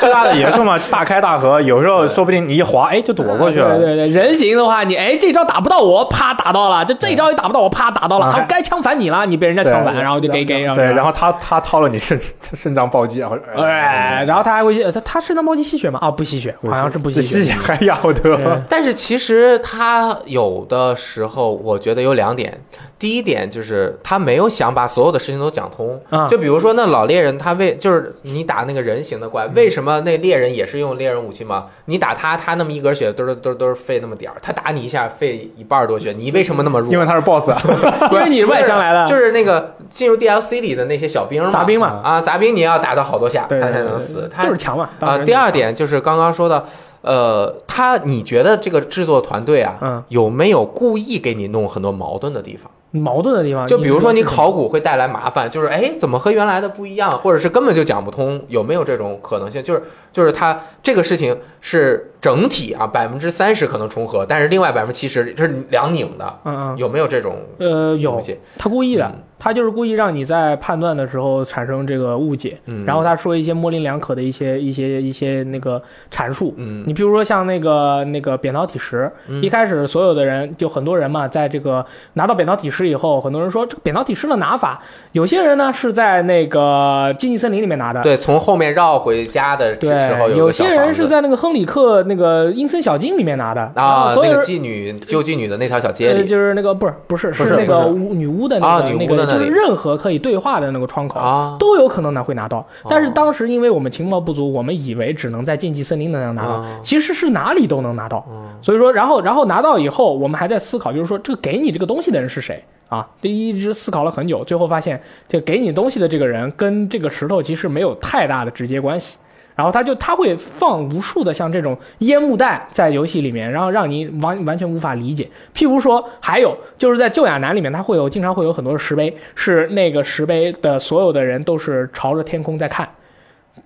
巨大的野兽嘛，大开大合，有时候说不定你一滑，哎，就躲过去了。对对对，人形的话，你哎这招打不到我，啪打到了，就这一招也打不到我，啪打到了，啊好该枪反你了，你被人家枪反，然后就给给，对，然后。他他掏了你肾肾脏暴击，然后哎，然后他还会呃他他肾脏暴击吸血吗？啊，不吸血，好像是不吸吸血血。还要得。但是其实他有的时候，我觉得有两点。第一点就是他没有想把所有的事情都都讲通。啊，就比如说那老猎人，他为就是你打那个人形的怪，为什么那猎人也是用猎人武器吗？你打他，他那么一格血都是都是都是费那么点儿，他打你一下费一半多血，你为什么那么弱？因为他是 boss 啊。因为你是外乡来的，就是那个进入 DLC 里的那些小兵嘛，杂兵嘛啊，杂兵你要打到好多下，他才能死。他就是强嘛。啊，然第二点就是刚刚说的，呃，他你觉得这个制作团队啊，嗯，有没有故意给你弄很多矛盾的地方？矛盾的地方，就比如说你考。古会带来麻烦，就是哎，怎么和原来的不一样，或者是根本就讲不通，有没有这种可能性？就是就是它这个事情是整体啊，百分之三十可能重合，但是另外百分之七十这是两拧的，嗯嗯，有没有这种呃，有？他故意的嗯，他就是故意让你在判断的时候产生这个误解，嗯，然后他说一些模棱两可的一些一些一些那个阐述。嗯，你比如说像那个那个扁桃体石，嗯。一开始所有的人就很多人嘛，在这个拿到扁桃体石以后，很多人说这个扁桃体石的拿法，有些人呢是在那个禁忌森林里面拿的，对，从后面绕回家的时对候，有些人是在那个亨里克那个阴森小径里面拿的然啊，那个后所有。妓女救妓女的那条小街呃，里，就是那个不是不是是那个巫女巫的那啊个、那个，就是任何可以对话的那个窗口，啊，都有可能拿会拿到。但是哦当时因为我们情报不足，我们以为只能在禁忌森林能拿到，哦其实是哪里都能拿到。嗯所以说，然后然后拿到以后，我们还在思考，就是说这个给你这个东西的人是谁啊？这一直思考了很久，最后发现这给你东西的这个人跟这个石头其实没有太大的直接关系。然后他就他会放无数的像这种烟幕弹在游戏里面，然后让你完完全无法理解。譬如说，还有就是在旧亚南里面，他会有经常会有很多的石碑，是那个石碑的所有的人都是朝着天空在看，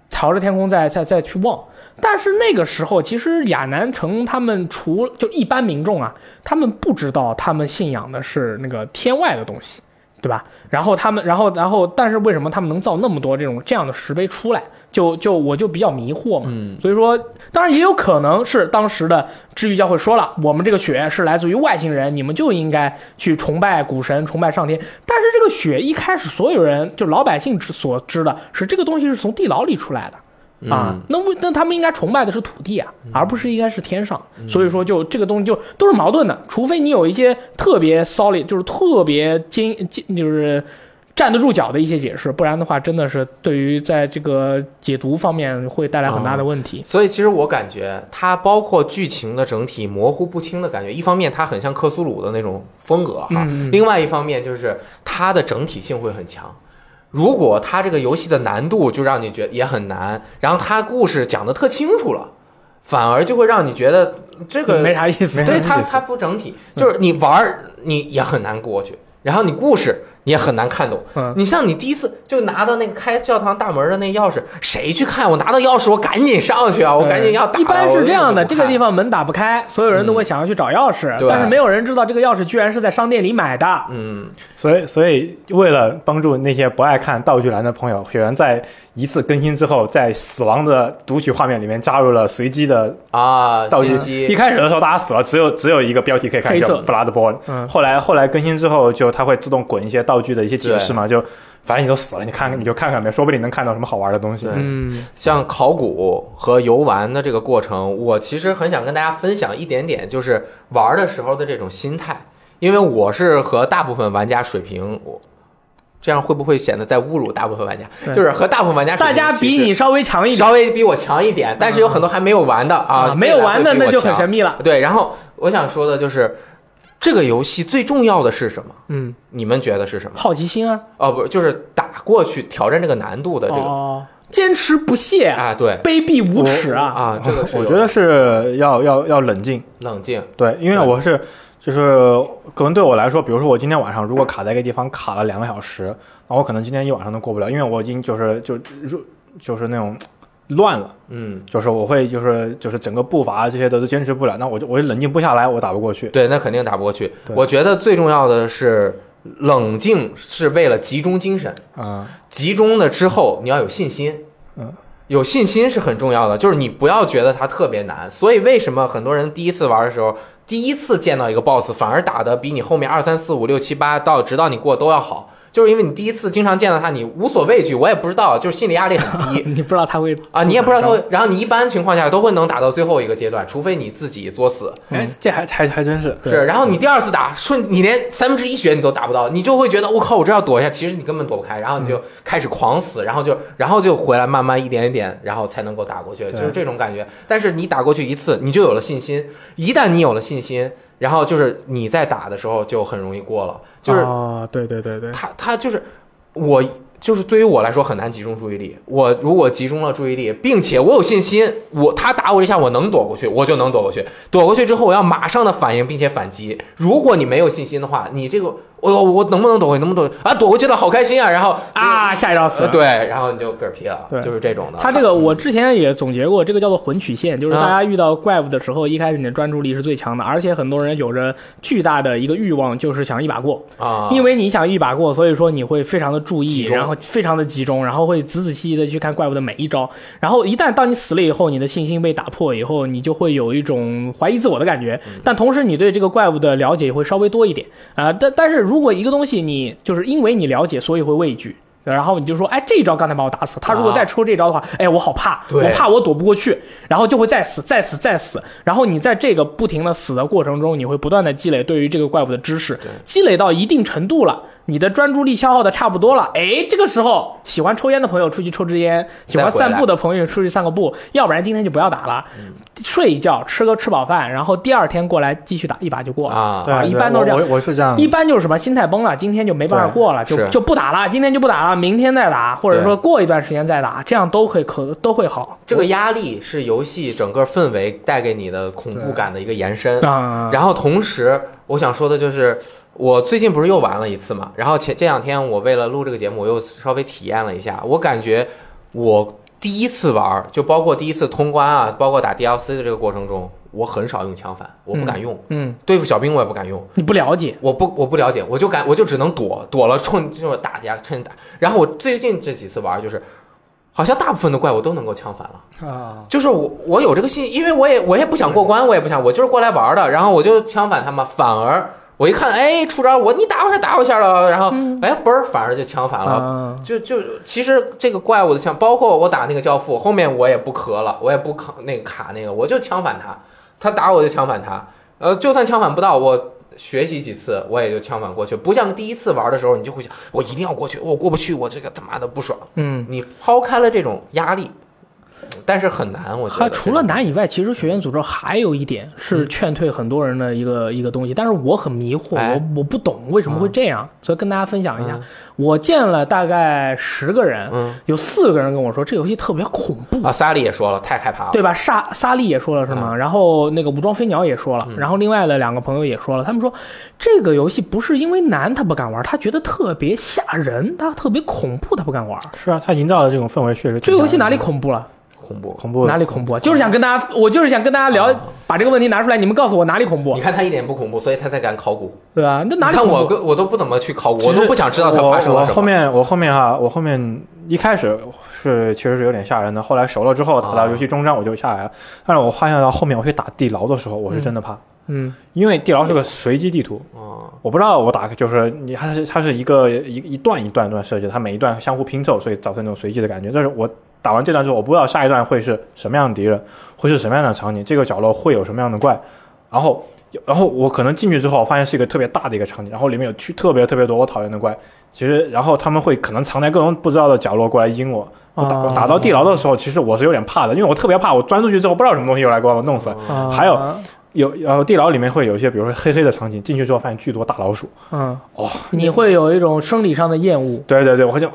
朝着天空在在在去望。但是那个时候，其实亚南城他们除就一般民众啊，他们不知道他们信仰的是那个天外的东西，对吧？然后他们，然后然后，但是为什么他们能造那么多这种这样的石碑出来？就就我就比较迷惑嘛。嗯所以说，当然也有可能是当时的治愈教会说了，我们这个血是来自于外星人，你们就应该去崇拜古神、崇拜上天。但是这个血一开始所有人就老百姓之所知的是这个东西是从地牢里出来的。啊嗯，那为那他们应该崇拜的是土地啊，而不是应该是天上。所以说，就这个东西就都是矛盾的，除非你有一些特别 solid，就是特别坚坚，就是站得住脚的一些解释，不然的话，真的是对于在这个解读方面会带来很大的问题。所以其实我感觉它包括剧情的整体模糊不清的感觉，一方面它很像克苏鲁的那种风格哈，另外一方面就是它的整体性会很强。如果它这个游戏的难度就让你觉得也很难，然后它故事讲的特清楚了，反而就会让你觉得这个没啥意思。对它它不整体，就是你玩儿你也很难过去，然后你故事你也很难看懂。嗯你像你第一次就拿到那个开教堂大门的那钥匙，谁去看？我拿到钥匙，我赶紧上去啊！我赶紧要打了。一般是这样的，这个地方方门打不开，所有人都会想要去找钥匙，对但是没有人知道这个钥匙居然是在商店里买的。嗯，所以，所以为了帮助那些不爱看道具栏的朋友，雪原在一次更新之后，在死亡的读取画面里面加入了随机的啊，道具信。一开始的时候，大家死了，只有只有一个标题可以看，叫黑色 Bloodborne。嗯后来后来更新之后，就它会自动滚一些道具的一些解释嘛，就反正你都死了，你看看你就看看呗，说不定能看到什么好玩的东西。嗯。像考古和游玩的这个过程，我其实很想跟大家分享一点点，就是玩的时候的这种心态，因为我是和大部分玩家水平，我这样会不会显得在侮辱大部分玩家？就是和大部分玩家大家比你稍微强一点。稍微比我强一点，但是有很多还没有玩的啊，没有玩的那就很神秘了。对，然后我想说的就是，这个游戏最重要的是什么？嗯，你们觉得是什么？好奇心啊，哦，不，就是打过去挑战这个难度的这个、哦，坚持不懈，啊，对。卑鄙无耻啊！啊，这个我觉得是要要要冷静，冷静，对，因为我是就是可能对我来说，比如说我今天晚上如果卡在一个地方卡了两个小时，那我可能今天一晚上都过不了，因为我已经就是就就就是那种乱了，嗯，就是我会就是就是整个步伐这些的都坚持不了，那我就我就冷静不下来，我打不过去。对，那肯定打不过去。我觉得最重要的是冷静，是为了集中精神。啊、集中了之后，你要有信心。嗯，有信心是很重要的，就是你不要觉得它特别难。所以为什么很多人第一次玩的时候，第一次见到一个 BOSS 反而打的比你后面二三四五六七八到直到你过都要好？就是因为你第一次经常见到他，你无所畏惧，我也不知道，就是心理压力很低。你不知道他会啊，你也不知道他会，然后你一般情况下都会能打到最后一个阶段，除非你自己作死。哎，这还还还真是是，然后你第二次打顺，你连三分之一血你都打不到，你就会觉得我靠，我这要躲一下，其实你根本躲不开，然后你就开始狂死，然后就然后就回来慢慢一点一点，然后才能够打过去，就是这种感觉。但是你打过去一次，你就有了信心，一旦你有了信心，然后就是你在打的时候就很容易过了，就是啊，对对对对，他他就是我。就是对于我来说很难集中注意力。我如果集中了注意力，并且我有信心，我他打我一下我能躲过去，我就能躲过去。躲过去之后，我要马上的反应并且反击。如果你没有信心的话，你这个我我能不能躲过？能不能躲过啊？躲过去了，好开心啊！然后啊，下一招死对，然后你就嗝屁了，对就是这种的。他这个我之前也总结过，这个叫做魂曲线，就是大家遇到怪物的时候，一开始你的专注力是最强的，而且很多人有着巨大的一个欲望，就是想一把过。啊，因为你想一把过，所以说你会非常的注意，然后非常的集中，然后会仔仔细细的去看怪物的每一招。然后一旦当你死了以后，你的信心被打破以后，你就会有一种怀疑自我的感觉。但同时，你对这个怪物的了解也会稍微多一点啊、但但是如果一个东西你就是因为你了解，所以会畏惧。然后你就说，哎，这一招刚才把我打死，他如果再出这招的话，哎，我好怕，我怕我躲不过去，然后就会再死，再死，再死。然后你在这个不停的死的过程中，你会不断的积累对于这个怪物的知识，积累到一定程度了，你的专注力消耗的差不多了，哎，这个时候喜欢抽烟的朋友出去抽支烟，喜欢散步的朋友出去散个步，要不然今天就不要打了，睡一觉，吃个吃饱饭，然后第二天过来继续打，一把就过了。啊，对，一般都是这样我我我是这样，一般就是什么心态崩了，今天就没办法过了，就就不打了，今天就不打了，明天再打，或者说过一段时间再打，这样都会可都会好。这个压力是游戏整个氛围带给你的恐怖感的一个延伸。啊，然后同时，我想说的就是，我最近不是又玩了一次嘛？然后前这两天我为了录这个节目，我又稍微体验了一下，我感觉我第一次玩，就包括第一次通关啊，包括打 DLC 的这个过程中，我很少用枪反，我不敢用，嗯，对付小兵我也不敢用，你不了解，我不我不了解，我就敢我就只能躲，躲了冲就是打呀，趁打。然后我最近这几次玩就是。好像大部分的怪物都能够枪反了，啊，就是我我有这个信，因为我也我也不想过关，我也不想，我就是过来玩的，然后我就枪反他们，反而我一看，哎，出招我你打我一下打我一下了，然后哎嘣儿，反而就枪反了，啊，就就其实这个怪物的枪，包括我打那个教父，后面我也不咳了，我也不卡那个卡那个，我就枪反他，他打我就枪反他，呃，就算枪反不到，我学习几次我也就枪反过去，不像第一次玩的时候，你就会想我一定要过去，我过不去，我这个他妈的不爽。嗯。你抛开了这种压力，但是很难，我觉得它除了难以外，其实学员诅咒还有一点是劝退很多人的一个、一个东西，但是我很迷惑，哎我我不懂为什么会这样，所以跟大家分享一下。嗯我见了大概十个人，嗯有四个人跟我说这游戏特别恐怖。啊，萨利也说了，太害怕了。对吧？萨萨利也说了是吗？然后那个武装飞鸟也说了，然后另外的两个朋友也说了，他们说这个游戏不是因为难他不敢玩，他觉得特别吓人，他特别恐怖，他不敢玩。是啊，他营造的这种氛围确实这个游戏哪里恐怖了？恐怖。恐怖？哪里恐怖啊？就是想跟大家，我就是想跟大家聊啊，把这个问题拿出来，你们告诉我哪里恐怖你，看他一点不恐怖，所以他才敢考古。对吧？那哪里你看我我都不怎么去考古，我都不想知道他发生了什么。我我后面我后面哈，我后面一开始是其实是有点吓人的，后来熟了之后打到游戏终章我就下来了。但是我发现到后面我去打地牢的时候，我是真的怕，嗯因为地牢是个随机地图，哦我不知道我打就是你它是它是一个一一段一段一段设计的，它每一段相互拼凑，所以造成那种随机的感觉。但是我打完这段之后，我不知道下一段会是什么样的敌人，会是什么样的场景，这个角落会有什么样的怪，然后。然后我可能进去之后，我发现是一个特别大的一个场景，然后里面有去特别特别多我讨厌的怪。其实，然后他们会可能藏在各种不知道的角落过来阴我。我打我打到地牢的时候，其实我是有点怕的，因为我特别怕我钻出去之后不知道什么东西又来给我弄死还有有然后地牢里面会有一些，比如说黑黑的场景，进去之后发现巨多大老鼠。嗯，哇、你会有一种生理上的厌恶。对对对，我就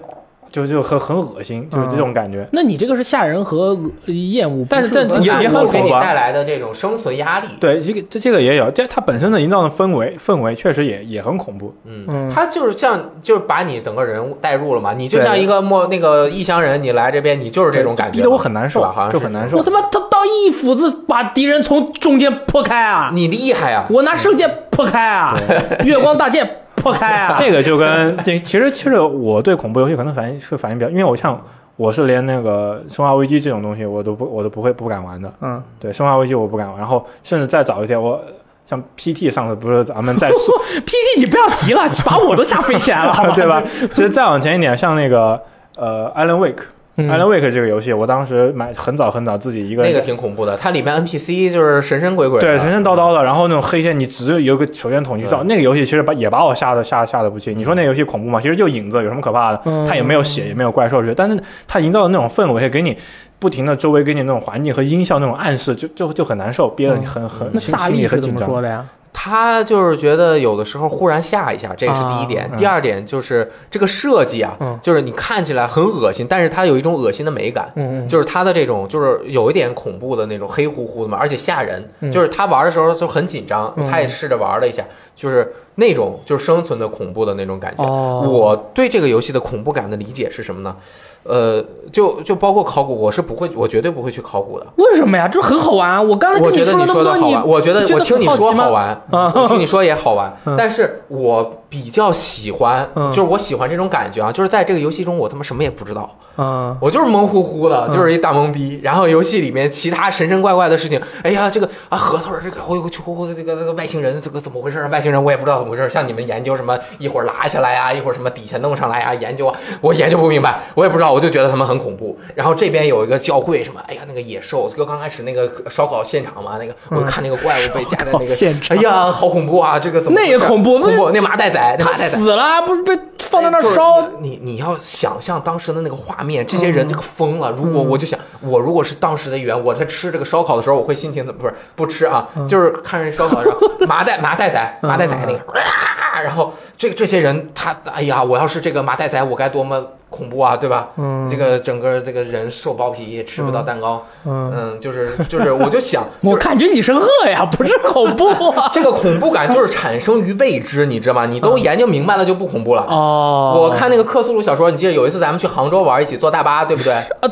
就就很很恶心，就是这种感觉。那你这个是吓人和厌恶，但是但也也很给你恐怖啊带来的这种生存压力。对，这个这这个也有，这它本身的营造的氛围氛围确实也也很恐怖。嗯嗯，他就是像，就是把你整个人物带入了嘛，你就像一个陌那个异乡人，你来这边，你就是这种感觉，逼得我很难受？好像就是很难受我他妈他到一斧子把敌人从中间破开啊！你厉害啊！我拿圣剑破开啊！月光大剑破开啊！这个就跟这其实其实我对恐怖游戏可能反应是反应比较，因为我像我是连那个生化危机这种东西我都不我都不会不敢玩的。嗯对，生化危机我不敢玩，然后甚至再早一些，我像 PT 上次不是咱们在说 PT 你不要提了，把我都吓飞起来了，对吧？其实再往前一点，像那个呃 Alan Wake。嗯 Alan Wake 这个游戏，我当时买很早很早自己一个人那个挺恐怖的，它里面 NPC 就是神神鬼鬼，对神神叨叨的，然后那种黑线，你只有个手电筒你就知道。那个游戏其实把也把我吓得吓吓得不轻。你说那游戏恐怖吗？其实就影子，有什么可怕的？嗯它也没有血，也没有怪兽之类，但是它营造的那种氛围，给你不停的周围给你那种环境和音效那种暗示，就就就很难受，憋得你很很那萨心心里利是怎么很紧张。说的呀？他就是觉得有的时候忽然吓一下，这是第一点。啊嗯第二点就是这个设计啊，嗯就是你看起来很恶心，但是它有一种恶心的美感。嗯嗯，就是它的这种，就是有一点恐怖的那种黑乎乎的嘛，而且吓人。嗯就是他玩的时候就很紧张，嗯他也试着玩了一下，就是那种就是生存的恐怖的那种感觉。哦，我对这个游戏的恐怖感的理解是什么呢？呃，就就包括考古，我是不会，我绝对不会去考古的。为什么呀？这很好玩，我刚才觉得说那么多，说的好玩，你我觉得我听你说好玩，听你说也好玩嗯，但是我比较喜欢，嗯就是我喜欢这种感觉啊，就是在这个游戏中我他妈什么也不知道，嗯我就是懵乎乎的，嗯就是一大懵逼。然后游戏里面其他神神怪怪的事情，哎呀，这个啊核桃这个，哎呦，求这个这个外星人这个怎么回事？外星人我也不知道怎么回事。像你们研究什么，一会儿拉下来啊，一会儿什么底下弄上来啊，研究啊，我研究不明白，我也不知道，我就觉得他们很恐怖。然后这边有一个教会，什么，哎呀，那个野兽，就刚开始那个烧烤现场嘛，那个我看那个怪物被夹在那个，嗯现场哎呀，好恐怖啊！这个怎么那也恐怖恐怖，那麻袋他。死了，不是被放在那烧？你你你要想象当时的那个画面，这些人这个疯嗯了。如果我就想，我如果是当时的员，我在吃这个烧烤的时候，我会心情怎么不是不吃啊？嗯就是看着烧烤然后 麻袋麻袋仔麻袋仔那个，啊然后这个这些人他哎呀，我要是这个麻袋仔，我该多么恐怖啊，对吧？嗯，这个整个这个人瘦包皮，吃不到蛋糕，嗯，嗯，就是 就是，我就想，就是我感觉你是饿呀，不是恐怖啊。这个恐怖感就是产生于未知，你知道吗？你都研究明白了就不恐怖了。哦，我看那个克苏鲁小说，你记得有一次咱们去杭州玩，一起坐大巴，对不对？呃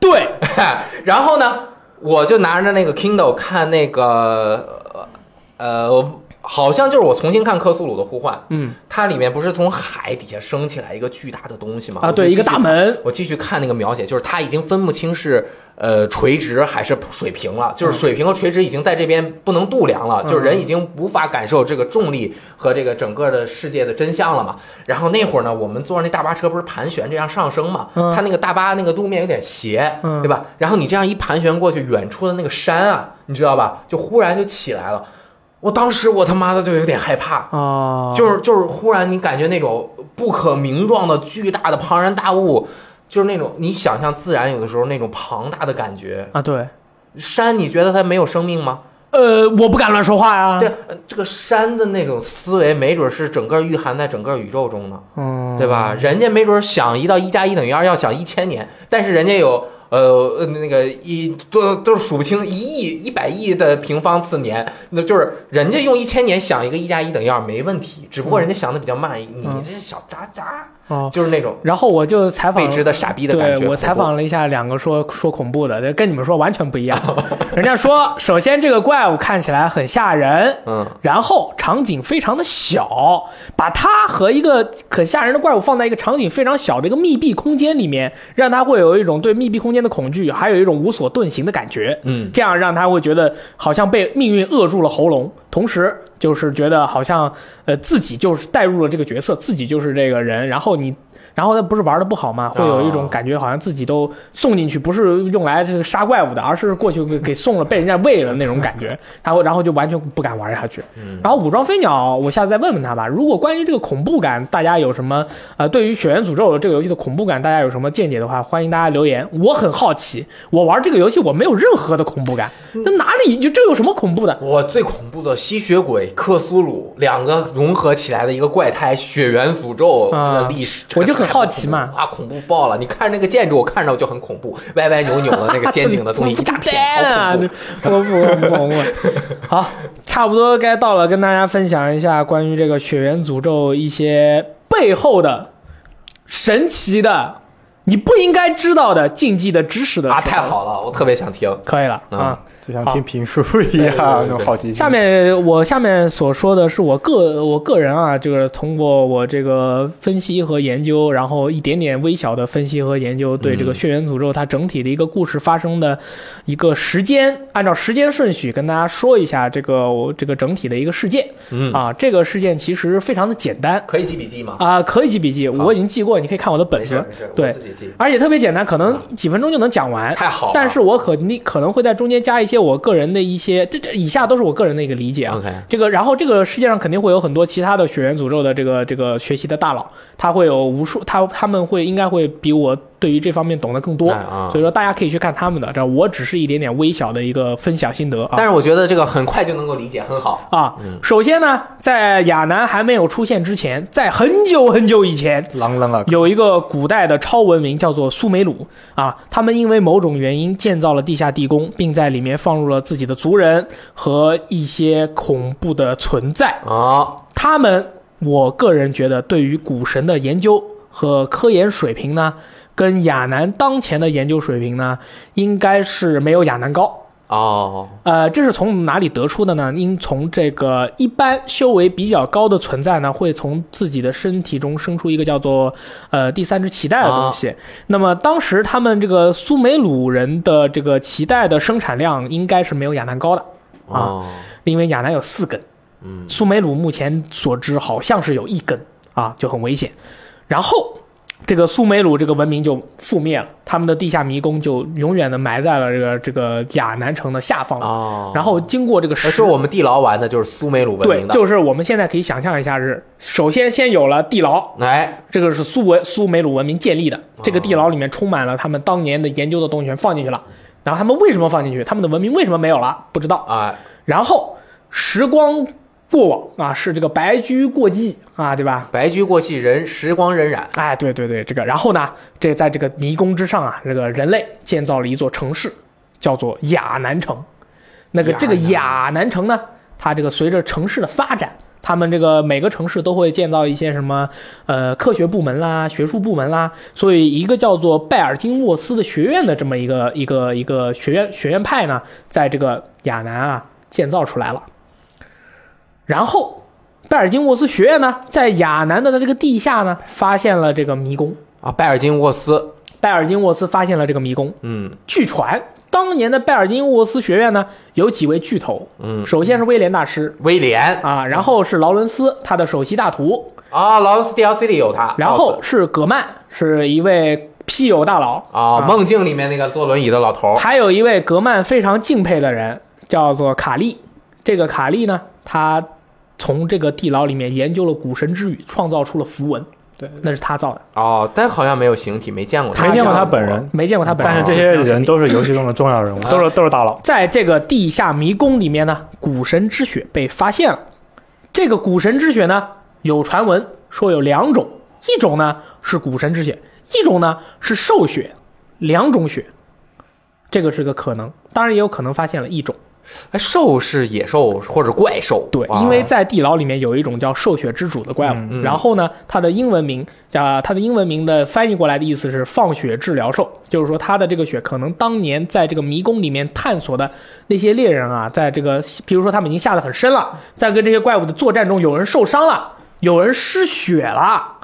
对，然后呢，我就拿着那个 Kindle 看那个，呃，好像就是我重新看克苏鲁的呼唤，嗯它里面不是从海底下升起来一个巨大的东西吗？啊，对，一个大。门，我继续看那个描写，就是它已经分不清是呃垂直还是水平了，就是水平和垂直已经在这边不能度量了，嗯就是人已经无法感受这个重力和这个整个的世界的真相了嘛。然后那会儿呢，我们坐上那大巴车不是盘旋这样上升嘛，嗯它那个大巴那个路面有点斜，嗯对吧？然后你这样一盘旋过去，远处的那个山啊，你知道吧，就忽然就起来了。我当时我他妈的就有点害怕，哦，就是就是忽然你感觉那种不可名状的巨大的庞然大物，就是那种你想象自然有的时候那种庞大的感觉。啊，对，山你觉得它没有生命吗？呃，我不敢乱说话呀。对，，呃这个山的那种思维，没准是整个蕴含在整个宇宙中呢，嗯，对吧？人家没准想一到一加一等于二要想一千年，但是人家有。呃呃，那个一都都是数不清一亿一百亿的平方次年，那就是人家用一千年想一个一加一等于二没问题，只不过人家想的比较慢，你嗯。这小渣渣哦，就是那种然后我就采访未知的傻逼的感觉。对我采访了一下两个说说恐怖的，跟你们说完全不一样。人家说，首先这个怪物看起来很吓人，嗯，然后场景非常的小，把它和一个很吓人的怪物放在一个场景非常小的一个密闭空间里面，让他会有一种对密闭空间的恐惧，还有一种无所遁形的感觉。嗯，这样让他会觉得好像被命运扼住了喉咙，同时就是觉得好像呃自己就是带入了这个角色，自己就是这个人，然后你。然后他不是玩的不好吗？会有一种感觉，好像自己都送进去，不是用来这个杀怪物的，而是过去给给送了，被人家喂了那种感觉。然后，然后就完全不敢玩下去。然后武装飞鸟，我下次再问问他吧。如果关于这个恐怖感，大家有什么呃，对于《血缘诅咒》这个游戏的恐怖感，大家有什么见解的话，欢迎大家留言。我很好奇，我玩这个游戏我没有任何的恐怖感，那哪里就这有什么恐怖的？我最恐怖的吸血鬼克苏鲁两个融合起来的一个怪胎血缘诅咒啊这个历史，我就很好奇嘛啊，恐怖爆了！你看那个建筑，我看着就很恐怖，歪歪扭扭的那个尖顶的东西 一大片，啊好恐 怖。！我不恐怖 好，差不多该到了，跟大家分享一下关于这个《血缘诅咒》一些背后的神奇的你不应该知道的禁忌的知识的啊，太，好了，我特别想听。可以了嗯啊。就像听评书一对对对样，对那种好奇心。下面我下面所说的是我个我个人啊，就是通过我这个分析和研究，然后一点点微小的分析和研究，对这个嗯血缘诅咒它整体的一个故事发生的一个时间，按照时间顺序跟大家说一下这个我这个整体的一个事件嗯，啊。这个事件其实非常的简单可以记笔记吗？啊，可以记笔记，我已经记过，你可以看我的本子，没事没事，对我自己记。而且特别简单，可能几分钟就能讲完。太好了。但是我可你可能会在中间加一些我个人的一些，这这以下都是我个人的一个理解啊。这个，然后这个世界上肯定会有很多其他的血缘诅咒的这个这个学习的大佬，他会有无数，他他们会应该会比我对于这方面懂得更多，所以说大家可以去看他们的，这我只是一点点微小的一个分享心得啊。但是我觉得这个很快就能够理解，很好。啊嗯，首先呢，在亚南还没有出现之前，在很久很久以前，有一个古代的超文明叫做苏美鲁啊，他们因为某种原因建造了地下地宫，并在里面放入了自己的族人和一些恐怖的存在。啊，他们，我个人觉得对于古神的研究和科研水平呢，跟亚南当前的研究水平呢，应该是没有亚南高。哦，呃，这是从哪里得出的呢？因从这个一般修为比较高的存在呢，会从自己的身体中生出一个叫做呃第三只脐带的东西。那么当时他们这个苏美鲁人的这个脐带的生产量应该是没有亚南高的，哦，因为亚南有四根，嗯，苏美鲁目前所知好像是有一根啊，就很危险。然后这个苏美鲁这个文明就覆灭了，他们的地下迷宫就永远的埋在了这个这个亚南城的下方。哦，然后经过这个而十是我们地牢玩的就是苏美鲁文明，的，就是我们现在可以想象一下是，首先先有了地牢，哎，这个是苏文苏美鲁文明建立的，这个地牢里面充满了他们当年的研究的东西，全放进去了。然后他们为什么放进去？他们的文明为什么没有了？不知道。啊，然后时光过往啊，是这个白驹过隙啊，对吧？白驹过隙，人时光荏苒，哎，对对对，这个，然后呢，这在这个迷宫之上啊，这个人类建造了一座城市，叫做亚南城。那个这个南亚南城呢，它这个随着城市的发展，他们这个每个城市都会建造一些什么呃科学部门啦、学术部门啦，所以一个叫做拜尔金沃斯的学院的这么一个一个一个学院学院派呢，在这个亚南啊建造出来了。然后，拜尔金沃斯学院呢，在亚南的这个地下呢，发现了这个迷宫。啊，拜尔金沃斯，拜尔金沃斯发现了这个迷宫。嗯。据传，当年的拜尔金沃斯学院呢，有几位巨头，嗯，首先是威廉大师。威廉。啊，然后是劳伦斯，他的首席大徒，啊，劳伦斯 DLC 里有他，然后是葛曼，是一位屁友大佬。啊，梦境里面那个坐轮椅的老头儿，还有一位格曼非常敬佩的人，叫做卡利。这个卡利呢，他从这个地牢里面研究了古神之语，创造出了符文。对，那是他造的，哦，但好像没有形体，没见过他，没见过他本人，没见过他本人。但是这些人都是游戏中的重要人物，都是都是大佬。在这个地下迷宫里面呢，古神之血被发现了。这个古神之血呢，有传闻说有两种，一种呢是古神之血，一种呢是兽血，两种血，这个是个可能。当然也有可能发现了一种。哎，兽是野兽或者怪兽，对，啊因为在地牢里面有一种叫兽血之主的怪物，嗯然后呢，它的英文名叫它的英文名的翻译过来的意思是放血治疗兽，就是说它的这个血可能当年在这个迷宫里面探索的那些猎人啊，在这个比如说他们已经下得很深了，在跟这些怪物的作战中，有人受伤了，有人失血了，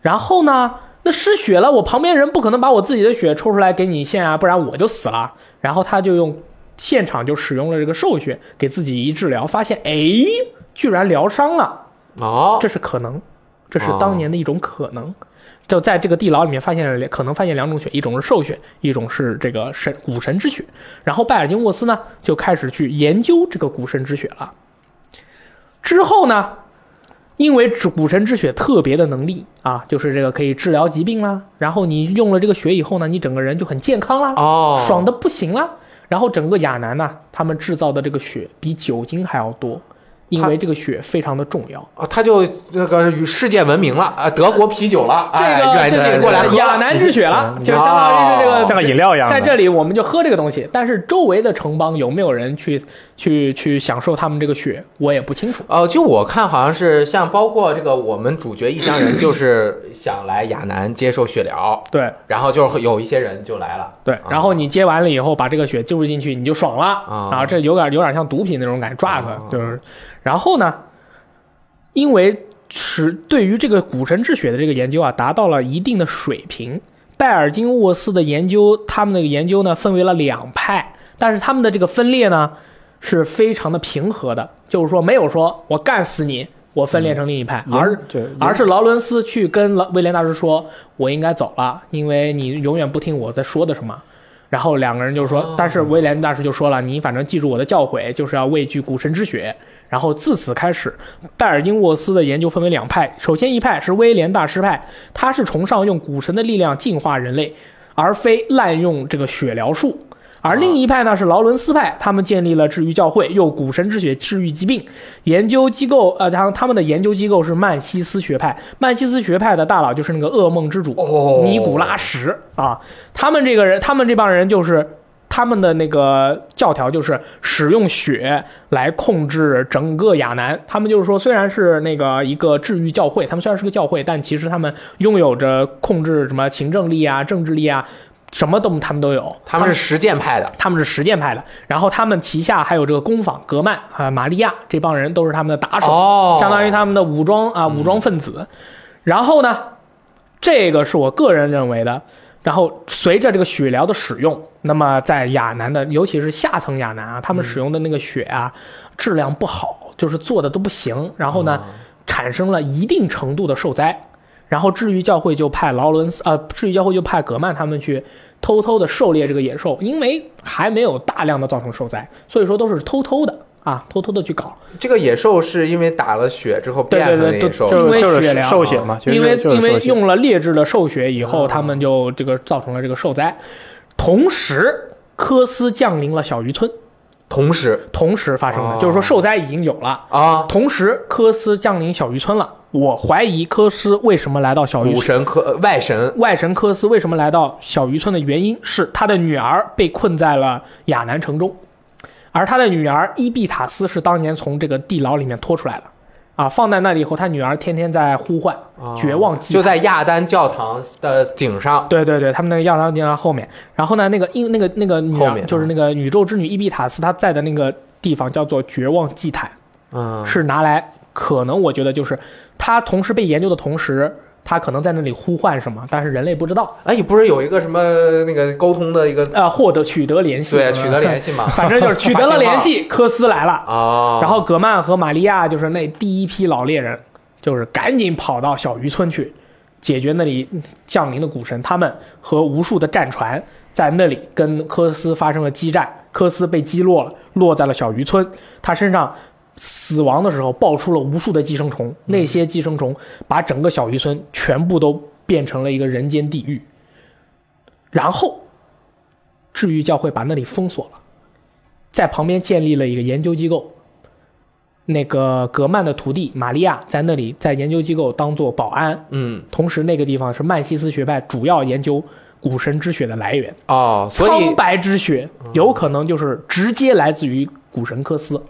然后呢？那失血了，我旁边人不可能把我自己的血抽出来给你献啊，不然我就死了。然后他就用现场就使用了这个兽血给自己一治疗，发现哎，居然疗伤了，哦，这是可能，这是当年的一种可能。就在这个地牢里面发现了，可能发现两种血，一种是兽血，一种是这个神古神之血。然后拜尔金沃斯呢就开始去研究这个古神之血了。之后呢，因为古神之血特别的能力啊，就是这个可以治疗疾病啦。然后你用了这个血以后呢，你整个人就很健康啦。哦，爽的不行了。然后整个亚南呢，他们制造的这个血比酒精还要多，因为这个血非常的重要。啊，他就那个与世界闻名了啊，德国啤酒了，这哎，个这愿意是过来喝亚南之血了，嗯就相当于是这哦个像个饮料一样。在这里我们就喝这个东西，但是周围的城邦有没有人去去去享受他们这个血，我也不清楚。哦，就我看好像是像包括这个我们主角异乡人，就是想来亚南接受血疗，对然后就是有一些人就来了。对，然后你接完了以后，把这个血注入进去，你就爽了啊啊！这有点有点像毒品那种感觉，drug 啊就是。然后呢，因为是对于这个古神之血的这个研究啊，达到了一定的水平。拜尔金沃斯的研究，他们那个研究呢，分为了两派，但是他们的这个分裂呢，是非常的平和的，就是说没有说我干死你，我分裂成另一派，而而是劳伦斯去跟威廉大师说：“我应该走了，因为你永远不听我在说的什么。”然后两个人就说，哦但是威廉大师就说了：“你反正记住我的教诲，就是要畏惧古神之血。”然后自此开始，拜尔金沃斯的研究分为两派。首先一派是威廉大师派，他是崇尚用古神的力量净化人类，而非滥用这个血疗术。而另一派呢是劳伦斯派，他们建立了治愈教会，用古神之血治愈疾病。研究机构，呃，他他们的研究机构是曼西斯学派。曼西斯学派的大佬就是那个噩梦之主、哦尼古拉什啊。他们这个人，他们这帮人就是他们的那个教条就是使用血来控制整个亚南。他们就是说，虽然是那个一个治愈教会，他们虽然是个教会，但其实他们拥有着控制什么行政力啊、政治力啊，什么都他们都有。他们是实践派的，他们是实践派的，然后他们旗下还有这个工坊格曼啊、玛利亚这帮人都是他们的打手，哦相当于他们的武装啊武装分子。然后呢，这个是我个人认为的。然后随着这个血疗的使用，那么在亚南的，尤其是下层亚南啊，他们使用的那个血啊，质量不好，就是做的都不行。然后呢，产生了一定程度的受灾。然后至于教会就派劳伦斯，呃，至于教会就派格曼他们去偷偷的狩猎这个野兽，因为还没有大量的造成受灾，所以说都是偷偷的啊，偷偷的去搞。这个野兽是因为打了血之后对变成野兽，因为就是血疗受血嘛，因为因为用了劣质的兽血以后，哦他们就这个造成了这个受灾。同时，科斯降临了小渔村，同时同时发生的，哦就是说受灾已经有了。啊，同时，科斯降临小渔村了。我怀疑科斯为什么来到小渔村。古神科呃外神外神科斯为什么来到小渔村的原因是他的女儿被困在了亚南城中，而他的女儿伊碧塔斯是当年从这个地牢里面拖出来的，啊，放在那里以后，他女儿天天在呼唤，啊绝望祭就在亚丹教堂的顶上，对对对，他们那个亚当教堂后面，然后呢，那个因那个那个女儿后面就是那个宇宙之女伊比塔斯，她在的那个地方叫做绝望祭坛，嗯，是拿来可能我觉得就是她同时被研究的同时，她可能在那里呼唤什么，但是人类不知道，哎，不是有一个什么那个沟通的一个呃，获得取得联系，对取得联系嘛？反正就是取得了联系，科斯来了，啊，然后葛曼和玛利亚就是那第一批老猎人，就是赶紧跑到小渔村去解决那里降临的古神，他们和无数的战船在那里跟科斯发生了激战，科斯被击落了，落在了小渔村，他身上。死亡的时候爆出了无数的寄生虫，那些寄生虫把整个小渔村全部都变成了一个人间地狱。然后，治愈教会把那里封锁了，在旁边建立了一个研究机构。那个格曼的徒弟玛利亚在那里在研究机构当做保安，嗯同时那个地方是曼西斯学派主要研究古神之血的来源。哦，所以苍白之血有可能就是直接来自于古神科斯，哦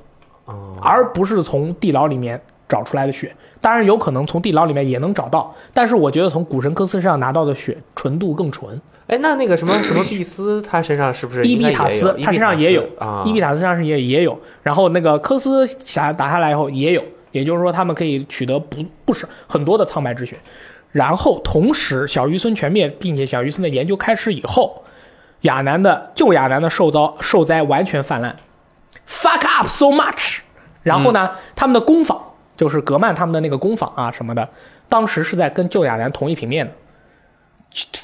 而不是从地牢里面找出来的血。当然有可能从地牢里面也能找到，但是我觉得从古神科斯身上拿到的血纯度更纯。哎，那那个什么 什么碧斯，他身上是不是伊比塔斯他身上也有啊？伊比塔斯身上是也也有，然后那个科斯侠打下来以后也有，也就是说他们可以取得不不少很多的苍白之血。然后同时小渔村全灭，并且小渔村的研究开始以后，亚南的旧亚南的受遭受灾完全泛滥，fuck up so much。然后呢，他们的工坊就是格曼他们的那个工坊啊什么的，当时是在跟旧亚南同一平面的，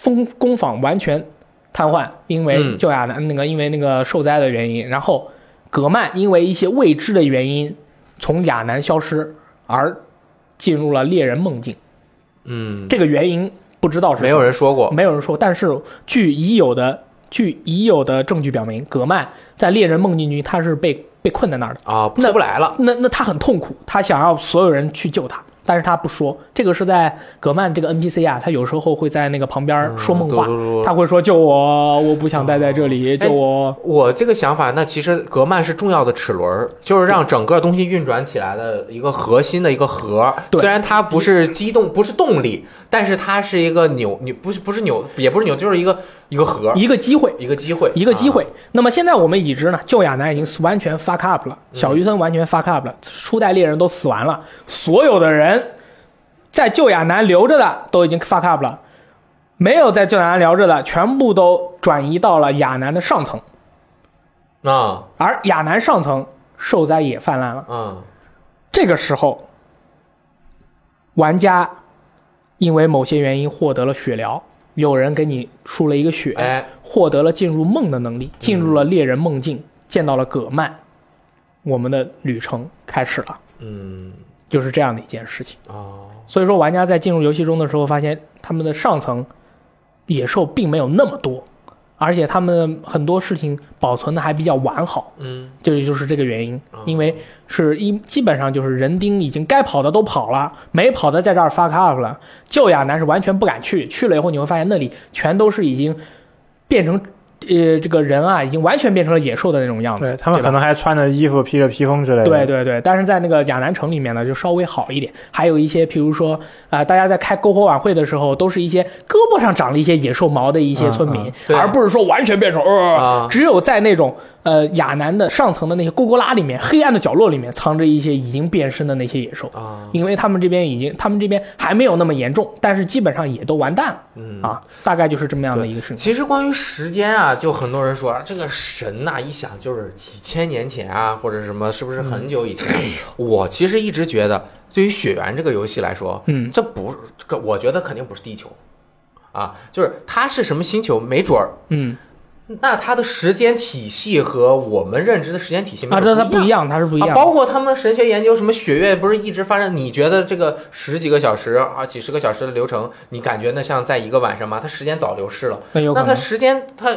工工坊完全瘫痪，因为嗯。旧亚南那个因为那个受灾的原因，然后格曼因为一些未知的原因从亚南消失，而进入了猎人梦境。嗯，这个原因不知道是没有人说过。没有人说，但是据已有的据已有的证据表明，格曼在猎人梦境中他是被被困在那儿的。啊，出不来了。那那他很痛苦，他想要所有人去救他，但是他不说。这个是在格曼这个 NPC 啊，他有时候会在那个旁边说梦话，他会说救我，我不想待在这里，救我。我这个想法，那其实格曼是重要的齿轮，就是让整个东西运转起来的一个核心的一个核。对虽然它不是机动，不是动力，但是它是一个扭扭，不是不是扭，也不是扭，就是一个一个盒，一个机会，一个机会，一个机会。啊那么现在我们已知呢，旧亚南已经完全 fuck up 了，小渔村完全 fuck up 了，初代猎人都死完了，所有的人在旧亚南留着的都已经 fuck up 了，没有在旧亚南留着的，全部都转移到了亚南的上层，啊而亚南上层受灾也泛滥了。嗯这个时候，玩家因为某些原因获得了血疗，有人给你输了一个血，哎。获得了进入梦的能力，进入了猎人梦境，见到了葛曼，我们的旅程开始了，嗯。就是这样的一件事情。哦。所以说，玩家在进入游戏中的时候，发现他们的上层野兽并没有那么多，而且他们很多事情保存的还比较完好。嗯这就是这个原因哦，因为是一基本上就是人丁已经该跑的都跑了，没跑的在这儿 fuck up 了。旧亚南是完全不敢去，去了以后你会发现那里全都是已经变成呃这个人啊，已经完全变成了野兽的那种样子。对他们可能还穿着衣服、披着披风之类的。对对对，但是在那个亚南城里面呢，就稍微好一点。还有一些，譬如说，啊、大家在开篝火晚会的时候，都是一些胳膊上长了一些野兽毛的一些村民，嗯嗯而不是说完全变成只有在那种呃亚南的上层的那些沟沟拉里面，黑暗的角落里面，藏着一些已经变身的那些野兽。啊因为他们这边已经，他们这边还没有那么严重，但是基本上也都完蛋了嗯啊，大概就是这么样的一个事情。其实关于时间啊，就很多人说啊，这个神呐、一想就是几千年前啊，或者什么，是不是很久以前啊、我其实一直觉得，对于《血缘》这个游戏来说，嗯，这不是，这我觉得肯定不是地球，啊，就是它是什么星球，没准儿。嗯 那它的时间体系和我们认知的时间体系没啊，这准儿不一样。它不一样，它是不一样啊，包括他们神学研究，什么血月不是一直发生？你觉得这个十几个小时啊，几十个小时的流程，你感觉那像在一个晚上吗？它时间早流逝了。那那它时间它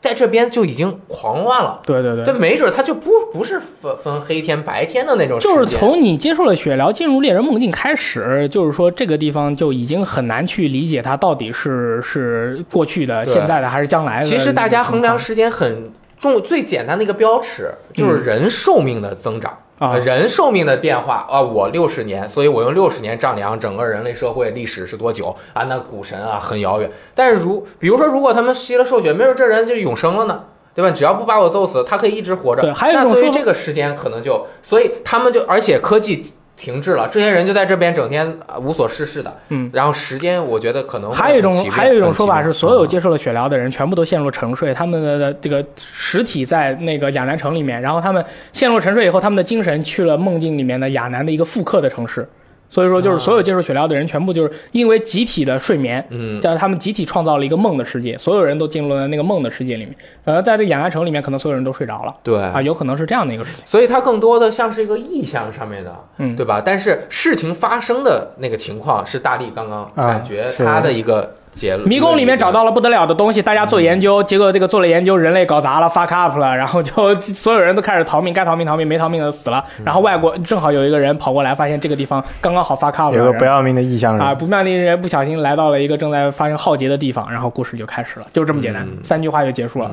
在这边就已经狂乱了，对对对。这，没准他就不不是分分黑天白天的那种，就是从你接受了血疗进入猎人梦境开始，就是说这个地方就已经很难去理解它到底是是过去的、现在的还是将来的。其实大家衡量时间很重，最简单的一个标尺就是人寿命的增长。嗯啊呃人寿命的变化啊，我六十年，所以我用六十年丈量整个人类社会历史是多久啊？那古神啊很遥远，但是如比如说，如果他们吸了兽血，没准这人就永生了呢，对吧？只要不把我揍死，他可以一直活着。对还有一种那对于这个时间可能就，所以他们就，而且科技停滞了，这些人就在这边整天啊无所事事的，嗯。然后时间我觉得可能还有一种还有一种说法是，所有接受了血疗的人全部都陷入沉睡，他们的这个实体在那个亚南城里面，然后他们陷入沉睡以后，他们的精神去了梦境里面的亚南的一个复刻的城市。所以说，就是啊所有接受血疗的人，全部就是因为集体的睡眠，嗯叫他们集体创造了一个梦的世界，所有人都进入了那个梦的世界里面。呃，在这个亚南城里面，可能所有人都睡着了对啊，有可能是这样的一个事情。所以它更多的像是一个意象上面的，嗯对吧？但是事情发生的那个情况是大力刚刚啊感觉他的一个结论。迷宫里面找到了不得了的东西，大家做研究，结果这个做了研究，人类搞砸了，fuck up 了，然后就所有人都开始逃命，该逃命逃命，没逃命的死了。然后外国正好有一个人跑过来，发现这个地方刚刚好 fuck up 了，有个不要命的异乡人啊，不妙的人不小心来到了一个正在发生浩劫的地方，然后故事就开始了，就这么简单，嗯三句话就结束了。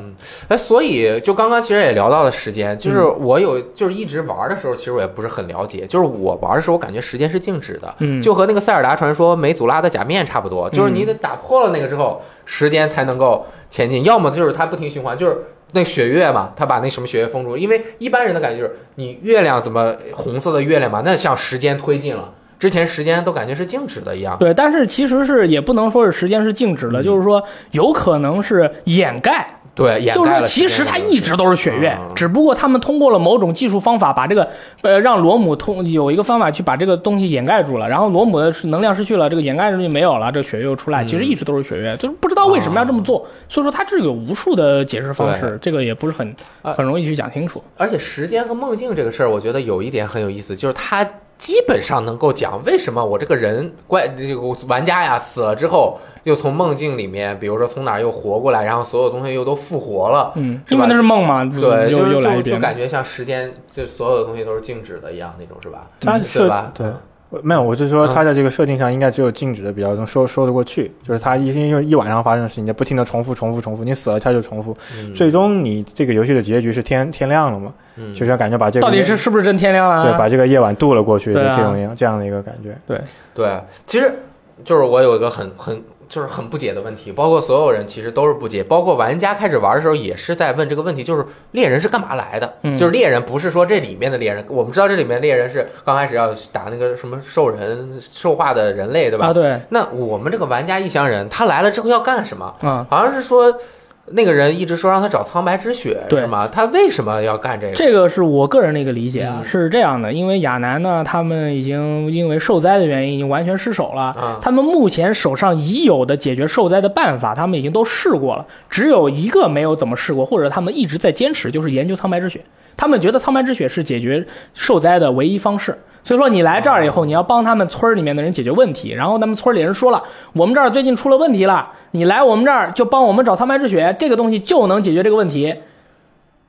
哎，所以就刚刚其实也聊到了时间，就是嗯我有就是一直玩的时候，其实我也不是很了解。就是我玩的时候，我感觉时间是静止的，嗯，就和那个塞尔达传说梅祖拉的假面差不多，就是你得打破了那个之后，时间才能够前进，要么就是它不停循环，就是。那血月嘛，它把那什么血月封住，因为一般人的感觉就是你月亮怎么红色的月亮嘛，那像时间推进了，之前时间都感觉是静止的一样。对，但是其实是也不能说是时间是静止的，就是说有可能是掩盖对，就是说，其实它一直都是血月嗯，只不过他们通过了某种技术方法，把这个呃让罗姆通有一个方法去把这个东西掩盖住了，然后罗姆的能量失去了，这个掩盖东西没有了，这个血月又出来，其实一直都是血月，就是不知道为什么要这么做，所以说它这有无数的解释方式，这个也不是很啊很容易去讲清楚。而且时间和梦境这个事儿，我觉得有一点很有意思，就是它基本上能够讲为什么我这个人怪这个玩家呀死了之后，又从梦境里面，比如说从哪儿又活过来，然后所有东西又都复活了。嗯，是吧因为那是梦嘛，对，就是就就。感觉像时间，就所有的东西都是静止的一样那种，是吧？它对是吧？对呃没有，我是说嗯。它在这个设定上应该只有静止的比较能说说得过去，就是它一因为一晚上发生的事情，在不停的重复重复重复，你死了它就重复，嗯。最终你这个游戏的结局是天天亮了嘛，嗯。就是要感觉把这个到底是是不是真天亮了、对把这个夜晚渡了过去，就这种样这样的一个感觉。对。对，其实就是我有一个很很就是很不解的问题，包括所有人其实都是不解，包括玩家开始玩的时候也是在问这个问题，就是猎人是干嘛来的？嗯就是猎人不是说这里面的猎人，我们知道这里面猎人是刚开始要打那个什么兽人兽化的人类，对吧？啊，对，那我们这个玩家异乡人，他来了之后要干什么？啊、好像是说那个人一直说让他找苍白之血，对是吗？他为什么要干这个？这个是我个人的一个理解啊，嗯是这样的，因为亚南呢，他们已经因为受灾的原因，已经完全失手了。啊，他们目前手上已有的解决受灾的办法，他们已经都试过了，只有一个没有怎么试过，或者他们一直在坚持，就是研究苍白之血。他们觉得苍白之血是解决受灾的唯一方式。所以说，你来这儿以后，你要帮他们村儿里面的人解决问题。然后他们村里人说了，我们这儿最近出了问题了，你来我们这儿就帮我们找苍白之血，这个东西就能解决这个问题。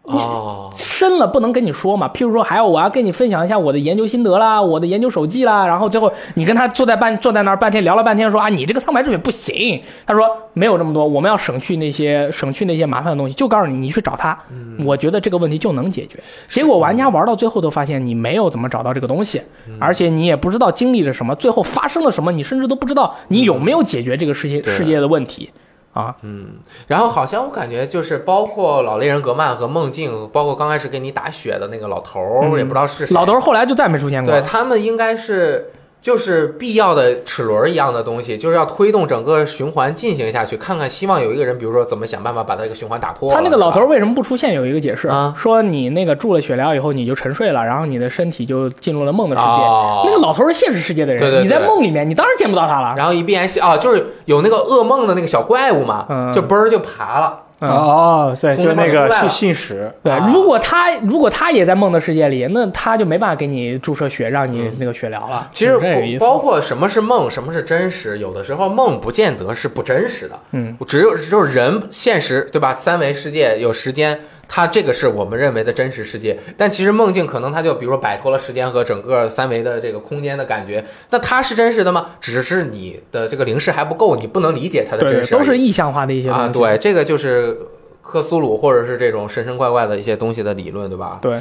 哦，深了不能跟你说嘛，譬如说，还有我要跟你分享一下我的研究心得啦，我的研究手记啦，然后最后你跟他坐在半坐在那儿半天聊了半天，说啊，你这个苍白之血不行，他说没有这么多，我们要省去那些省去那些麻烦的东西，就告诉你你去找他，我觉得这个问题就能解决。结果玩家玩到最后都发现你没有怎么找到这个东西，而且你也不知道经历了什么，最后发生了什么，你甚至都不知道你有没有解决这个世界对。世界的问题啊。嗯然后好像我感觉就是包括老猎人格曼和梦境，包括刚开始给你打血的那个老头儿，嗯也不知道是谁老头儿后来就再没出现过对。他们应该是就是必要的齿轮一样的东西，就是要推动整个循环进行下去，看看希望有一个人，比如说怎么想办法把他这个循环打破。他那个老头为什么不出现？有一个解释，啊说你那个注了血疗以后你就沉睡了，然后你的身体就进入了梦的世界。哦那个老头是现实世界的人，对对对你在梦里面你当然见不到他了。然后一闭眼醒啊，就是有那个噩梦的那个小怪物嘛，嗯就嘣儿就爬了。嗯哦，对，从就那个那边出来了信信使，对，啊如果他如果他也在梦的世界里，那他就没办法给你注射血，让你那个血疗了。嗯其实。包括什么是梦，什么是真实，有的时候梦不见得是不真实的，嗯，只有只有人现实对吧？三维世界有时间，它这个是我们认为的真实世界，但其实梦境可能它就比如说摆脱了时间和整个三维的这个空间的感觉，那它是真实的吗？只是你的这个灵视还不够，你不能理解它的真实，都是意象化的一些。啊，对，这个就是克苏鲁或者是这种神神怪怪的一些东西的理论，对吧？对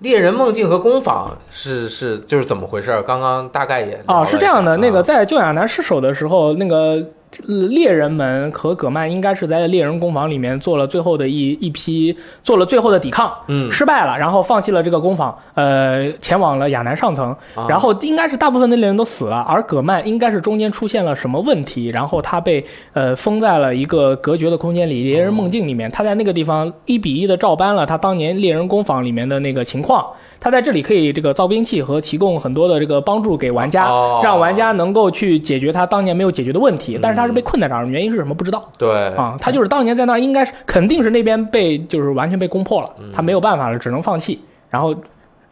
猎人梦境和工坊是是就是怎么回事儿？刚刚大概也聊啊，是这样的，那个在旧亚南失手的时候，那个呃猎人们和葛曼应该是在猎人工坊里面做了最后的一一批，做了最后的抵抗，嗯，失败了，然后放弃了这个工坊，呃，前往了亚南上层，啊。然后应该是大部分的猎人都死了，而葛曼应该是中间出现了什么问题，然后他被呃封在了一个隔绝的空间里，猎人梦境里面，他在那个地方一比一的照搬了他当年猎人工坊里面的那个情况，他在这里可以这个造兵器和提供很多的这个帮助给玩家，哦。让玩家能够去解决他当年没有解决的问题，但是他是被困在这儿，原因是什么不知道。对啊，他就是当年在那儿，应该是肯定是那边被就是完全被攻破了，嗯他没有办法了，只能放弃。然后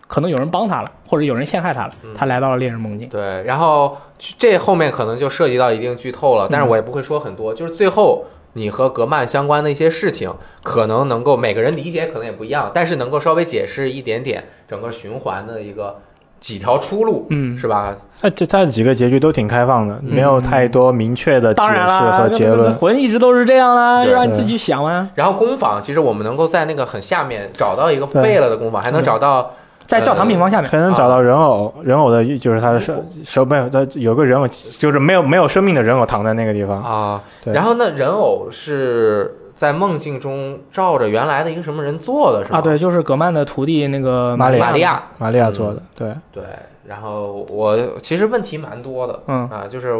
可能有人帮他了，或者有人陷害他了，嗯他来到了猎人梦境。对，然后这后面可能就涉及到一定剧透了，但嗯是我也不会说很多，就是最后。你和格曼相关的一些事情，可能能够每个人理解可能也不一样，但是能够稍微解释一点点整个循环的一个几条出路，嗯，是吧？它这它的几个结局都挺开放的，没有太多明确的解释，和结论。魂一直都是这样啦，就让你自己想啊。然后工坊，其实我们能够在那个很下面找到一个废了的工坊，还能找到在教堂病房下面，可能找到人偶，人偶的就是他的手手没有，他有个人偶，就是没有没有生命的人偶躺在那个地方。啊。对然后那人偶是在梦境中照着原来的一个什么人做的，是吧？啊，对，就是葛曼的徒弟那个玛利玛利亚。玛利亚做的，对，对，然后我其实问题蛮多的，嗯啊，就是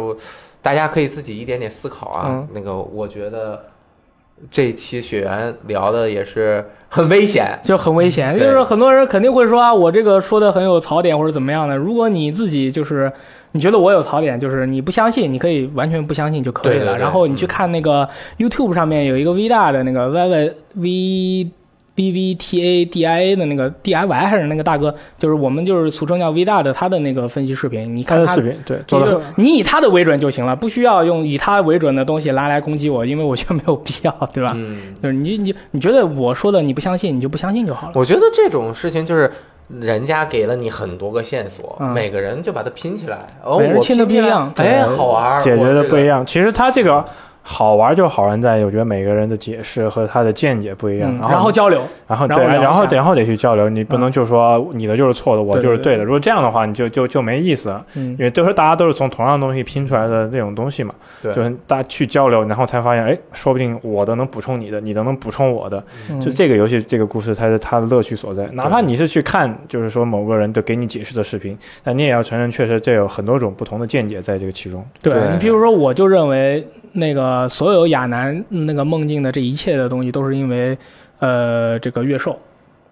大家可以自己一点点思考啊。嗯那个我觉得这一期雪原聊的也是很危险，就很危险。嗯就是很多人肯定会说啊，我这个说的很有槽点或者怎么样的。如果你自己就是你觉得我有槽点，就是你不相信，你可以完全不相信就可以了。对对对然后你去嗯看那个 YouTube 上面有一个 V 大的那个 Y Y V。B V T A D I A 的那个 D I Y 还是那个大哥，就是我们就是俗称叫 V 大的他的那个分析视频，你看他视频对做的就是你以他的为准就行了，不需要用以他为准的东西拿来攻击我，因为我觉得没有必要，对吧？嗯。就是你你你觉得我说的你不相信，你就不相信就好了。我觉得这种事情就是人家给了你很多个线索，嗯每个人就把它拼起来，哦，拼的不一样哎，好玩，解决。的不一样。其实它这个好玩就好玩在，我觉得每个人的解释和他的见解不一样，嗯然然后交流，然后对，然后然后得去交流，你不能就说你的就是错的，我就是对。的。如果这样的话，你就就就没意思了，嗯。因为都是大家都是从同样东西拼出来的那种东西嘛，对。就是大家去交流，然后才发现，哎，说不定我的能补充你的，你的能补充我的，嗯。就这个游戏这个故事才是它的乐趣所在。哪怕你是去看，就是说某个人的给你解释的视频，但你也要承认，确实这有很多种不同的见解在这个其中。对对。你比如说，我就认为那个所有亚楠那个梦境的这一切的东西，都是因为呃这个月兽，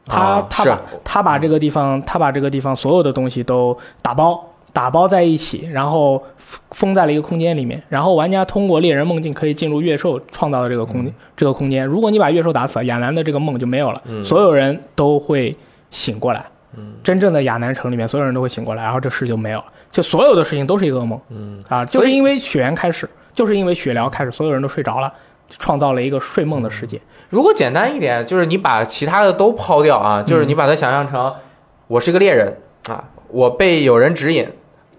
他、啊他把他把这个地方他把这个地方所有的东西都打包打包在一起，然后封在了一个空间里面，然后玩家通过猎人梦境可以进入月兽创造的这个空间、这个空间。如果你把月兽打死了，亚楠的这个梦就没有了，嗯。所有人都会醒过来。嗯。真正的亚南城里面，所有人都会醒过来，然后这事就没有了，就所有的事情都是一个噩梦。嗯，啊！就是因为血缘开始，就是因为血疗开始，所有人都睡着了，创造了一个睡梦的世界。如果简单一点，就是你把其他的都抛掉啊，就是你把它想象成我是个猎人啊，我被有人指引，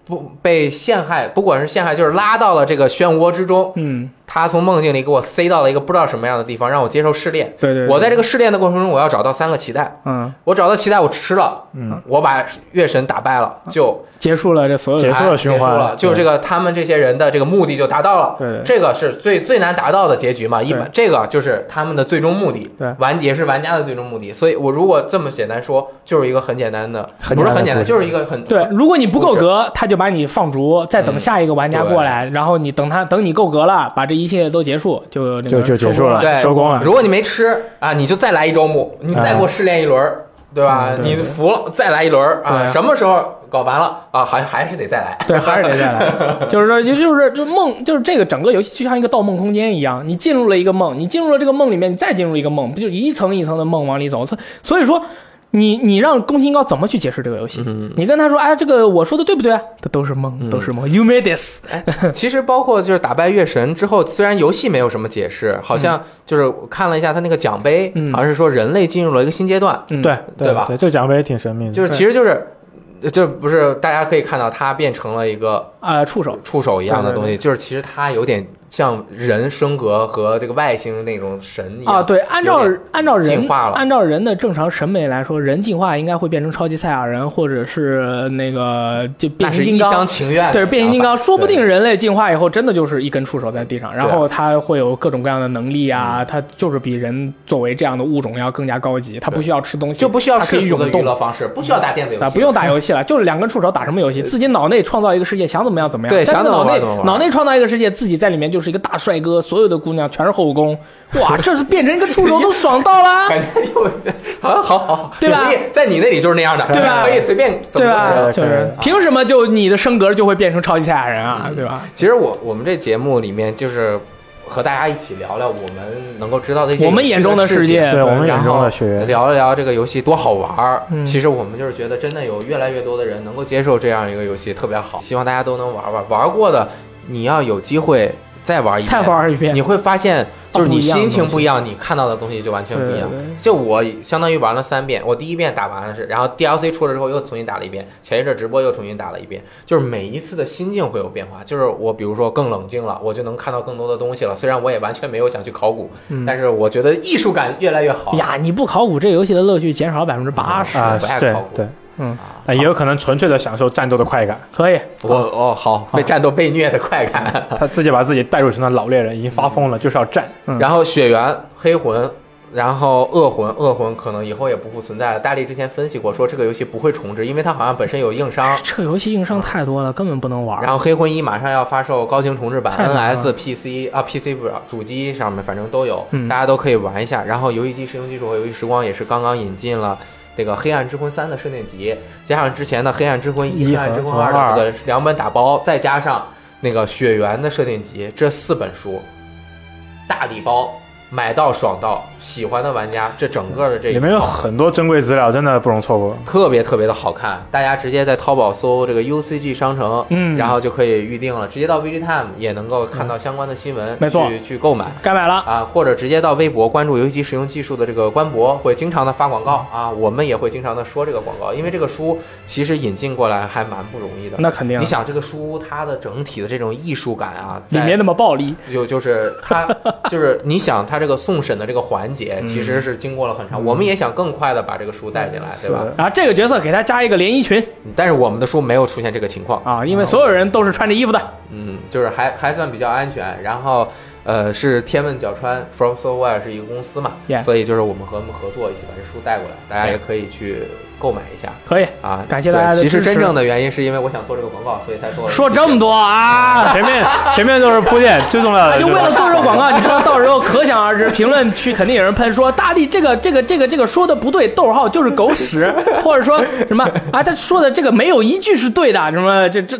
不被陷害，不管是陷害就是拉到了这个漩涡之中，嗯，他从梦境里给我塞到了一个不知道什么样的地方，让我接受试炼。对对我在这个试炼的过程中，我要找到三个脐带，嗯。我找到脐带，我吃了，嗯，我把月神打败了，就结束了这所有的结束了哎循环。结束了，就对这个他们这些人的这个目的就达到了。对。对这个是最最难达到的结局嘛，一般这个就是他们的最终目的，对。玩也是玩家的最终目的。所以我如果这么简单说，就是一个很简单的，很不是很简单，就是一个很对，如果你不够格，他就把你放逐，再等下一个玩家过来，然后你等他等你够格了，把这一切都结束，就那个就就结束了对收工了如果你没吃啊，你就再来一周目，你再给我试炼一轮儿，对吧？你服了再来一轮啊，什么时候搞完了啊？还还是得再来。对，还是得再来。就是说，就就是就梦，就是这个整个游戏就像一个盗梦空间一样，你进入了一个梦，你进入了这个梦里面，你再进入一个梦，不就一层一层的梦往里走？所所以说，你你让宫崎英高怎么去解释这个游戏？嗯你跟他说，哎，这个我说的对不对？这都是梦，都是梦。You made this。其实包括就是打败月神之后，虽然游戏没有什么解释，好像就是我看了一下他那个奖杯，嗯好像是说人类进入了一个新阶段，嗯，对对吧对，这个奖杯也挺神秘的。就是其实就是。这不是大家可以看到，它变成了一个呃，触手。触手一样的东西，就是其实它有点像人升格和这个外星那种神一样啊，对，按照按照人按照人的正常审美来说，人进化应该会变成超级赛亚人，或者是那个就变形金刚厢。情愿对，变形金刚，说不定人类进化以后真的就是一根触手在地上，然后它会有各种各样的能力嗯啊，它就是比人作为这样的物种要更加高级，它不需要吃东西，就不需要它可以世俗的娱乐方式，不需要打电子游戏，啊，不用打游戏了，就是两根触手打什么游戏？自己脑内创造一个世界，想怎么样怎么样。对想怎么脑内脑内创造一个世界，自己在里面就是一个大帅哥，所有的姑娘全是后宫，哇，这是变成一个触手都爽到啦！感觉有，好，好，好，对吧在你那里就是那样的，对吧可以随便怎对吧？么。就是凭什么就你的升格就会变成超级赛亚人啊？对吧？其实我我们这节目里面就是和大家一起聊聊我们能够知道的一些我们眼中的世界对我们眼中的血缘，聊一聊这个游戏多好玩儿。嗯其实我们就是觉得真的有越来越多的人能够接受这样一个游戏，特别好。希望大家都能玩玩，玩过的你要有机会再玩一遍，再玩一遍你，会发现就是你心情不一样，你看到的东西就完全不一样。就我相当于玩了三遍，我第一遍打完了是，然后 DLC 出了之后又重新打了一遍，前一阵直播又重新打了一遍，就是每一次的心境会有变化。就是我比如说更冷静了，我就能看到更多的东西了。虽然我也完全没有想去考古，嗯但是我觉得艺术感越来越好。呀，你不考古，这个游戏的乐趣减少百分之八十。不爱考古对，嗯，但也有可能纯粹的享受战斗的快感，可以，我哦好，被战斗被虐的快感。他自己把自己带入成了老猎人，已经发疯了，就是要战。嗯然后血缘、黑魂，然后恶魂，恶魂可能以后也不复存在了。大力之前分析过，说这个游戏不会重置，因为它好像本身有硬伤。这个游戏硬伤太多了，根本不能玩。然后黑魂一马上要发售高清重置版太难了，NS、PC 啊 PC 不是主机上面反正都有，嗯大家都可以玩一下。然后游戏机使用技术和游戏时光也是刚刚引进了。这个《黑暗之魂三》的设定集，加上之前的《黑暗之魂一》《黑暗之魂和二》的二这个两本打包，再加上那个血缘的设定集，这四本书大礼包买到爽到，喜欢的玩家，这整个的这里面有很多珍贵资料，真的不容错过。特别特别的好看，大家直接在淘宝搜这个 UCG 商城，嗯然后就可以预定了，直接到 VG Time 也能够看到相关的新闻，没错去去购买。该买了。啊，或者直接到微博关注游戏机使用技术的这个官博，会经常的发广告啊，我们也会经常的说这个广告，因为这个书其实引进过来还蛮不容易的。那肯定你，想这个书它的整体的这种艺术感啊，在里面那么暴力，有就是它 就是你想它这个送审的这个环节，其实是经过了很长，我们也想更快的把这个书带进来，对吧然后这个角色给他加一个连衣裙但是我们的书没有出现这个情况，啊，因为所有人都是穿着衣服的。嗯，就是还还算比较安全。然后，呃，是天问角川 From Software 是一个公司嘛 Yeah 所以就是我们和他们合作，一起把这书带过来，大家也可以去购买一下。可以，啊。感谢大家其实真正的原因是因为我想做这个广告，所以才做了。说这么多啊，前面前面都是铺垫，最重要的就为了做这个广告，你说到时候可想而知，评论区肯定有人喷说大力这个这个这个这个说的不对，逗号就是狗屎，或者说什么啊，他说的这个没有一句是对的，什么这这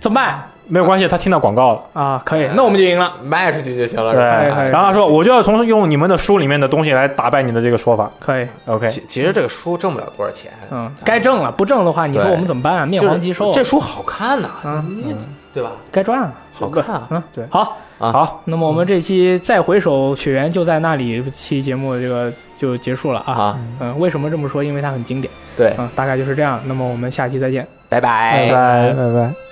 怎么办没有关系，他听到广告了。啊？可以，那我们就赢了，卖出去就行了。对，是吧可以可以然后他说我就要从用你们的书里面的东西来打败你的这个说法。可以，OK，其其实这个书挣不了多少钱，嗯，该挣了，不挣的话，你说对我们怎么办啊？面黄肌瘦，这书好看呐，嗯你对吧？该赚了，好看啊。嗯，对好。啊好，那么我们这期再回首雪原就在那里期节目这个就结束了啊。啊，嗯，为什么这么说？因为它很经典。对，嗯，大概就是这样。那么我们下期再见。拜拜拜拜拜拜。